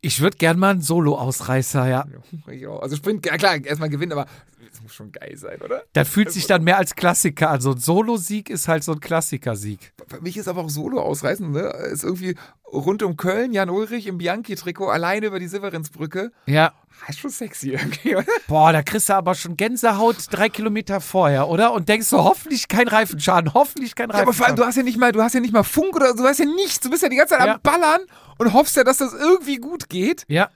Ich würde gern mal einen Solo-Ausreißer, ja. Also Sprint, ja klar, erstmal gewinnen, aber es muss schon geil sein, oder? Das fühlt sich dann mehr als Klassiker an. So ein Solo-Sieg ist halt so ein Klassikersieg. Für mich ist aber auch Solo-Ausreißen, ne? Ist irgendwie rund um Köln, Jan Ulrich im Bianchi-Trikot, alleine über die Severinsbrücke. Ja. Ah, Ist schon sexy irgendwie, oder? Boah, da kriegst du aber schon Gänsehaut drei Kilometer vorher, oder? Und denkst so, hoffentlich kein Reifenschaden, hoffentlich kein Ja, aber vor allem, Reifenschaden. du hast ja nicht mal, du hast ja nicht mal Funk oder du hast ja nichts. Du bist ja die ganze Zeit Ja. am Ballern und hoffst ja, dass das irgendwie gut geht. ja.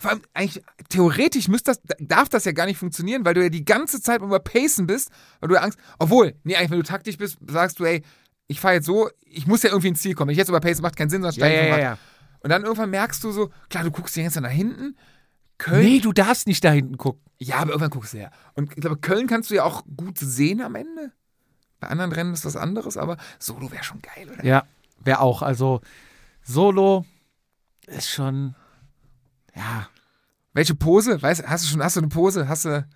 Vor allem, eigentlich, theoretisch müsste das, darf das ja gar nicht funktionieren, weil du ja die ganze Zeit über Pacen bist, weil du ja Angst, obwohl, nee, eigentlich, wenn du taktisch bist, sagst du, ey, ich fahre jetzt so, ich muss ja irgendwie ins Ziel kommen. Wenn ich jetzt über Pacen macht keinen Sinn, sonst Ja, steige ich ja, ja, ja. Und dann irgendwann merkst du so, klar, du guckst die ganze Zeit nach hinten. Köln, Nee, du darfst nicht da hinten gucken. ja, aber irgendwann guckst du her. Und ich glaube, Köln kannst du ja auch gut sehen am Ende. Bei anderen Rennen ist was anderes, aber Solo wäre schon geil, oder? Ja, wäre auch. Also Solo ist schon, ja, Welche Pose? Weißt, hast du schon, hast du eine Pose? Hast du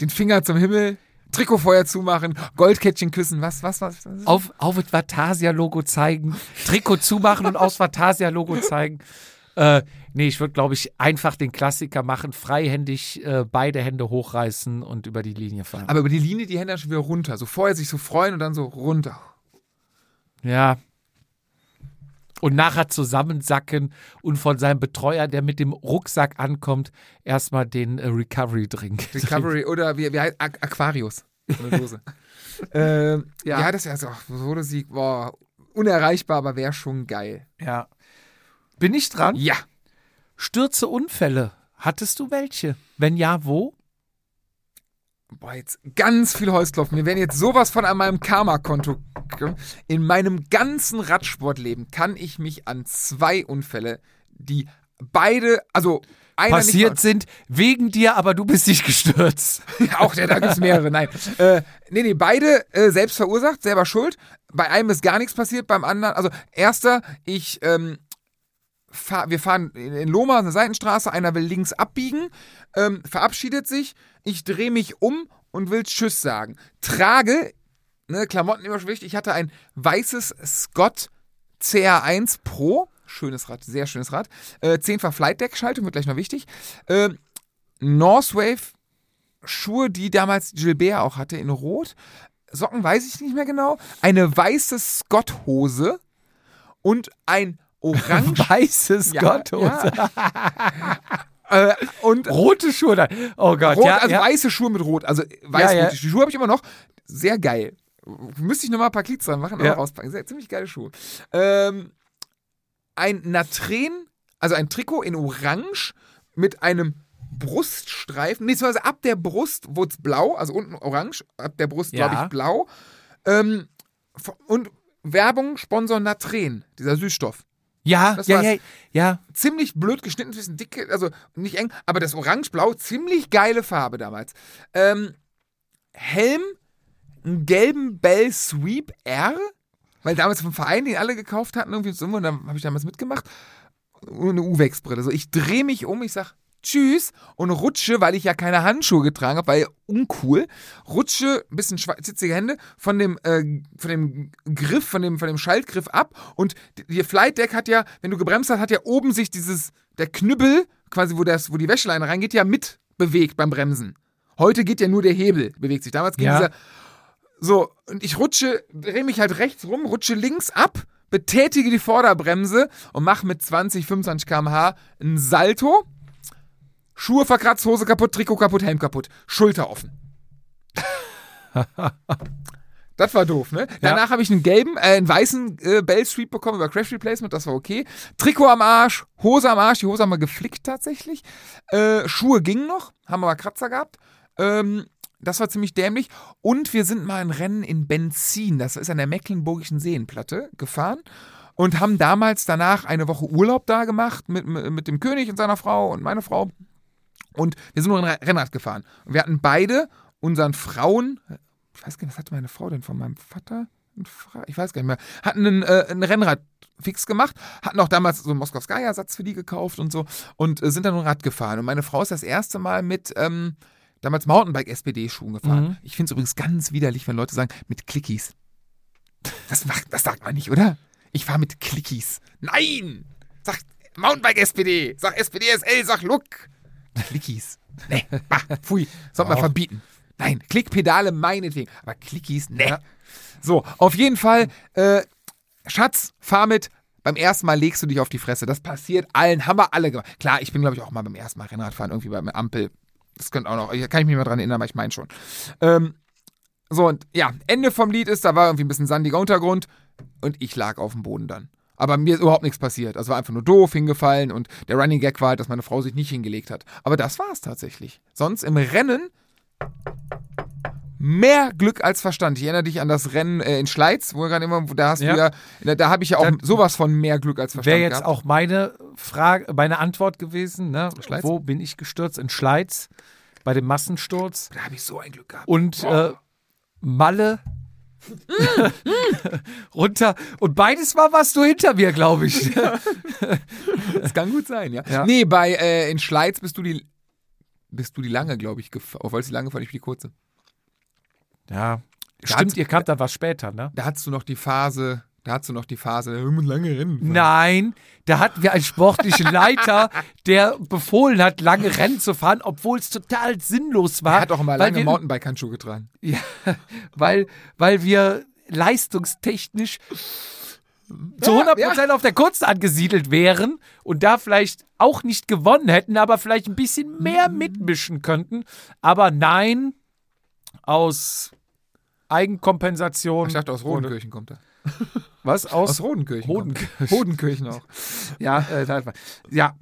den Finger zum Himmel? Trikotfeuer zumachen, Goldkettchen küssen, was, was, was? was? Auf, auf das Vatasia-Logo zeigen, Trikot zumachen und aufs Vatasia-Logo zeigen. Äh, nee, ich würde, glaube ich, einfach den Klassiker machen, freihändig äh, beide Hände hochreißen und über die Linie fahren. Aber über die Linie die Hände schon wieder runter. So vorher sich so freuen und dann so runter. Ja. Und nachher zusammensacken und von seinem Betreuer, der mit dem Rucksack ankommt, erstmal den äh, Recovery-Drink. Recovery oder wie, wie heißt Aqu- Aquarius. So eine Dose. ähm, ja. Ja. das ist ja so, Sieg, boah, unerreichbar, aber wäre schon geil. Ja. Bin ich dran? Ja. Stürze, Unfälle. Hattest du welche? Wenn ja, wo? Boah, jetzt ganz viel Holzklopfen. Wir werden jetzt sowas von an meinem Karma-Konto. In meinem ganzen Radsportleben kann ich mich an zwei Unfälle, die beide, also Passiert sind wegen dir, aber du bist nicht gestürzt. Auch der, da gibt es mehrere, nein. Äh, nee, nee, beide äh, selbst verursacht, selber schuld. Bei einem ist gar nichts passiert, beim anderen, also erster, ich, ähm, fahr, wir fahren in Loma, eine Seitenstraße, einer will links abbiegen, ähm, verabschiedet sich, ich drehe mich um und will Tschüss sagen. Trage, ne, Klamotten immer schon wichtig, ich hatte ein weißes Scott CR1 Pro, schönes Rad, sehr schönes Rad, äh, 10-fach Flightdeck-Schaltung, wird gleich noch wichtig, ähm, Northwave Schuhe, die damals Gilbert auch hatte, in Rot. Socken weiß ich nicht mehr genau. Eine weiße Scott-Hose und ein orange. Weißes Ja, Gott. ja. äh, und Rote Schuhe. da- Oh Gott, rot, ja. also ja. weiße Schuhe mit Rot. Also weiß Ja. Die Schuhe habe ich immer noch. Sehr geil. Müsste ich nochmal ein paar Klicks dran machen, aber rauspacken. Sehr, ziemlich geile Schuhe. Ähm, ein Natren, also ein Trikot in Orange mit einem Bruststreifen, nee, beziehungsweise ab der Brust wurde es blau, also unten orange, ab der Brust, glaube Ja. ich, blau. Ähm, und Werbung, Sponsor Natren, dieser Süßstoff. Ja, Das ja, ja, ja. Ziemlich blöd geschnitten, ein bisschen dicke, also nicht eng, aber das Orange-Blau, ziemlich geile Farbe damals. Ähm, Helm, einen gelben Bell Sweep R, weil damals vom Verein, den alle gekauft hatten, irgendwie so, und dann habe ich damals mitgemacht. Und eine Uwex-Brille. So, ich drehe mich um, ich sag Tschüss und rutsche, weil ich ja keine Handschuhe getragen habe, weil uncool, rutsche, ein bisschen schwitzige Hände von dem, äh, von dem Griff, von dem, von dem Schaltgriff ab und die Flight Deck hat ja, wenn du gebremst hast, hat ja oben sich dieses, der Knüppel, quasi wo, das, wo die Wäscheleine reingeht, ja mit bewegt beim Bremsen. Heute geht ja nur der Hebel, bewegt sich. Damals ging Ja. dieser, so, und ich rutsche, drehe mich halt rechts rum, rutsche links ab, betätige die Vorderbremse und mache mit 20, 25 km/h ein Salto. Schuhe verkratzt, Hose kaputt, Trikot kaputt, Helm kaputt, Schulter offen. das war doof, ne? Danach habe ich einen gelben, äh, einen weißen äh, Bell Street bekommen über Crash Replacement, das war okay. Trikot am Arsch, Hose am Arsch, die Hose haben wir geflickt tatsächlich. Äh, Schuhe gingen noch, haben aber Kratzer gehabt. Ähm, das war ziemlich dämlich. Und wir sind mal ein Rennen in Benzin, das ist an der Mecklenburgischen Seenplatte, gefahren. Und haben damals danach eine Woche Urlaub da gemacht mit, mit dem König und seiner Frau und meiner Frau. Und wir sind nur ein Rennrad gefahren. Und wir hatten beide unseren Frauen, ich weiß gar nicht, was hatte meine Frau denn von meinem Vater? Ich weiß gar nicht mehr. Hatten ein, äh, Rennrad fix gemacht, hatten auch damals so einen Moskowskaja-Satz für die gekauft und so und äh, sind dann ein Rad gefahren. Und meine Frau ist das erste Mal mit ähm, damals Mountainbike-SPD-Schuhen gefahren. Mhm. Ich finde es übrigens ganz widerlich, wenn Leute sagen, mit Clickies. Das, macht, das sagt man nicht, oder? Ich fahre mit Clickies. Nein! Sag Mountainbike-SPD, sag SPD-SL, sag Look. Clickies. Nee, bah, pfui, sollte man verbieten. Nein, Klickpedale meinetwegen, aber Clickies, nee. Ja. So, auf jeden Fall, äh, Schatz, fahr mit. Beim ersten Mal legst du dich auf die Fresse. Das passiert allen, haben wir alle gemacht. Klar, ich bin, glaube ich, auch mal beim ersten Mal Rennradfahren, irgendwie beim Ampel. Das könnte auch noch, ich- kann ich mich mal dran erinnern, aber ich meine schon. Ähm, so, und ja, Ende vom Lied ist, da war irgendwie ein bisschen sandiger Untergrund und ich lag auf dem Boden dann. Aber mir ist überhaupt nichts passiert. Also war einfach nur doof hingefallen und der Running Gag war halt, dass meine Frau sich nicht hingelegt hat. Aber das war es tatsächlich. Sonst im Rennen mehr Glück als Verstand. Ich erinnere dich an das Rennen äh, in Schleiz, wo wir gerade immer, da hast Ja. du ja, da, da habe ich ja auch Da- sowas von mehr Glück als Verstand. Wäre jetzt gehabt. auch meine Frage, meine Antwort gewesen. Ne? Schleiz? Wo bin ich gestürzt? In Schleiz bei dem Massensturz. Da habe ich so ein Glück gehabt. Und äh, Malle runter. Und beides Mal warst du hinter mir, glaube ich. Das kann gut sein, ja. Ja. Nee, bei äh, in Schleiz bist du die bist du die lange, glaube ich, gefahren. Obwohl es die lange fand ich die kurze. Ja. Da Stimmt, ihr kamt dann was später, ne? Da hattest du noch die Phase, da hattest du noch die Phase, wir müssen lange rennen. Nein, da hatten wir einen sportlichen Leiter, der befohlen hat, lange Rennen zu fahren, obwohl es total sinnlos war. Er hat auch weil lange Mountainbike-Handschuhe getragen. Ja, weil, weil wir leistungstechnisch zu Ja, 100% auf der Kurz angesiedelt wären und da vielleicht auch nicht gewonnen hätten, aber vielleicht ein bisschen mehr mitmischen könnten. Aber nein, aus Eigenkompensation. Ich dachte, aus Rodenkirchen kommt er. Was? Aus, Aus Rodenkirchen. Er. Rodenkirchen auch. Ja, äh, da- ja,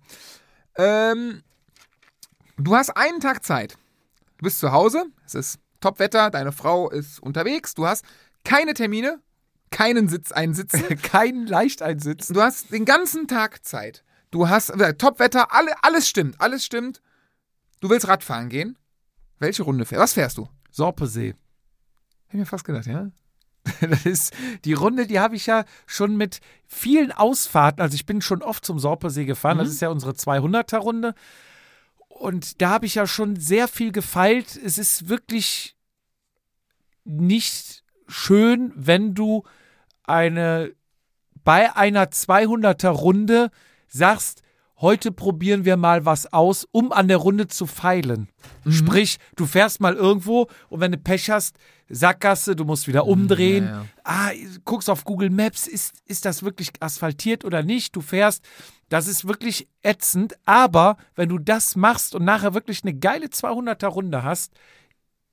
Ähm, du hast einen Tag Zeit. Du bist zu Hause, es ist Topwetter, deine Frau ist unterwegs, du hast keine Termine, keinen Sitz einsitzen. kein Leichteinsitz. Du hast den ganzen Tag Zeit. Du hast äh, Topwetter, alle, alles stimmt, alles stimmt. Du willst Radfahren gehen. Welche Runde fährst Was fährst du? Sorpesee. Hätte mir fast gedacht, ja. Das ist die Runde, die habe ich ja schon mit vielen Ausfahrten, also ich bin schon oft zum Sorpesee gefahren, das ist ja unsere 200er Runde und da habe ich ja schon sehr viel gefeilt. Es ist wirklich nicht schön, wenn du eine bei einer 200er Runde sagst, heute probieren wir mal was aus, um an der Runde zu feilen. Sprich, du fährst mal irgendwo und wenn du Pech hast, Sackgasse, du musst wieder umdrehen. ja, ja. Ah, guckst auf Google Maps, ist, ist das wirklich asphaltiert oder nicht? Du fährst, das ist wirklich ätzend. Aber wenn du das machst und nachher wirklich eine geile 200er Runde hast,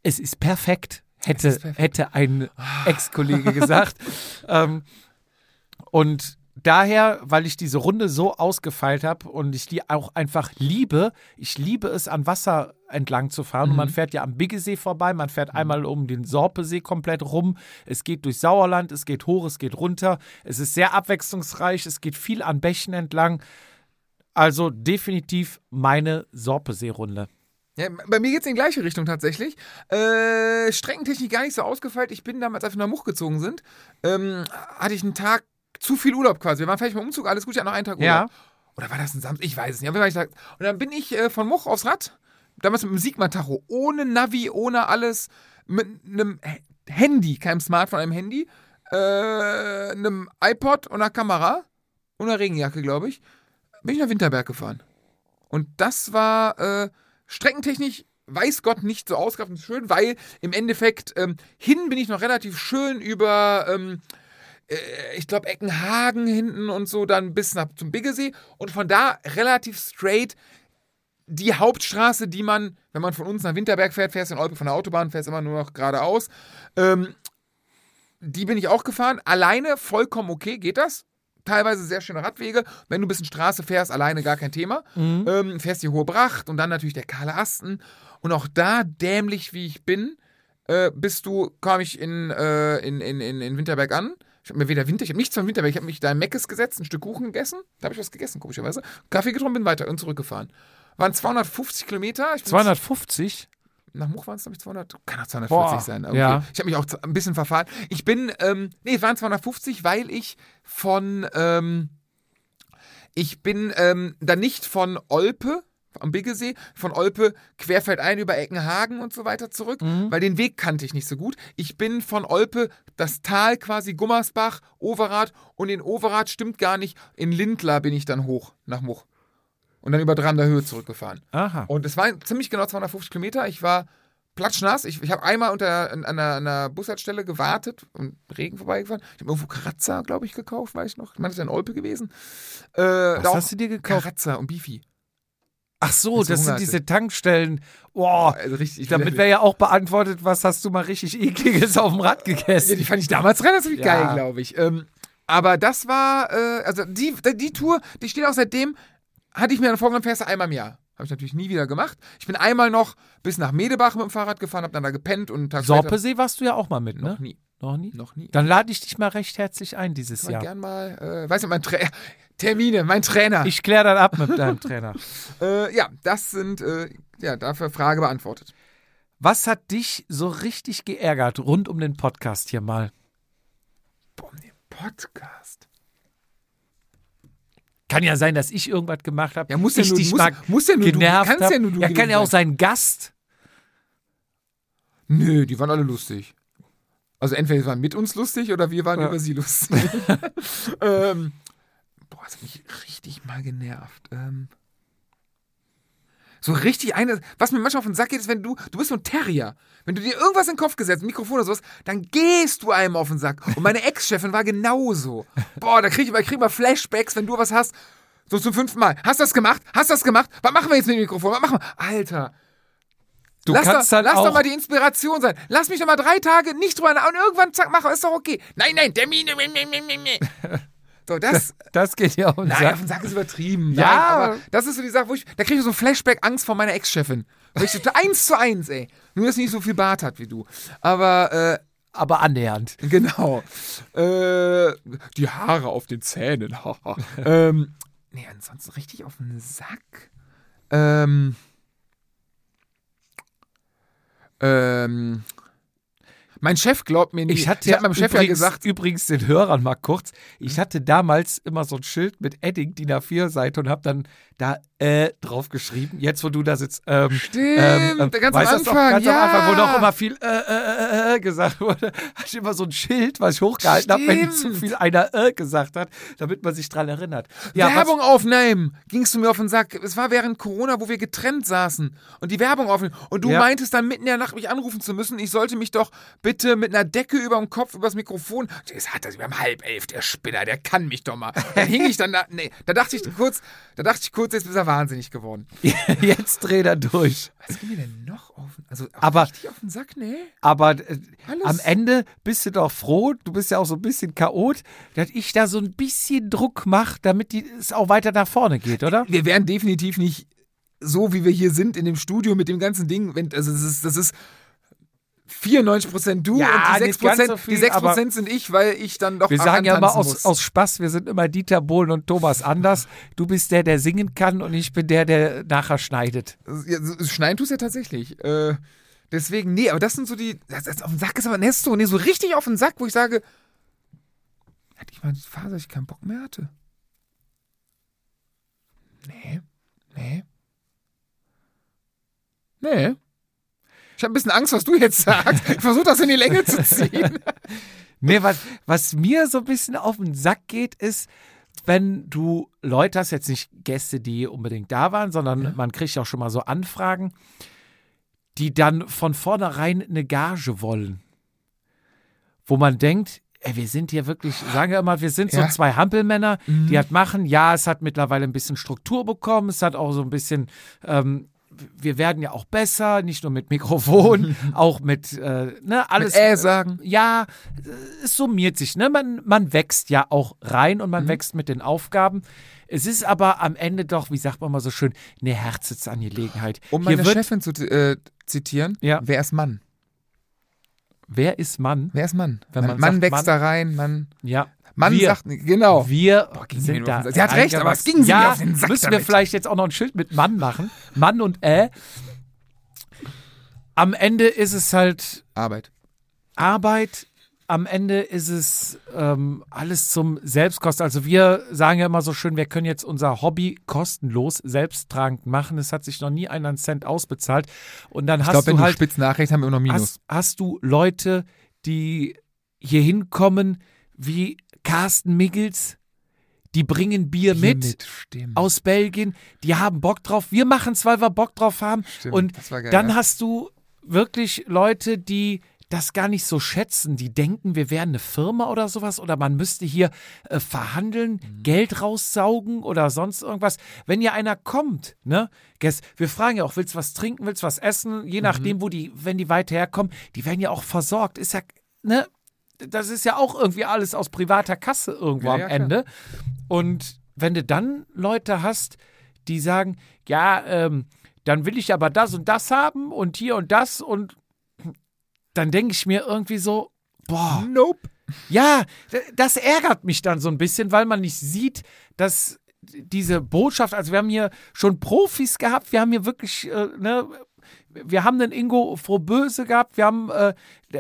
es ist perfekt, hätte, ist perfekt. hätte ein Ex-Kollege gesagt. ähm, und daher, weil ich diese Runde so ausgefeilt habe und ich die auch einfach liebe, ich liebe es, an Wasser entlang zu fahren. Und man fährt ja am Biggesee vorbei, man fährt einmal um den Sorpesee komplett rum. Es geht durch Sauerland, es geht hoch, es geht runter. Es ist sehr abwechslungsreich, es geht viel an Bächen entlang. Also definitiv meine Sorpesee-Runde. Ja, bei mir geht es in die gleiche Richtung tatsächlich. Äh, Streckentechnik gar nicht so ausgefeilt. Ich bin damals, als wir nach Much gezogen sind, ähm, hatte ich einen Tag zu viel Urlaub quasi. Wir waren fertig mit dem Umzug, alles gut, ich hatte noch einen Tag Urlaub. Ja. Oder war das ein Samstag? Ich weiß es nicht. Und dann bin ich äh, von Much aufs Rad, damals mit einem Sigma-Tacho, ohne Navi, ohne alles, mit einem Handy, keinem Smartphone, einem Handy, äh, einem iPod und einer Kamera und einer Regenjacke, glaube ich, bin ich nach Winterberg gefahren. Und das war äh, streckentechnisch, weiß Gott, nicht so ausgereift und schön, weil im Endeffekt ähm, hin bin ich noch relativ schön über, ähm, äh, ich glaube, Eckenhagen hinten und so, dann bis nach zum Biggesee und von da relativ straight die Hauptstraße, die man, wenn man von uns nach Winterberg fährt, fährst du in Olpe von der Autobahn, fährst immer nur noch geradeaus. Ähm, die bin ich auch gefahren. Alleine vollkommen okay, geht das. Teilweise sehr schöne Radwege. Wenn du ein bisschen Straße fährst, alleine gar kein Thema. Ähm, fährst die Hohe Bracht und dann natürlich der kahle Asten. Und auch da, dämlich wie ich bin, äh, bist du, kam ich in, äh, in, in, in, in Winterberg an. Ich habe mir weder Winter, ich habe nichts von Winterberg, ich habe mich da in Meckes gesetzt, ein Stück Kuchen gegessen. Da habe ich was gegessen, komischerweise. Kaffee getrunken, bin weiter und zurückgefahren. Waren 250 Kilometer. Ich bin 250? nach Much waren es, glaube ich, 200. Kann auch 240 Boah, sein. Okay. ja. Ich habe mich auch ein bisschen verfahren. Ich bin, ähm, nee, es waren 250, weil ich von, ähm, ich bin ähm, dann nicht von Olpe am Biggesee, von Olpe querfeldein über Eckenhagen und so weiter zurück, weil den Weg kannte ich nicht so gut. Ich bin von Olpe, das Tal quasi, Gummersbach, Overath und in Overath stimmt gar nicht, in Lindlar bin ich dann hoch nach Much. Und dann über Drander Höhe zurückgefahren. Aha. Und es waren ziemlich genau 250 Kilometer. Ich war platschnass. Ich, ich habe einmal unter, an, an, einer, an einer Bushaltestelle gewartet und Regen vorbeigefahren. Ich habe irgendwo Kratzer, glaube ich, gekauft, weiß ich noch. Ich meine, das ist ja in Olpe gewesen. Äh, Was hast du dir gekauft? Kratzer und Beefy. Ach so, das sind diese Tankstellen. Boah, Also richtig. damit wäre ja auch beantwortet, was hast du mal richtig ekliges auf dem Rad ja, gegessen? die fand ich damals relativ Ja. geil, glaube ich. Ähm, aber das war, äh, also die, die Tour, die steht auch seitdem, hatte ich mir dann vorgenommen, fährst du einmal im Jahr. Habe ich natürlich nie wieder gemacht. Ich bin einmal noch bis nach Medebach mit dem Fahrrad gefahren, habe dann da gepennt und Tag Sorpesee warst du ja auch mal mit, ne? Noch nie. Noch nie? Noch nie. Dann lade ich dich mal recht herzlich ein dieses Jahr. gern mal, äh, weiß nicht, mein Tra Termine, mein Trainer. Ich kläre dann ab mit deinem Trainer. äh, ja, das sind, äh, ja, dafür Frage beantwortet. Was hat dich so richtig geärgert rund um den Podcast hier mal? Boah, um den Podcast. Kann ja sein, dass ich irgendwas gemacht habe. Ja, muss ja nur- dich muss- muss ja nur du- genervt kannst hab. ja nur du Ja, kann ja auch sein. sein Gast. Nö, die waren alle lustig. Also entweder sie waren mit uns lustig oder wir waren Ja. über sie lustig. ähm, boah, das hat mich richtig mal genervt. Ähm, so richtig eine, was mir manchmal auf den Sack geht, ist, wenn du, du bist so ein Terrier. Wenn du dir irgendwas in den Kopf gesetzt, Mikrofon oder sowas, dann gehst du einem auf den Sack. Und meine Ex-Chefin war genauso. Boah, da krieg ich, ich krieg mal Flashbacks, wenn du was hast. So zum fünften Mal. Hast du das gemacht? Hast du das gemacht? Was machen wir jetzt mit dem Mikrofon? Was machen wir? Alter. Du lass kannst doch, dann lass auch. doch mal die Inspiration sein. Lass mich doch mal drei Tage nicht drüber nach und irgendwann zack, machen, ist doch okay. Nein, nein, Termine. So, das. das geht ja um Nein, auf den Sack ist übertrieben. Ja. Nein, aber das ist so die Sache, wo ich, da kriege ich so ein Flashback Angst vor meiner Ex-Chefin. Eins zu eins, ey. Nur, dass sie nicht so viel Bart hat wie du. Aber, äh, aber annähernd. Genau. Äh, die Haare auf den Zähnen. ähm, nee, ansonsten richtig auf den Sack. Ähm, ähm, mein Chef glaubt mir nicht. Ich hatte ich habe meinem Chef übrigens, ja gesagt, übrigens den Hörern mal kurz, ich hatte damals immer so ein Schild mit Edding, DIN A4-Seite und habe dann da äh drauf geschrieben. Jetzt, wo du da sitzt. Ähm, Stimmt, ähm, ganz am noch? Anfang, ganz ja. am Anfang, wo noch immer viel äh, äh, äh, äh, gesagt wurde, hatte ich immer so ein Schild, was ich hochgehalten habe, wenn zu viel einer äh gesagt hat, damit man sich dran erinnert. Ja, was- Werbung aufnehmen, gingst du mir auf den Sack. Es war während Corona, wo wir getrennt saßen und die Werbung aufnehmen. Und du Ja. meintest dann mitten in der Nacht mich anrufen zu müssen. Ich sollte mich doch bitte mit einer Decke über dem Kopf übers Mikrofon. Das hat das über halb elf, der Spinner, der kann mich doch mal. Dann hing ich dann da. Nee, da dachte ich kurz, da dachte ich kurz, jetzt ist er wahnsinnig geworden. jetzt dreh er durch. Was ging mir denn noch auf? Also Aber- richtig auf den Sack, nee. Aber äh, am Ende bist du doch froh, du bist ja auch so ein bisschen Chaot, dass ich da so ein bisschen Druck mache, damit die, es auch weiter nach vorne geht, oder? Wir wären definitiv nicht so, wie wir hier sind in dem Studio mit dem ganzen Ding. Wenn, also das ist, das ist 94% du Ja, und die nicht ganz 6%, so viel, die 6 aber- sind ich, weil ich dann doch Wir sagen ja immer aus, aus Spaß, wir sind immer Dieter Bohlen und Thomas Anders. Du bist der, der singen kann und ich bin der, der nachher schneidet. Ja, schneiden tust ja tatsächlich. Äh, deswegen, nee, aber das sind so die. Das, das auf den Sack ist aber Nesto, nee, so richtig auf den Sack, wo ich sage, hatte ich mal die Phase, dass ich keinen Bock mehr hatte. Nee, nee. Nee. Ich habe ein bisschen Angst, was du jetzt sagst. Ich versuche das in die Länge zu ziehen. Nee, was, was mir so ein bisschen auf den Sack geht, ist, wenn du Leute hast, jetzt nicht Gäste, die unbedingt da waren, sondern man kriegt auch schon mal so Anfragen, die dann von vornherein eine Gage wollen. Wo man denkt, ey, wir sind hier wirklich, sagen wir immer, wir sind Ja. so zwei Hampelmänner, die halt machen, ja, es hat mittlerweile ein bisschen Struktur bekommen, es hat auch so ein bisschen, ähm, wir werden ja auch besser, nicht nur mit Mikrofon, auch mit, äh, ne, alles. Mit äh sagen. Ja, es summiert sich, ne? Man, man wächst ja auch rein und Mhm. man wächst mit den Aufgaben. Es ist aber am Ende doch, wie sagt man mal so schön, eine Herzensangelegenheit. Um meine wird, Chefin zu äh, zitieren, Ja. wer ist Mann? wer ist Mann? Wer ist Mann? Wenn man Mann sagt wächst Mann- da rein, Mann. Ja. Mann wir, sagt, genau. wir mir sind da. Sie hat recht, aber es ging sie ja, auf den Sack müssen wir damit. vielleicht jetzt auch noch ein Schild mit Mann machen. Mann und äh. Am Ende ist es halt Arbeit. Arbeit. Am Ende ist es ähm, alles zum Selbstkosten. Also wir sagen ja immer so schön, wir können jetzt unser Hobby kostenlos selbsttragend machen. Es hat sich noch nie einen Cent ausbezahlt. Und dann Ich hast glaube, wenn du du halt spitz nachrechnest, haben wir immer noch Minus. hast, hast du Leute, die hier hinkommen wie Carsten Miggels, die bringen Bier Hier mit, stimmt. aus Belgien, die haben Bock drauf. Wir machen es, weil wir Bock drauf haben. Stimmt, und dann hast du wirklich Leute, die das gar nicht so schätzen. Die denken, wir wären eine Firma oder sowas oder man müsste hier äh, verhandeln, Mhm. Geld raussaugen oder sonst irgendwas. Wenn ja einer kommt, ne, wir fragen ja auch, willst du was trinken, willst du was essen? Mhm. Je nachdem, wo die, wenn die weit herkommen, die werden ja auch versorgt. Ist ja, ne, das ist ja auch irgendwie alles aus privater Kasse irgendwo Ja, am ja. Ende. Und wenn du dann Leute hast, die sagen, ja, ähm, dann will ich aber das und das haben und hier und das und dann denke ich mir irgendwie so, boah, Nope. ja, das ärgert mich dann so ein bisschen, weil man nicht sieht, dass diese Botschaft, also wir haben hier schon Profis gehabt, wir haben hier wirklich, äh, ne, wir haben einen Ingo Frohböse gehabt, wir haben äh,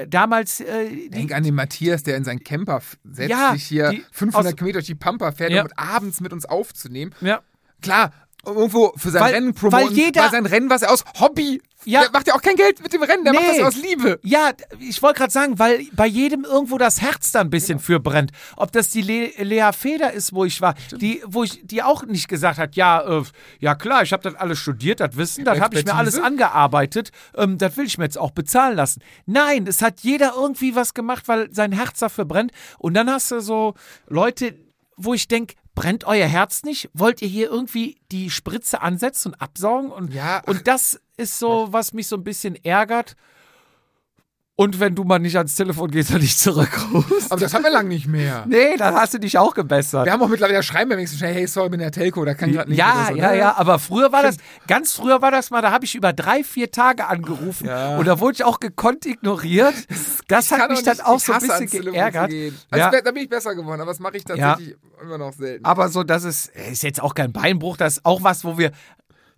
damals äh, Denk an den Matthias, der in seinen Camper setzt, Ja, sich hier die- 500 aus- Kilometer durch die Pampa fährt, Ja. um abends mit uns aufzunehmen. ja, Klar, irgendwo für sein Weil- Rennen promoten, weil jeder- weil sein Rennen, was er aus Hobby, Ja. der macht ja auch kein Geld mit dem Rennen, der macht das Nee. aus Liebe. Ja, ich wollte gerade sagen, weil bei jedem irgendwo das Herz da ein bisschen Genau. für brennt. Ob das die Le Lea Feder ist, wo ich war, die, wo ich, die auch nicht gesagt hat, ja, äh, ja klar, ich habe das alles studiert, das Wissen, das habe ich mir alles angearbeitet, ähm, das will ich mir jetzt auch bezahlen lassen. Nein, es hat jeder irgendwie was gemacht, weil sein Herz dafür brennt. Und dann hast du so Leute, wo ich denke, brennt euer Herz nicht? Wollt ihr hier irgendwie die Spritze ansetzen und absaugen? Und, Ja, und das ist so, was mich so ein bisschen ärgert. Und wenn du mal nicht ans Telefon gehst und nicht zurückrufst. Aber das haben wir lang nicht mehr. Nee, dann hast du dich auch gebessert. Wir haben auch mittlerweile, schreiben wir wenigstens schnell, hey, sorry, ich bin der Telco, da kann gerade nicht ja, ja, ne? ja, aber früher war das, ganz früher war das mal, da habe ich über drei, vier Tage angerufen Ja. und da wurde ich auch gekonnt ignoriert. Das hat mich dann auch so ein bisschen geärgert. Also Ja. da- bin ich besser geworden, aber das mache ich tatsächlich immer noch selten. Aber so, das ist, ist jetzt auch kein Beinbruch, das ist auch was, wo wir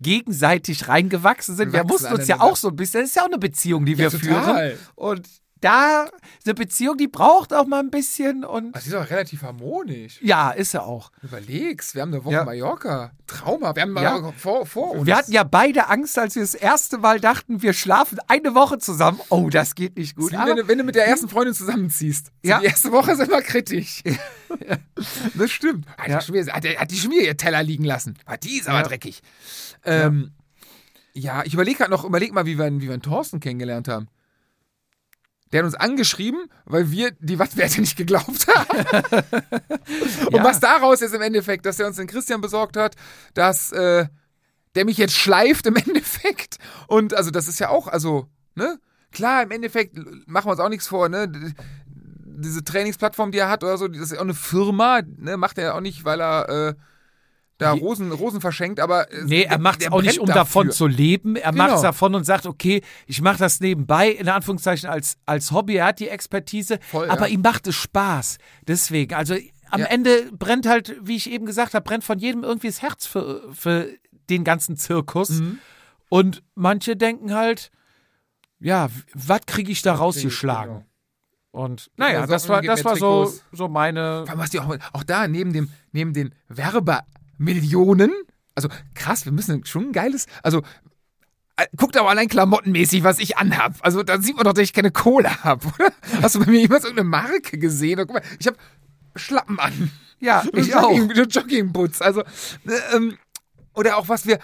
gegenseitig reingewachsen sind. Wir mussten uns ja auch so ein bisschen, das ist ja auch eine Beziehung, die wir total. führen. Und da, eine Beziehung, die braucht auch mal ein bisschen und Das ist doch relativ harmonisch. ja, ist ja auch. Überlegst, wir haben eine Woche Ja. Mallorca. Trauma. Wir haben Ja. mal vor, vor uns. Wir hatten ja beide Angst, als wir das erste Mal dachten, wir schlafen eine Woche zusammen. Oh, das geht nicht gut. wie wenn, du, wenn du mit der ersten Freundin zusammenziehst. Ja. Die erste Woche ist immer kritisch. das stimmt. Hat, Ja. die schon wieder, hat, hat die schon wieder ihr Teller liegen lassen. Ah, die ist aber dreckig. Ähm, ja. ich überlege gerade noch, überleg mal, wie wir, wie wir einen Thorsten kennengelernt haben. Der hat uns angeschrieben, weil wir die Wattwerte nicht geglaubt haben. Und Ja. was daraus ist im Endeffekt, dass er uns den Christian besorgt hat, dass äh, der mich jetzt schleift im Endeffekt. Und also das ist ja auch, also, ne? Klar, im Endeffekt machen wir uns auch nichts vor, ne? Diese Trainingsplattform, die er hat oder so, das ist ja auch eine Firma, ne? Macht er ja auch nicht, weil er äh, da. Rosen, Rosen verschenkt, aber äh, nee, er macht es auch nicht, um davon dafür. zu leben. Er macht Genau. es davon und sagt, okay, ich mache das nebenbei, in Anführungszeichen als, als Hobby. Er hat die Expertise, Voll, aber ja. ihm macht es Spaß. Deswegen, also am Ja. Ende brennt halt, wie ich eben gesagt habe, brennt von jedem irgendwie das Herz für, für den ganzen Zirkus. Mhm. Und manche denken halt, ja, was kriege ich da rausgeschlagen? Genau. Und naja, das war, das war so, so meine. Auch, auch da neben dem, neben den Werbemillionen, also krass, wir müssen schon ein geiles, also äh, guckt aber allein klamottenmäßig, was ich anhab. Also da sieht man doch, dass ich keine Kohle habe, oder? Hast du bei mir jemals irgendeine Marke gesehen? Und guck mal, ich habe Schlappen an. Ja, ich auch. Jogging, Joggingboots. Also, äh, ähm, oder auch was wir,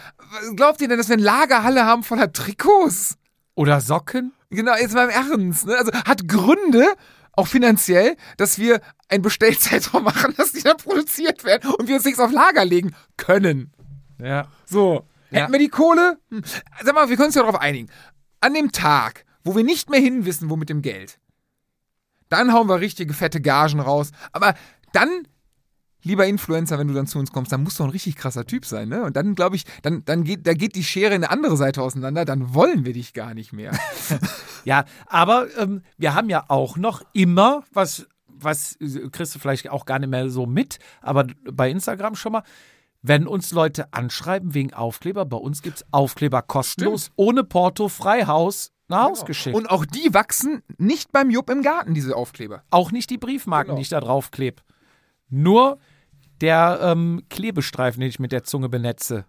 glaubt ihr denn, dass wir eine Lagerhalle haben voller Trikots? Oder Socken? Genau, jetzt mal im Ernst. Ne? Also hat Gründe, auch finanziell, dass wir einen Bestellzeitraum machen, dass die dann produziert werden und wir uns nichts auf Lager legen können. Ja. So. Ja. Hätten wir die Kohle? Hm. Sag mal, wir können uns ja darauf einigen. An dem Tag, wo wir nicht mehr hin wissen, wo mit dem Geld, dann hauen wir richtige fette Gagen raus. Aber dann, lieber Influencer, wenn du dann zu uns kommst, dann musst du ein richtig krasser Typ sein, ne? Und dann, glaube ich, dann, dann geht, da geht die Schere in eine andere Seite auseinander, dann wollen wir dich gar nicht mehr. Ja, aber ähm, wir haben ja auch noch immer, was, was äh, kriegst du vielleicht auch gar nicht mehr so mit, aber bei Instagram schon mal, wenn uns Leute anschreiben wegen Aufkleber, bei uns gibt es Aufkleber kostenlos, ohne Porto, frei Haus, nach Haus geschickt. Und auch die wachsen nicht beim Jupp im Garten, diese Aufkleber. auch nicht die Briefmarken, Genau. die ich da drauf klebe. Nur der ähm, Klebestreifen, den ich mit der Zunge benetze.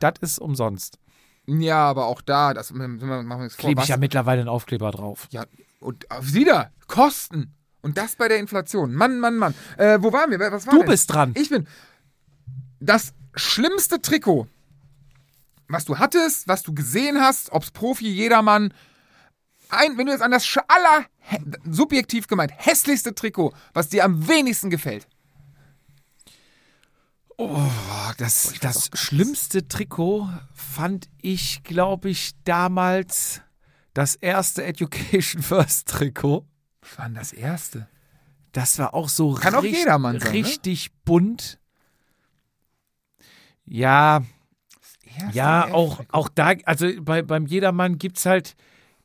Das ist umsonst. Ja, aber auch da, das machen wir uns vor. Klebe ich ja mittlerweile einen Aufkleber drauf. Ja, und äh, wieder, Kosten. Und das bei der Inflation. Mann, Mann, Mann. Äh, wo waren wir? Was war Du denn? bist dran. Ich bin. Das schlimmste Trikot, was du hattest, was du gesehen hast, ob's Profi, jedermann. Ein, wenn du jetzt an das aller, subjektiv gemeint, hässlichste Trikot, was dir am wenigsten gefällt. Oh, das, das schlimmste Trikot fand ich, glaube ich, damals das erste Education First Trikot. Was war denn das erste? Das war auch so Kann auch richt- jedermann sein, ne? richtig bunt. Ja, ja, auch, auch da, also bei, beim Jedermann gibt es halt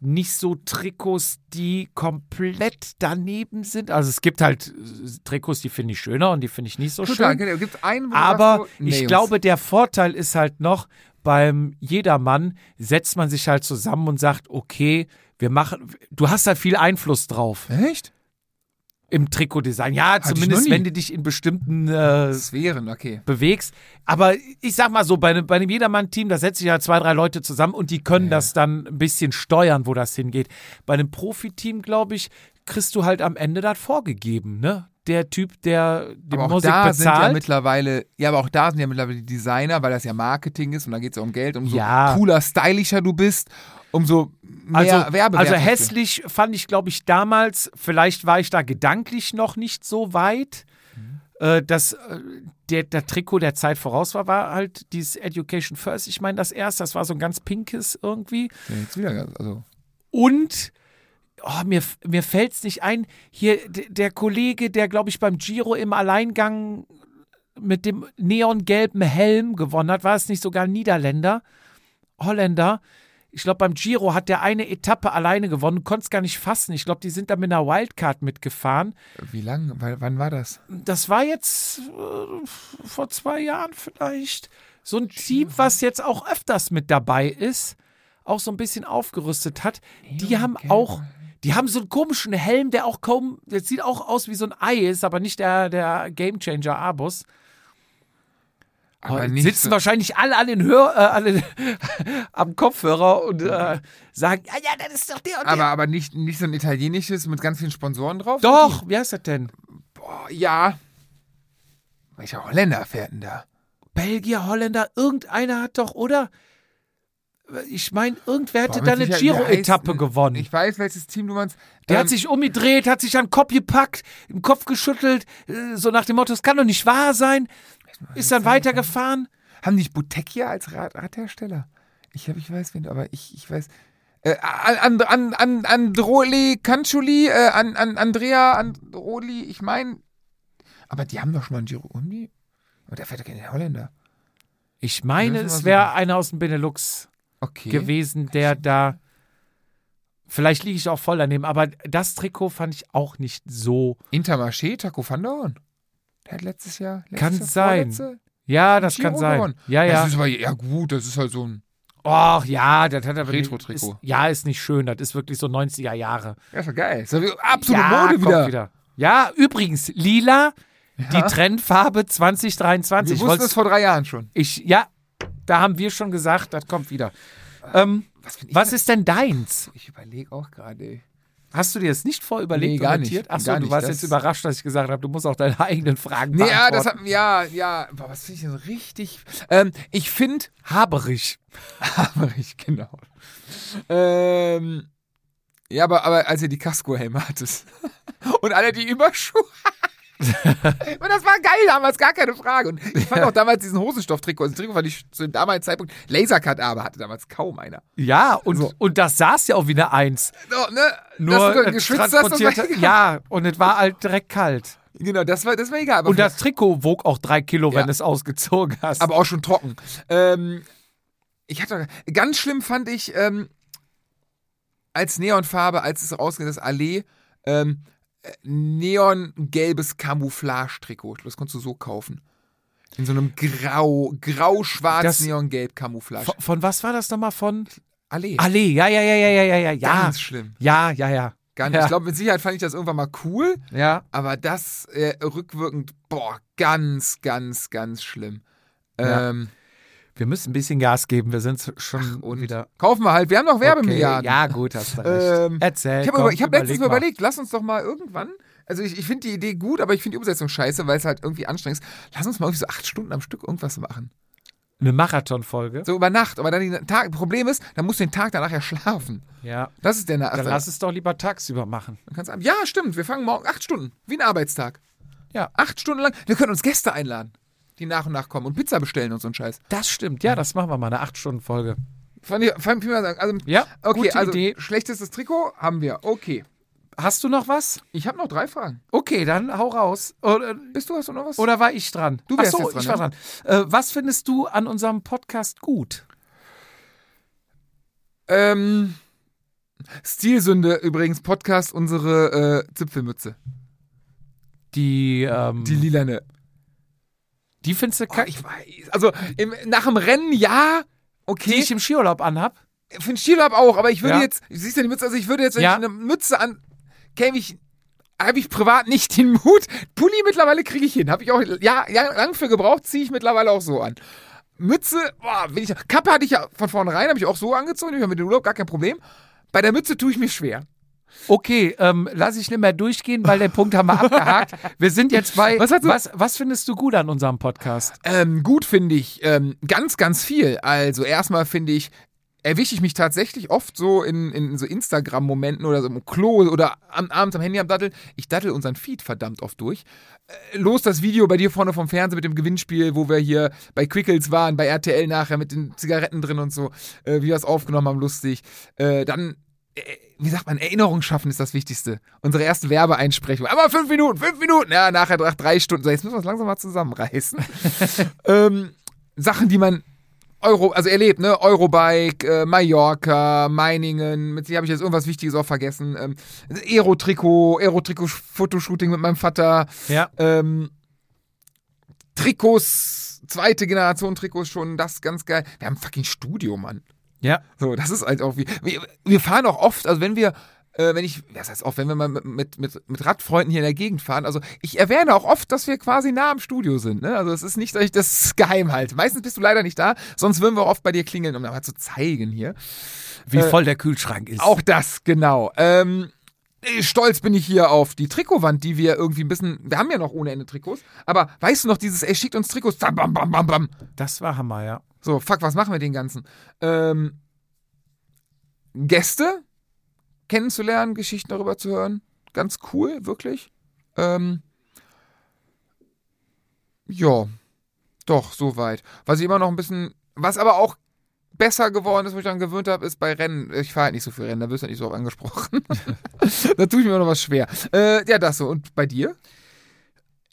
nicht so Trikots, die komplett daneben sind. Also es gibt halt äh, Trikots, die finde ich schöner und die finde ich nicht so Total, schön. genau. Gibt's einen, Aber so, nee, ich Jungs. glaube, der Vorteil ist halt noch, beim Jedermann setzt man sich halt zusammen und sagt, okay, wir machen, du hast halt viel Einfluss drauf Echt? Im Trikotdesign. Ja, noch zumindest wenn du dich in bestimmten äh, Sphären, okay. bewegst. Aber ich sag mal so, bei einem, bei einem Jedermann-Team, da setze ich ja zwei, drei Leute zusammen und die können das dann ein bisschen steuern, wo das hingeht. Bei einem Profiteam, glaube ich, kriegst du halt am Ende das vorgegeben, ne? Der Typ, der die Aber auch Musik da sind ja bezahlt. mittlerweile, ja, aber auch da sind ja mittlerweile die Designer, weil das ja Marketing ist und da geht es ja um Geld. Umso Ja. cooler, stylischer du bist, umso mehr also, Werbewert also hast du. hässlich fand ich, glaube ich, damals, vielleicht war ich da gedanklich noch nicht so weit, Mhm. äh, dass äh, der, der Trikot der Zeit voraus war, war halt dieses Education First. Ich meine, das erste, das war so ein ganz pinkes irgendwie. Ja, jetzt wieder, also. Und oh, mir, mir fällt es nicht ein, hier der Kollege, der, glaube ich, beim Giro im Alleingang mit dem neongelben Helm gewonnen hat, war es nicht sogar ein Niederländer, Holländer. Ich glaube, beim Giro hat der eine Etappe alleine gewonnen, konnte es gar nicht fassen. Ich glaube, die sind da mit einer Wildcard mitgefahren. Wie lang? Weil, wann war das? Das war jetzt äh, vor zwei Jahren vielleicht. So ein Team, was jetzt auch öfters mit dabei ist, auch so ein bisschen aufgerüstet hat. Die haben auch, die haben so einen komischen Helm, der auch kaum, der sieht auch aus wie so ein Ei, ist aber nicht der, der Gamechanger Abus. Aber Oh, sitzen so- wahrscheinlich alle an den Hör, äh, alle am Kopfhörer und äh, sagen, ja, ja, das ist doch der und Aber, der. aber nicht, nicht so ein italienisches mit ganz vielen Sponsoren drauf? Doch, wie heißt das denn? Boah, ja. Welcher Holländer fährt denn da? Belgier, Holländer, irgendeiner hat doch, oder? Ich meine, irgendwer hätte Boah, da eine Giro-Etappe gewonnen. Ich weiß, welches Team du meinst. Der Ähm, hat sich umgedreht, hat sich an den Kopf gepackt, im Kopf geschüttelt, äh, so nach dem Motto, es kann doch nicht wahr sein. Ist dann weitergefahren. Haben die nicht Bottecchia als Rad Radhersteller? Ich, hab, ich weiß, wen, aber ich, ich weiß. Äh, an, an, an, Androli Canciuli, äh, an, an Andrea Androli, ich meine. Aber die haben doch schon mal einen Giro Undi. Aber der fährt doch kein Holländer. Ich meine, es wäre einer aus dem Benelux Okay. gewesen, der da. Vielleicht liege ich auch voll daneben, aber das Trikot fand ich auch nicht so. Intermarché, Taco van der Horn. Der hat letztes Jahr. Letztes Kann Jahr, sein. vorletzte Ja, das Giro kann sein. gewonnen. Ja, ja. Das ist aber, ja, gut, das ist halt so ein. Och, ja, das hat aber Retro-Trikot. ist- Ja, ist nicht schön. Das ist wirklich so 90er Jahre. Ja, ist doch geil. Ist doch wie- absolute ja, Mode kommt wieder. Ja, übrigens, lila, die Trendfarbe 2023. Wir wussten das vor drei Jahren schon. Ich, ja, da haben wir schon gesagt, das kommt wieder. Ähm, Was, was ist denn deins? Ich überlege auch gerade. Hast du dir das nicht vorüberlegt Nee, gar und nicht. notiert? Achso, du warst jetzt überrascht, dass ich gesagt habe, du musst auch deine eigenen Fragen Nee, ja, das hat, ja, ja. Boah, was finde ich denn richtig? Ähm, ich finde, Haberich. aber ich, genau. Ähm, ja, aber, aber als ihr die Casco-Helme hattet und alle die Überschuhe. Und das war geil damals, gar keine Frage. Und ich fand auch damals diesen Hosenstofftrikot, also Trikot fand ich zu dem damaligen Zeitpunkt Lasercut, aber hatte damals kaum einer. Ja, und, So. und das saß ja auch wie eine Eins. So, ne? Nur dass du äh, geschwitzt hast, das egal. ja, und es war halt direkt kalt. Genau, das war, das war egal. Und das Trikot wog auch drei Kilo, Ja. wenn du es ausgezogen hast. aber auch schon trocken. Ähm, ich hatte ganz schlimm fand ich ähm, als Neonfarbe, als es rausgeht, das Allee, ähm, äh, neongelbes Camouflage-Trikot. Das konntest du so kaufen. In so einem grau, grau-schwarz, neongelb Camouflage. Von, von, was war das nochmal? Von Allee. Allee, ja, ja, ja, ja, ja, ja, ja. Ganz schlimm. Ja, ja, ja. Ganz, ja. Ich glaube, mit Sicherheit fand ich das irgendwann mal cool. Ja. Aber das äh, rückwirkend, boah, ganz, ganz, ganz schlimm. Ja. Ähm, wir müssen ein bisschen Gas geben. Wir sind schon und wieder. kaufen wir halt. Wir haben noch Werbemilliarden. Ja, gut, hast du recht. Ähm, Erzähl. Ich habe über, hab letztens mal überlegt, lass uns doch mal irgendwann. Also ich, ich finde die Idee gut, aber ich finde die Umsetzung scheiße, weil es halt irgendwie anstrengend ist. Lass uns mal irgendwie so acht Stunden am Stück irgendwas machen. Eine Marathonfolge. So über Nacht, aber dann den Tag. Problem ist, dann musst du den Tag danach ja schlafen. Ja. Das ist der Dann Nachteil. lass es doch lieber tagsüber machen. Dann kannst Ja, stimmt. Wir fangen morgen acht Stunden. Wie ein Arbeitstag. Ja. Acht Stunden lang. Wir können uns Gäste einladen, die nach und nach kommen und Pizza bestellen und so ein Scheiß. Das stimmt. Ja, das machen wir mal. Eine 8-Stunden-Folge. Fand ich, fand ich mal sagen. Also, Ja, okay, gute also Idee. schlechtestes Trikot haben wir. Okay. Hast du noch was? Ich habe noch drei Fragen. Okay, dann hau raus. Oder, Bist du, hast du noch was? oder war ich dran? Du wärst Ach so, dran, ich war dran. Äh, was findest du an unserem Podcast gut? Ähm, Stilsünde übrigens, Podcast, unsere äh, Zipfelmütze. Die, ähm, Die lilane. Die findest du Oh, kacke, ich weiß. Also im, nach dem Rennen ja, die okay. ich im Skiurlaub anhab? Für den Skilab auch, aber ich würde Ja. jetzt, siehst du die Mütze, also ich würde jetzt, wenn Ja. ich eine Mütze an, käme ich, habe ich privat nicht den Mut. Pulli mittlerweile kriege ich hin. Habe ich auch ja, ja, lang für gebraucht, ziehe ich mittlerweile auch so an. Mütze, boah, bin ich, Kappe hatte ich ja von vornherein, habe ich auch so angezogen, ich habe mit dem Urlaub gar kein Problem. Bei der Mütze tue ich mir schwer. Okay, ähm, lass ich nicht mehr durchgehen, weil den Punkt haben wir abgehakt. Wir sind jetzt bei. Was was, was findest du gut an unserem Podcast? Ähm, gut finde ich ähm, ganz, ganz viel. Also erstmal finde ich, erwische ich mich tatsächlich oft so in, in so Instagram-Momenten oder so im Klo oder am, abends am Handy am Dattel. Ich dattel unseren Feed verdammt oft durch. Äh, los das Video bei dir vorne vom Fernseher mit dem Gewinnspiel, wo wir hier bei Quickles waren, bei RTL nachher mit den Zigaretten drin und so, äh, wie wir es aufgenommen haben, lustig. Äh, dann wie sagt man, Erinnerung schaffen ist das Wichtigste. Unsere erste Werbeeinsprechung. Aber fünf Minuten, fünf Minuten. Ja, nachher nach drei Stunden. So, jetzt müssen wir es langsam mal zusammenreißen. ähm, Sachen, die man Euro, also erlebt, ne? Eurobike, äh, Mallorca, Meiningen, mit sich habe ich jetzt irgendwas Wichtiges auch vergessen. Ähm, Aero-Trikot, Aero-Trikot-Fotoshooting mit meinem Vater. Ja. Ähm, Trikots, zweite Generation Trikots schon, das ganz geil. Wir haben ein fucking Studio, Mann. Ja. So, das ist halt auch wie. Wir, wir fahren auch oft, also wenn wir, äh, wenn ich, das heißt oft, wenn wir mal mit, mit, mit, Radfreunden hier in der Gegend fahren, also ich erwähne auch oft, dass wir quasi nah am Studio sind. Ne? Also es ist nicht, dass ich das geheim halte. Meistens bist du leider nicht da, sonst würden wir auch oft bei dir klingeln, um mal zu zeigen hier. Wie Äh, voll der Kühlschrank ist. Auch das, genau. Ähm, Stolz bin ich hier auf die Trikotwand, die wir irgendwie ein bisschen. Wir haben ja noch ohne Ende Trikots. Aber weißt du noch, dieses, ey, schickt uns Trikots. Bam, bam, bam, bam, bam. Das war Hammer, ja. So, fuck, was machen wir den ganzen? Ähm, Gäste kennenzulernen, Geschichten darüber zu hören. Ganz cool, wirklich. Ähm, ja, doch, soweit. Was ich immer noch ein bisschen. Was aber auch besser geworden ist, wo ich daran gewöhnt habe, ist bei Rennen. Ich fahre halt nicht so viel Rennen, da wirst du halt nicht so oft angesprochen. da tue ich mir immer noch was schwer. Äh, ja, das so. Und bei dir?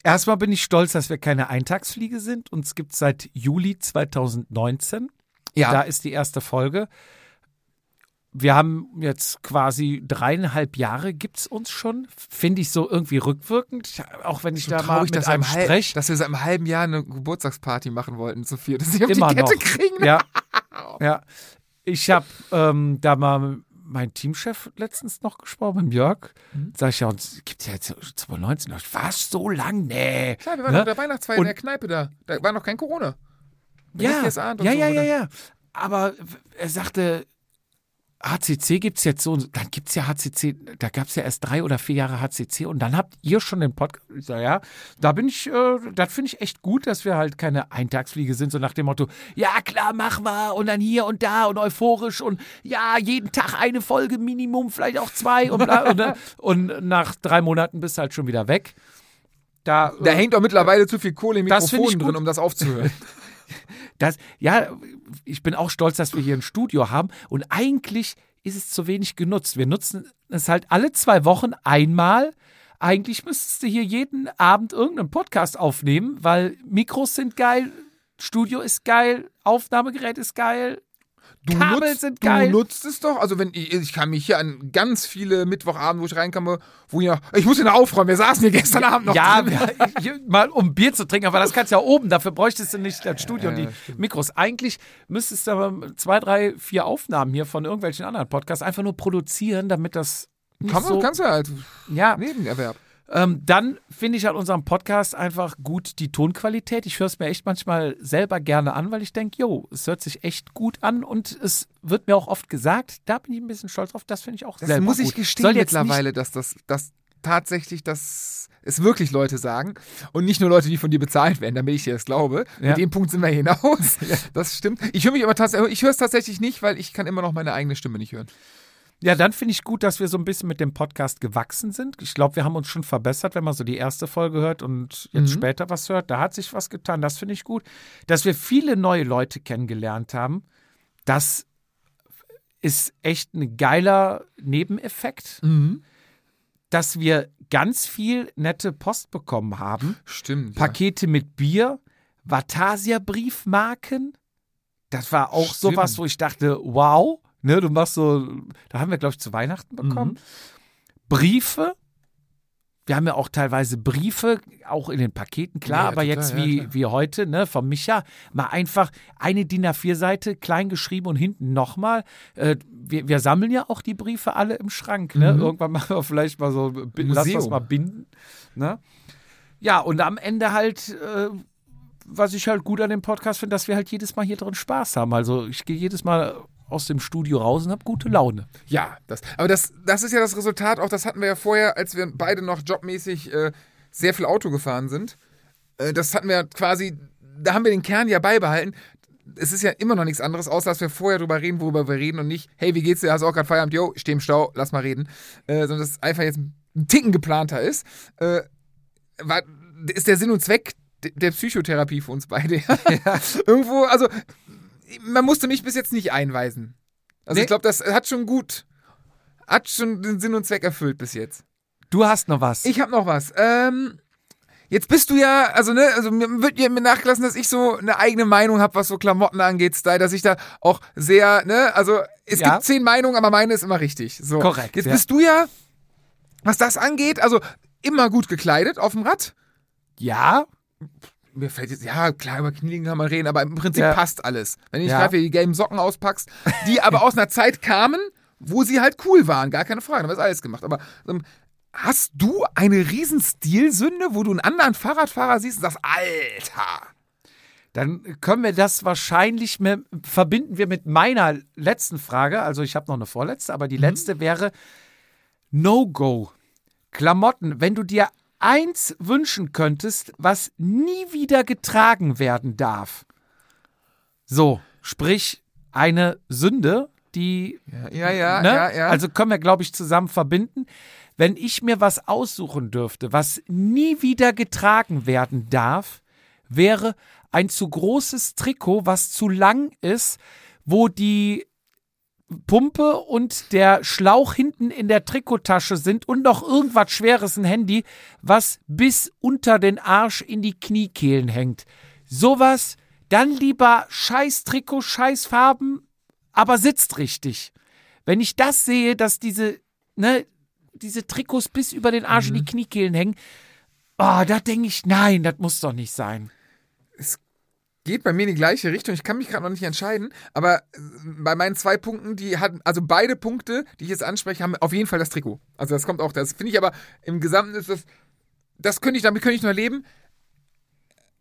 Erstmal bin ich stolz, dass wir keine Eintagsfliege sind. Uns gibt es seit Juli 2019. Ja. Da ist die erste Folge. Wir haben jetzt quasi dreieinhalb Jahre gibt es uns schon. Finde ich so irgendwie rückwirkend. Auch wenn ich da mal traurig, mit dass, wir einem spreche. dass wir seit einem halben Jahr eine Geburtstagsparty machen wollten, viel. Dass sie auf Immer die Kette noch. kriegen. Ja. ja. Ich habe ähm, da mal meinem Teamchef letztens noch gesprochen, mit Jörg. Mhm. Sag ich ja, uns gibt ja jetzt 2019. noch. Was so lang? Nee. Ja, wir waren Ne? auf der Weihnachtsfeier in Und- der Kneipe da. Da war noch kein Corona. Ja, und ja, so, ja, ja, ja. Aber er sagte, HCC gibt es jetzt so, dann gibt es ja HCC, da gab es ja erst drei oder vier Jahre HCC und dann habt ihr schon den Podcast. Ich sag, ja, da bin ich, äh, das finde ich echt gut, dass wir halt keine Eintagsfliege sind, so nach dem Motto, ja klar, machen wir und dann hier und da und euphorisch und ja, jeden Tag eine Folge Minimum, vielleicht auch zwei und, bla, und, ne? und nach drei Monaten bist du halt schon wieder weg. Da, Da äh, hängt auch mittlerweile zu viel Kohle im Mikrofon drin, um das aufzuhören. Das, ja, ich bin auch stolz, dass wir hier ein Studio haben und eigentlich ist es zu wenig genutzt. Wir nutzen es halt alle zwei Wochen einmal. Eigentlich müsstest du hier jeden Abend irgendeinen Podcast aufnehmen, weil Mikros sind geil, Studio ist geil, Aufnahmegerät ist geil. Du, Kabel nutzt, sind du geil. nutzt es doch. Also wenn ich, ich kann mich hier an ganz viele Mittwochabende, wo ich reinkam, wo ich, ich muss ihn aufräumen. Wir saßen hier gestern Abend noch ja, ja, mal um Bier zu trinken, aber das kannst du ja oben, dafür bräuchtest du nicht das Studio und Ja, die Mikros. Eigentlich müsstest du aber zwei, drei, vier Aufnahmen hier von irgendwelchen anderen Podcasts einfach nur produzieren, damit das Kann man, so, kannst du halt. ja, Nebenerwerb. Ähm, dann finde ich an unserem Podcast einfach gut die Tonqualität. Ich höre es mir echt manchmal selber gerne an, weil ich denke, jo, es hört sich echt gut an und es wird mir auch oft gesagt, da bin ich ein bisschen stolz drauf, das finde ich auch Das selber muss ich gut. gestehen Soll mittlerweile, dass das dass tatsächlich das es wirklich Leute sagen und nicht nur Leute, die von dir bezahlt werden, damit ich dir das glaube. Ja. Mit dem Punkt sind wir hinaus. Das stimmt. Ich höre mich aber tatsächlich, ich höre es tatsächlich nicht, weil ich kann immer noch meine eigene Stimme nicht hören. Ja, dann finde ich gut, dass wir so ein bisschen mit dem Podcast gewachsen sind. Ich glaube, wir haben uns schon verbessert, wenn man so die erste Folge hört und jetzt Mhm. später was hört. Da hat sich was getan. Das finde ich gut. Dass wir viele neue Leute kennengelernt haben, das ist echt ein geiler Nebeneffekt. Dass wir ganz viel nette Post bekommen haben. Stimmt. ja. Pakete mit Bier, Vatasia-Briefmarken. Das war auch Stimmt. sowas, wo ich dachte, wow, Ne, du machst so, da haben wir, glaube ich, zu Weihnachten bekommen. Mhm. Briefe. Wir haben ja auch teilweise Briefe, auch in den Paketen, klar, Ja, aber total, jetzt ja, wie, klar. wie heute, ne, von Micha, mal einfach eine DIN A4-Seite klein geschrieben und hinten nochmal. Äh, wir, wir sammeln ja auch die Briefe alle im Schrank, ne? Irgendwann machen wir vielleicht mal so, bin- lass das Mhm. Museum. mal binden. Ne? Ja, und am Ende halt, äh, was ich halt gut an dem Podcast finde, dass wir halt jedes Mal hier drin Spaß haben. Also ich gehe jedes Mal aus dem Studio raus und habe gute Laune. Ja, das, aber das, das ist ja das Resultat, auch das hatten wir ja vorher, als wir beide noch jobmäßig äh, sehr viel Auto gefahren sind. Äh, das hatten wir quasi, da haben wir den Kern ja beibehalten. Es ist ja immer noch nichts anderes, außer dass wir vorher drüber reden, worüber wir reden und nicht, hey, wie geht's dir? Hast du auch gerade Feierabend? Jo, ich steh im Stau, lass mal reden. Äh, sondern dass einfach jetzt ein Ticken geplanter ist. Äh, war, ist der Sinn und Zweck de- der Psychotherapie für uns beide. Irgendwo, also man musste mich bis jetzt nicht einweisen. Also Nee. ich glaube, das hat schon gut, hat schon den Sinn und Zweck erfüllt bis jetzt. Du hast noch was. Ich habe noch was. Ähm, jetzt bist du ja, also ne, also mir wird mir nachgelassen, dass ich so eine eigene Meinung habe, was so Klamotten angeht, Style, dass ich da auch sehr, ne, also es Ja. gibt zehn Meinungen, aber meine ist immer richtig. So. Korrekt, Jetzt ja. bist du ja, was das angeht, also immer gut gekleidet auf dem Rad. ja, Mir fällt jetzt, ja, klar, über Knieliegen kann man reden, aber im Prinzip Ja. passt alles. Wenn ich Ja. gerade die gelben Socken auspackst, die aber aus einer Zeit kamen, wo sie halt cool waren, gar keine Frage, da ist alles gemacht. Aber ähm, hast du eine riesen Stilsünde, wo du einen anderen Fahrradfahrer siehst und sagst, Alter, dann können wir das wahrscheinlich mit, verbinden wir mit meiner letzten Frage. Also ich habe noch eine vorletzte, aber die letzte wäre No-Go. Klamotten, wenn du dir eins wünschen könntest, was nie wieder getragen werden darf. So, sprich eine Sünde, die ja, ja, ne? ja, ja. Also können wir, glaube ich, zusammen verbinden. Wenn ich mir was aussuchen dürfte, was nie wieder getragen werden darf, wäre ein zu großes Trikot, was zu lang ist, wo die Pumpe und der Schlauch hinten in der Trikottasche sind und noch irgendwas Schweres, ein Handy, was bis unter den Arsch in die Kniekehlen hängt. Sowas, dann lieber scheiß Trikot, scheiß Farben, aber sitzt richtig. Wenn ich das sehe, dass diese, ne, diese Trikots bis über den Arsch in die Kniekehlen hängen, oh, da denke ich, nein, das muss doch nicht sein. Geht bei mir in die gleiche Richtung. Ich kann mich gerade noch nicht entscheiden, aber äh, bei meinen zwei Punkten, die hatten, also beide Punkte, die ich jetzt anspreche, haben auf jeden Fall das Trikot. Also das kommt auch, das finde ich aber im Gesamten ist das, das könnte ich, damit könnte ich nur leben.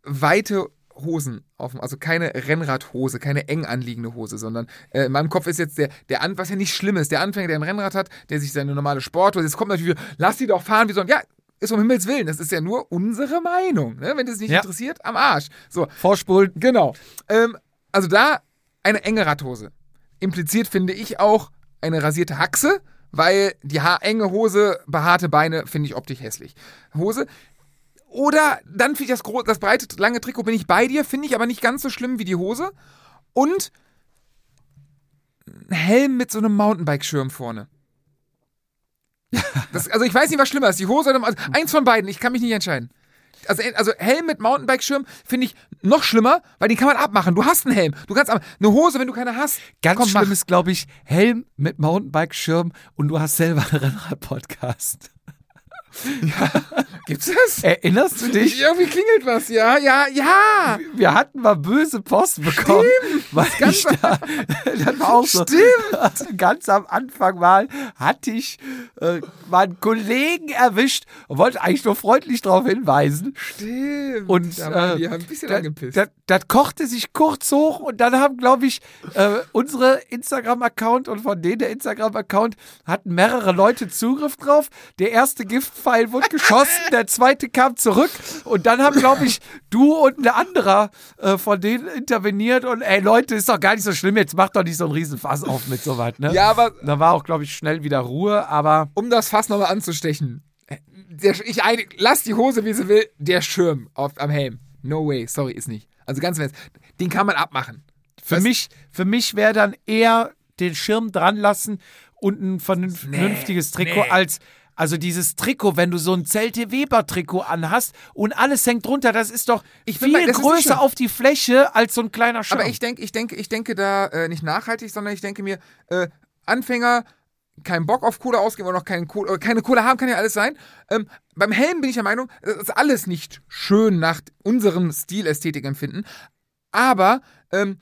Weite Hosen auf, dem- also keine Rennradhose, keine eng anliegende Hose, sondern äh, in meinem Kopf ist jetzt der, der An, was ja nicht schlimm ist, der Anfänger, der ein Rennrad hat, der sich seine normale Sporthose, jetzt kommt natürlich, lass die doch fahren, wie sollen, ja, ist um Himmels Willen, das ist ja nur unsere Meinung, ne? wenn das nicht Ja. interessiert, am Arsch. So, Vorspulen. Genau. Ähm, also da eine enge Radhose. Impliziert finde ich auch eine rasierte Haxe, weil die ha enge Hose, behaarte Beine finde ich optisch hässlich. Hose. Oder dann finde ich das, das breite, lange Trikot bin ich bei dir, finde ich aber nicht ganz so schlimm wie die Hose. Und ein Helm mit so einem Mountainbike-Schirm vorne. Das, also ich weiß nicht, was schlimmer ist, die Hose oder also eins von beiden, ich kann mich nicht entscheiden. Also, also Helm mit Mountainbike-Schirm finde ich noch schlimmer, weil den kann man abmachen. Du hast einen Helm. Du kannst ab- eine Hose, wenn du keine hast. Ganz komm, schlimm mach. ist, glaube ich, Helm mit Mountainbike-Schirm und du hast selber einen Rennrad-Podcast. Gibt's das? Erinnerst du dich? Irgendwie klingelt was, ja, ja, ja. Wir hatten mal böse Post bekommen, weil ich da, das war auch so. Stimmt. Ganz am Anfang mal hatte ich äh, meinen Kollegen erwischt und wollte eigentlich nur freundlich darauf hinweisen. Stimmt. Und da äh, die haben ein bisschen angepisst. das, das kochte sich kurz hoch und dann haben, glaube ich, äh, unsere Instagram-Account und von denen der Instagram-Account hatten mehrere Leute Zugriff drauf. Der erste Giftpfeil wurde geschossen, der zweite kam zurück und dann haben, glaube ich, du und ein anderer äh, von denen interveniert und ey Leute, ist doch gar nicht so schlimm, jetzt macht doch nicht so einen riesen Fass auf mit sowas, ne? ja, aber Da war auch, glaube ich, schnell wieder Ruhe, aber um das Fass nochmal anzustechen. Der, ich ein, lass die Hose, wie sie will. Der Schirm auf, am Helm. No way, sorry, ist nicht. Also ganz Ernst, den kann man abmachen. Für Das- mich, für mich wäre dann eher den Schirm dran lassen und ein vernünf- vernünftiges Trikot nee. als Also dieses Trikot, wenn du so ein Zelte Weber Trikot anhast und alles hängt drunter, das ist doch Ich viel bei- größer auf die Fläche als so ein kleiner Schirm. Aber ich denke, ich denke, ich denke da äh, nicht nachhaltig, sondern ich denke mir, äh, Anfänger keinen Bock auf Kohle ausgeben oder noch keine Kohle, oder keine Kohle haben, kann ja alles sein. Ähm, beim Helm bin ich der Meinung, das ist alles nicht schön nach unserem Stilästhetik empfinden. Aber ähm,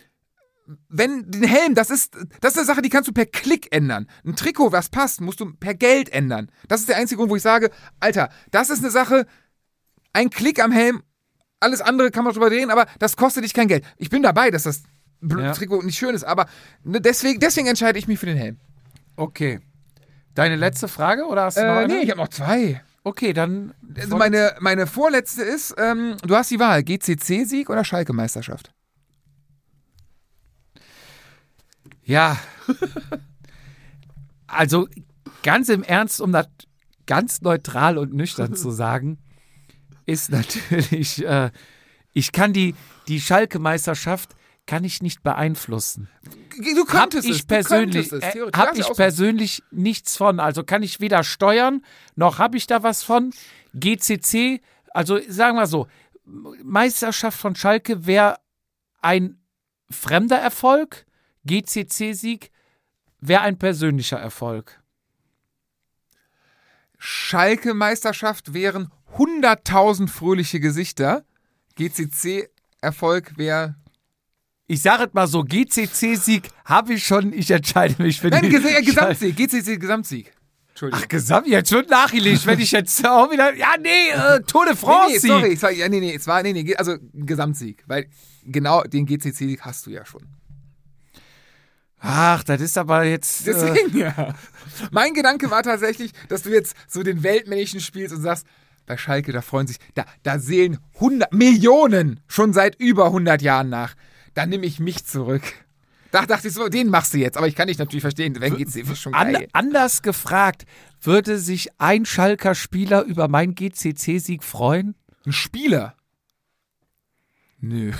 wenn den Helm, das ist, das ist eine Sache, die kannst du per Klick ändern. Ein Trikot, was passt, musst du per Geld ändern. Das ist der einzige Grund, wo ich sage, Alter, das ist eine Sache, ein Klick am Helm, alles andere kann man drüber reden, aber das kostet dich kein Geld. Ich bin dabei, dass das Ja. Trikot nicht schön ist, aber ne, deswegen, deswegen entscheide ich mich für den Helm. okay. Deine letzte Frage oder hast du noch Äh, eine? nee, ich habe noch zwei. Okay, dann Also meine, meine vorletzte ist, ähm, du hast die Wahl, GCC-Sieg oder Schalke-Meisterschaft? Ja. also ganz im Ernst, um das ganz neutral und nüchtern zu sagen, ist natürlich, äh, ich kann die, die Schalke-Meisterschaft kann ich nicht beeinflussen. Du Hab könntest ich es, persönlich, du könntest es. äh, hab du ich persönlich nichts von. Also kann ich weder steuern, noch habe ich da was von. GCC, also sagen wir so, Meisterschaft von Schalke wäre ein fremder Erfolg. GCC-Sieg wäre ein persönlicher Erfolg. Schalke-Meisterschaft wären 100.000 fröhliche Gesichter. GCC-Erfolg wäre. Ich sage es mal so, GCC-Sieg habe ich schon, ich entscheide mich für Nein, die Ges äh, Gesamtsieg. GCC-Gesamtsieg. Entschuldigung. Ach, Gesamt, jetzt wird nachgelegt, wenn ich jetzt auch wieder, ja nee, äh, Tour de France Nee, nee, sorry, war, ja, nee, nee, es war, nee, nee, also Gesamtsieg, weil genau den GCC-Sieg hast du ja schon. Ach, das ist aber jetzt. Äh, Deswegen, ja. Mein Gedanke war tatsächlich, dass du jetzt so den Weltmännchen spielst und sagst, bei Schalke, da freuen sich, da, da sehen 100, Millionen schon seit über 100 Jahren nach. Da nehme ich mich zurück. Da dachte ich so, den machst du jetzt, aber ich kann dich natürlich verstehen, wenn geht's dir schon an, geil. anders gefragt, würde sich ein Schalker Spieler über meinen GCC-Sieg freuen? Ein Spieler. Nö.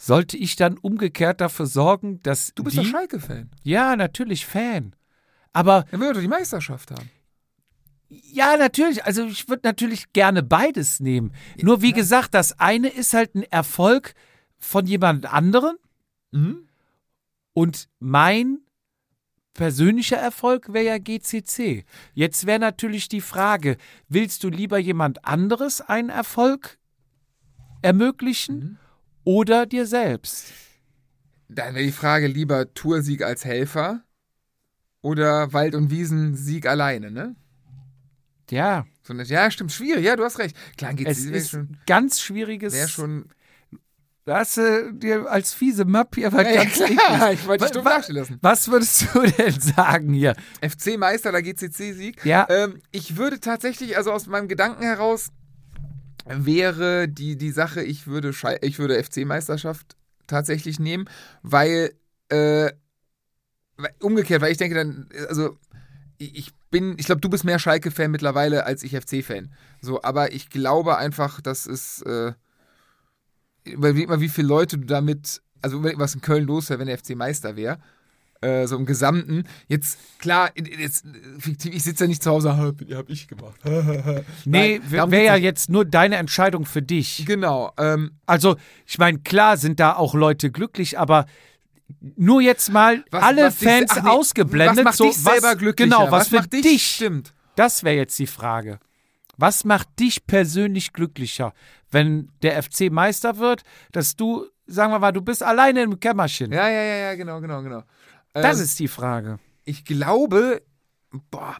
Sollte ich dann umgekehrt dafür sorgen, dass Du bist die, doch Schalke-Fan. Ja, natürlich Fan. Aber Dann will er doch die Meisterschaft haben. ja, natürlich. Also ich würde natürlich gerne beides nehmen. Nur wie gesagt, das eine ist halt ein Erfolg von jemand anderen Mhm. und mein persönlicher Erfolg wäre ja GCC. Jetzt wäre natürlich die Frage, willst du lieber jemand anderes einen Erfolg ermöglichen Mhm. Oder dir selbst? Dann wäre die Frage lieber Toursieg als Helfer oder Wald- und Wiesensieg alleine, ne? Ja, So, eine- ja, stimmt, schwierig, ja, du hast recht. Klar, geht's es wäre ist schon, ein ganz schwieriges. wär schon Da hast du dir als fiese Mapp hier was Ja, ja, ganz klar, ekliges. ich wollte dich dumm lassen. Was würdest du denn sagen hier? FC-Meister oder GCC-Sieg? Ja. Ähm, ich würde tatsächlich, also aus meinem Gedanken heraus, wäre die, die Sache, ich würde, ich würde FC-Meisterschaft tatsächlich nehmen, weil, äh, umgekehrt, weil ich denke dann, also, ich bin, ich glaube, du bist mehr Schalke-Fan mittlerweile als ich FC-Fan. So, aber ich glaube einfach, dass es, äh, überleg mal, wie viele Leute du damit, also was in Köln los wäre, wenn der FC Meister wäre. Äh, so im Gesamten. Jetzt, klar, jetzt, fiktiv, ich sitze ja nicht zu Hause, "Ha, hab ich gemacht. Nee, wäre ja jetzt nur deine Entscheidung für dich. Genau. Ähm, Also, ich meine, klar sind da auch Leute glücklich, aber nur jetzt mal was, alle was dich- Fans ach nee, ausgeblendet. Was macht so, dich selber was, glücklicher? Genau, was, für macht dich, dich. stimmt. Das wäre jetzt die Frage. Was macht dich persönlich glücklicher, wenn der FC Meister wird, dass du, sagen wir mal, du bist alleine im Kämmerchen? Ja, ja, ja, ja, genau, genau, genau. Das Ähm, ist die Frage. Ich glaube, boah.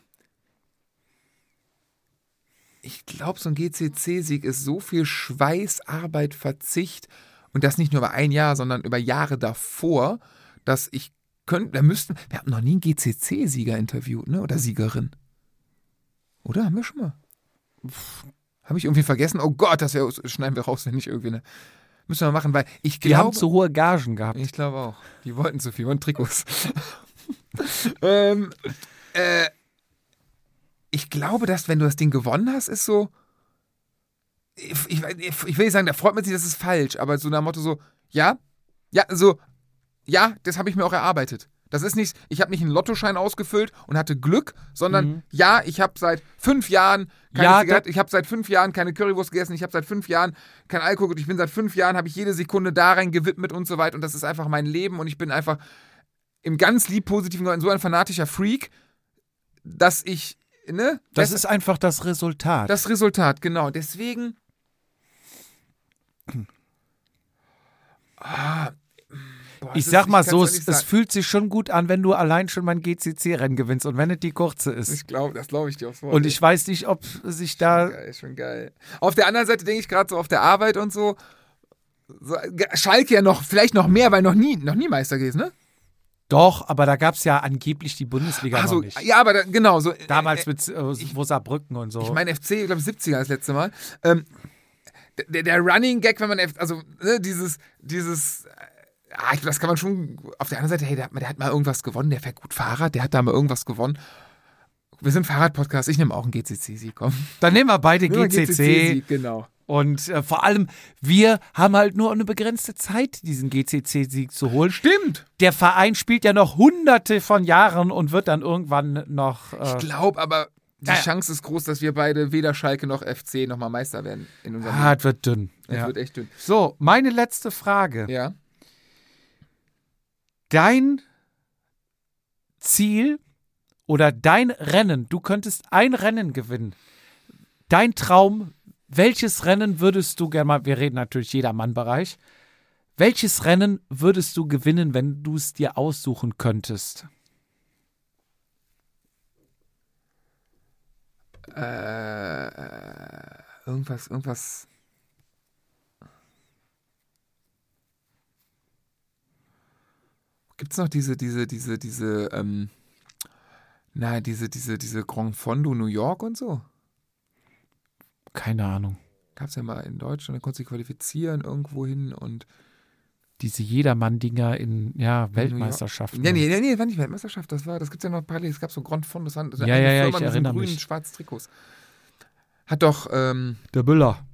Ich glaube, so ein GCC-Sieg ist so viel Schweiß, Arbeit, Verzicht und das nicht nur über ein Jahr, sondern über Jahre davor, dass ich könnte, wir müssten, wir haben noch nie einen GCC-Sieger interviewt, ne? Oder Siegerin. Oder? Haben wir schon mal? Habe ich irgendwie vergessen? Oh Gott, das wär, schneiden wir raus, wenn nicht irgendwie eine. Müssen wir machen, weil ich Die haben glaube. zu hohe Gagen gehabt. Ich glaube auch. Die wollten zu viel, wollten Trikots. ähm, äh, ich glaube, dass wenn du das Ding gewonnen hast, ist so. Ich, ich, ich will nicht sagen, da freut man sich, das ist falsch, aber so nach dem Motto so, ja, ja, so, ja, das habe ich mir auch erarbeitet. Das ist nicht, ich habe nicht einen Lottoschein ausgefüllt und hatte Glück, sondern Mhm. ja, ich habe seit fünf Jahren keine Ja, Zigarette, ich habe seit fünf Jahren keine Currywurst gegessen, ich habe seit fünf Jahren kein Alkohol ich bin seit fünf Jahren, habe ich jede Sekunde da rein gewidmet und so weiter und das ist einfach mein Leben und ich bin einfach im ganz lieb positiven Sinne so ein fanatischer Freak, dass ich, ne? Das ist einfach das Resultat. das Resultat, genau. Deswegen. Ah, boah, ich sag mal so, es, es fühlt sich schon gut an, wenn du allein schon mein GCC-Rennen gewinnst und wenn es die kurze ist. Ich glaube, das glaube ich dir aufs Wort. Und ich weiß nicht, ob sich da. Geil, schon geil. Auf der anderen Seite denke ich gerade so auf der Arbeit und so. so Schalke ja noch, vielleicht noch mehr, weil noch nie, noch nie Meister gewesen, ne? Doch, aber da gab es ja angeblich die Bundesliga Also, noch nicht. ja, aber da, genau, so. Damals äh, mit äh, Saarbrücken und so. Ich meine FC, ich glaube 70er das letzte Mal. Ähm, der, der Running Gag, wenn man, also ne, dieses, dieses, äh, ah, ich, das kann man schon, auf der anderen Seite, hey, der, hat mal- der hat mal irgendwas gewonnen, der fährt gut Fahrrad, der hat da mal irgendwas gewonnen. Wir sind Fahrradpodcast, ich nehme auch einen GCC-Sieg, komm. Dann nehmen wir beide Nehmen GCC. GCC-Sieg, genau. Und äh, vor allem, wir haben halt nur eine begrenzte Zeit, diesen GCC-Sieg zu holen. Stimmt. Der Verein spielt ja noch hunderte von Jahren und wird dann irgendwann noch. Ich Äh, glaube aber, die Ja, ja. Chance ist groß, dass wir beide weder Schalke noch FC nochmal Meister werden in unserem ah, es wird dünn. Das Ja. wird echt dünn. So, meine letzte Frage. Ja. Dein Ziel oder dein Rennen, du könntest ein Rennen gewinnen. Dein Traum, welches Rennen würdest du gerne mal, wir reden natürlich Jedermann-Bereich, welches Rennen würdest du gewinnen, wenn du es dir aussuchen könntest? Äh, äh, irgendwas, irgendwas. Gibt's noch diese, diese, diese, diese, ähm, na, diese, diese, diese Grand Fondo New York und so? Keine Ahnung. Gab's ja mal in Deutschland, da konntest du dich qualifizieren irgendwo hin und. Diese Jedermann-Dinger in ja, Weltmeisterschaften. Nee, nee, nee, nee, war nicht Weltmeisterschaft, das war, das gibt's ja noch parallel, es gab so Grand Fondo, das waren das war Ja, ja, ja, Firma ich erinnere grünen, mich. schwarzen Trikots. Hat doch, ähm, Der Müller.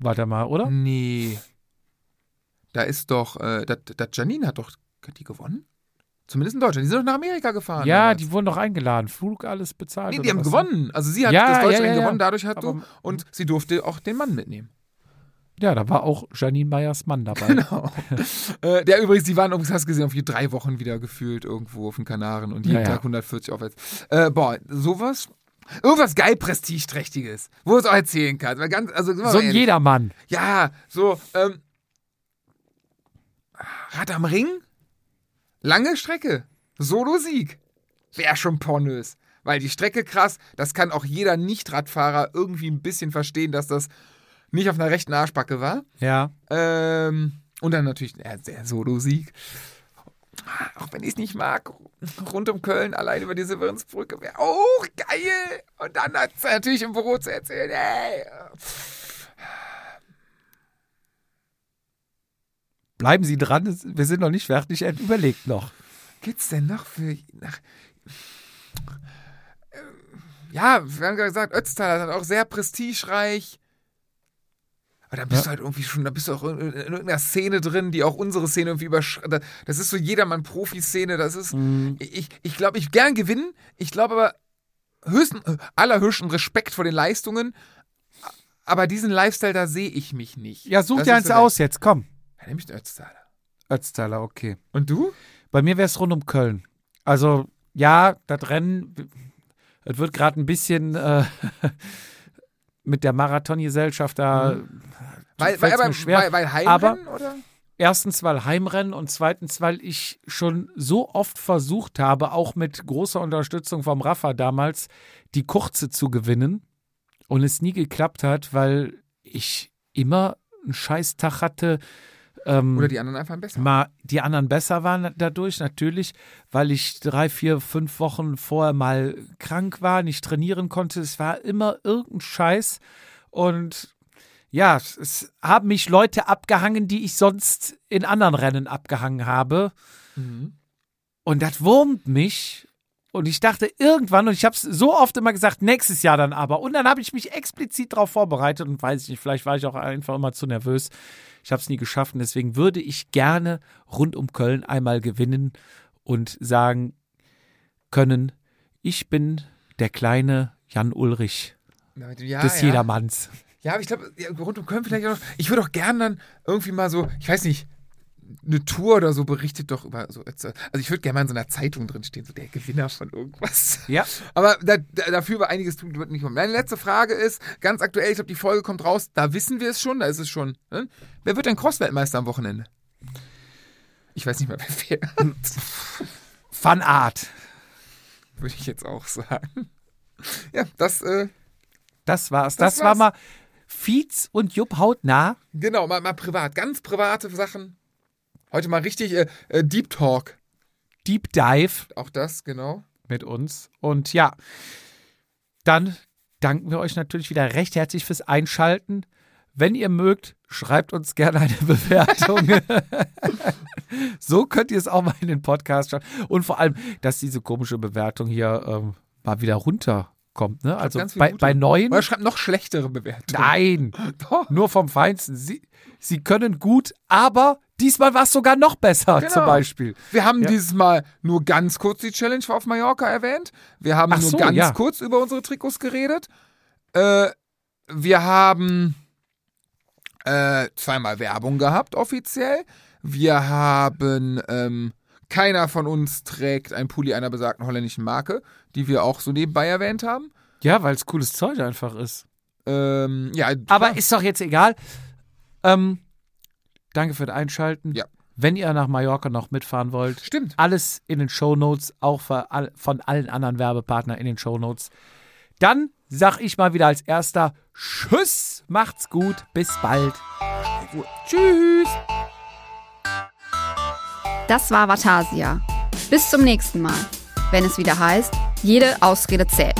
Warte mal, oder? Nee. Da ist doch, äh, das, das Janine hat doch, hat die gewonnen? Zumindest in Deutschland. Die sind doch nach Amerika gefahren. Ja, damals. die wurden doch eingeladen. Flug alles bezahlt. Nee, die haben gewonnen. Also sie hat Ja, das deutsche ja, ja, gewonnen, dadurch hat du. Aber- Und sie durfte auch den Mann mitnehmen. Ja, da war auch Janine Meyers Mann dabei. Genau. äh, der übrigens, die waren übrigens, hast du gesehen, auf die drei Wochen wieder gefühlt irgendwo auf den Kanaren und jeden. Tag 140 aufwärts. Äh, boah, sowas. Irgendwas geil prestigeträchtiges, wo du es auch erzählen kannst. Weil ganz, also, So ein. Jedermann. Ja, so, ähm, Rad am Ring? Lange Strecke. Solo-Sieg. Wäre schon pornös. Weil die Strecke krass, das kann auch jeder Nicht-Radfahrer irgendwie ein bisschen verstehen, dass das nicht auf einer rechten Arschbacke war. Ja. Ähm, und dann natürlich äh, der Solo-Sieg. Auch wenn ich es nicht mag, rund um Köln allein über die Severinsbrücke wäre auch geil. Und dann hat es natürlich im Büro zu erzählen, ey, Bleiben Sie dran, wir sind noch nicht fertig, er überlegt noch. gibt's denn noch für. Nach, Ähm, ja, wir haben gerade gesagt, Ötztaler ist auch sehr prestigereich. Aber da bist Ja. du halt irgendwie schon, da bist du auch in, in irgendeiner Szene drin, die auch unsere Szene irgendwie überschreitet. Das ist so jedermann-Profi-Szene. Das ist. Ich, ich glaube, ich gern gewinnen. Ich glaube aber höchsten, allerhöchsten Respekt vor den Leistungen. Aber diesen Lifestyle, da sehe ich mich nicht. Ja, such Das dir eins so aus jetzt, komm. Ja, nämlich den Ötztaler. Ötztaler, okay. Und du? Bei mir wäre es rund um Köln. Also, ja, das Rennen, es wird gerade ein bisschen äh, mit der Marathongesellschaft da. Weil, fällt's weil, mir aber, schwer. weil, weil Heimrennen, Aber- oder? Erstens, weil Heimrennen und zweitens, weil ich schon so oft versucht habe, auch mit großer Unterstützung vom Rafa damals, die kurze zu gewinnen und es nie geklappt hat, weil ich immer einen Scheißtag hatte. Ähm, Oder die anderen einfach besser. mal die anderen besser waren dadurch natürlich, weil ich drei, vier, fünf Wochen vorher mal krank war, nicht trainieren konnte. Es war immer irgendein Scheiß und ja, es- haben mich Leute abgehangen, die ich sonst in anderen Rennen abgehangen habe. Mhm. Und das wurmt mich. Und ich dachte irgendwann, und ich habe es so oft immer gesagt, nächstes Jahr dann aber. Und dann habe ich mich explizit darauf vorbereitet und weiß ich nicht, vielleicht war ich auch einfach immer zu nervös. Ich habe es nie geschafft und deswegen würde ich gerne rund um Köln einmal gewinnen und sagen können, ich bin der kleine Jan Ulrich Ja, des ja. Jedermanns. Ja, aber ich glaube, rund um Köln vielleicht auch noch. Ich würde auch gern dann irgendwie mal so, ich weiß nicht, eine Tour oder so berichtet doch über so. Also ich würde gerne mal in so einer Zeitung drin stehen, so der Gewinner von irgendwas. Ja. Aber da, da, dafür war einiges tun, wird nicht kommen. Meine letzte Frage ist, ganz aktuell, ich glaube, die Folge kommt raus, da wissen wir es schon, da ist es schon. Ne? Wer wird denn Cross-Weltmeister am Wochenende? Ich weiß nicht mal, wer fährt. Van Art. Würde ich jetzt auch sagen. Ja, das, äh, Das war's. Das, Das war war's. mal Fietz und Jupp hautnah. genau, mal, mal privat, ganz private Sachen. Heute mal richtig äh, äh, Deep Talk. Deep Dive Auch das, genau. mit uns. Und ja, dann danken wir euch natürlich wieder recht herzlich fürs Einschalten. Wenn ihr mögt, schreibt uns gerne eine Bewertung. so könnt ihr es auch mal in den Podcast schauen. Und vor allem, dass diese komische Bewertung hier ähm, mal wieder runterkommt. Ne? Also bei, bei neuen. Oder schreibt noch schlechtere Bewertungen. Nein, Doch. nur vom Feinsten. Sie, sie können gut, aber diesmal war es sogar noch besser, Genau. zum Beispiel. Wir haben Ja. dieses Mal nur ganz kurz die Challenge auf Mallorca erwähnt. Wir haben Ach nur so, ganz ja. kurz über unsere Trikots geredet. Äh, wir haben äh, zweimal Werbung gehabt, offiziell. Wir haben, ähm, keiner von uns trägt ein Pulli einer besagten holländischen Marke, die wir auch so nebenbei erwähnt haben. Ja, weil es cooles Zeug einfach ist. Ähm, ja, Aber ist doch jetzt egal. Ähm, danke für das Einschalten. Ja. Wenn ihr nach Mallorca noch mitfahren wollt, stimmt. alles in den Shownotes, auch für all, von allen anderen Werbepartnern in den Shownotes. Dann sag ich mal wieder als erster Tschüss, macht's gut, bis bald. Tschüss. Das war Vatasia. Bis zum nächsten Mal, wenn es wieder heißt, jede Ausrede zählt.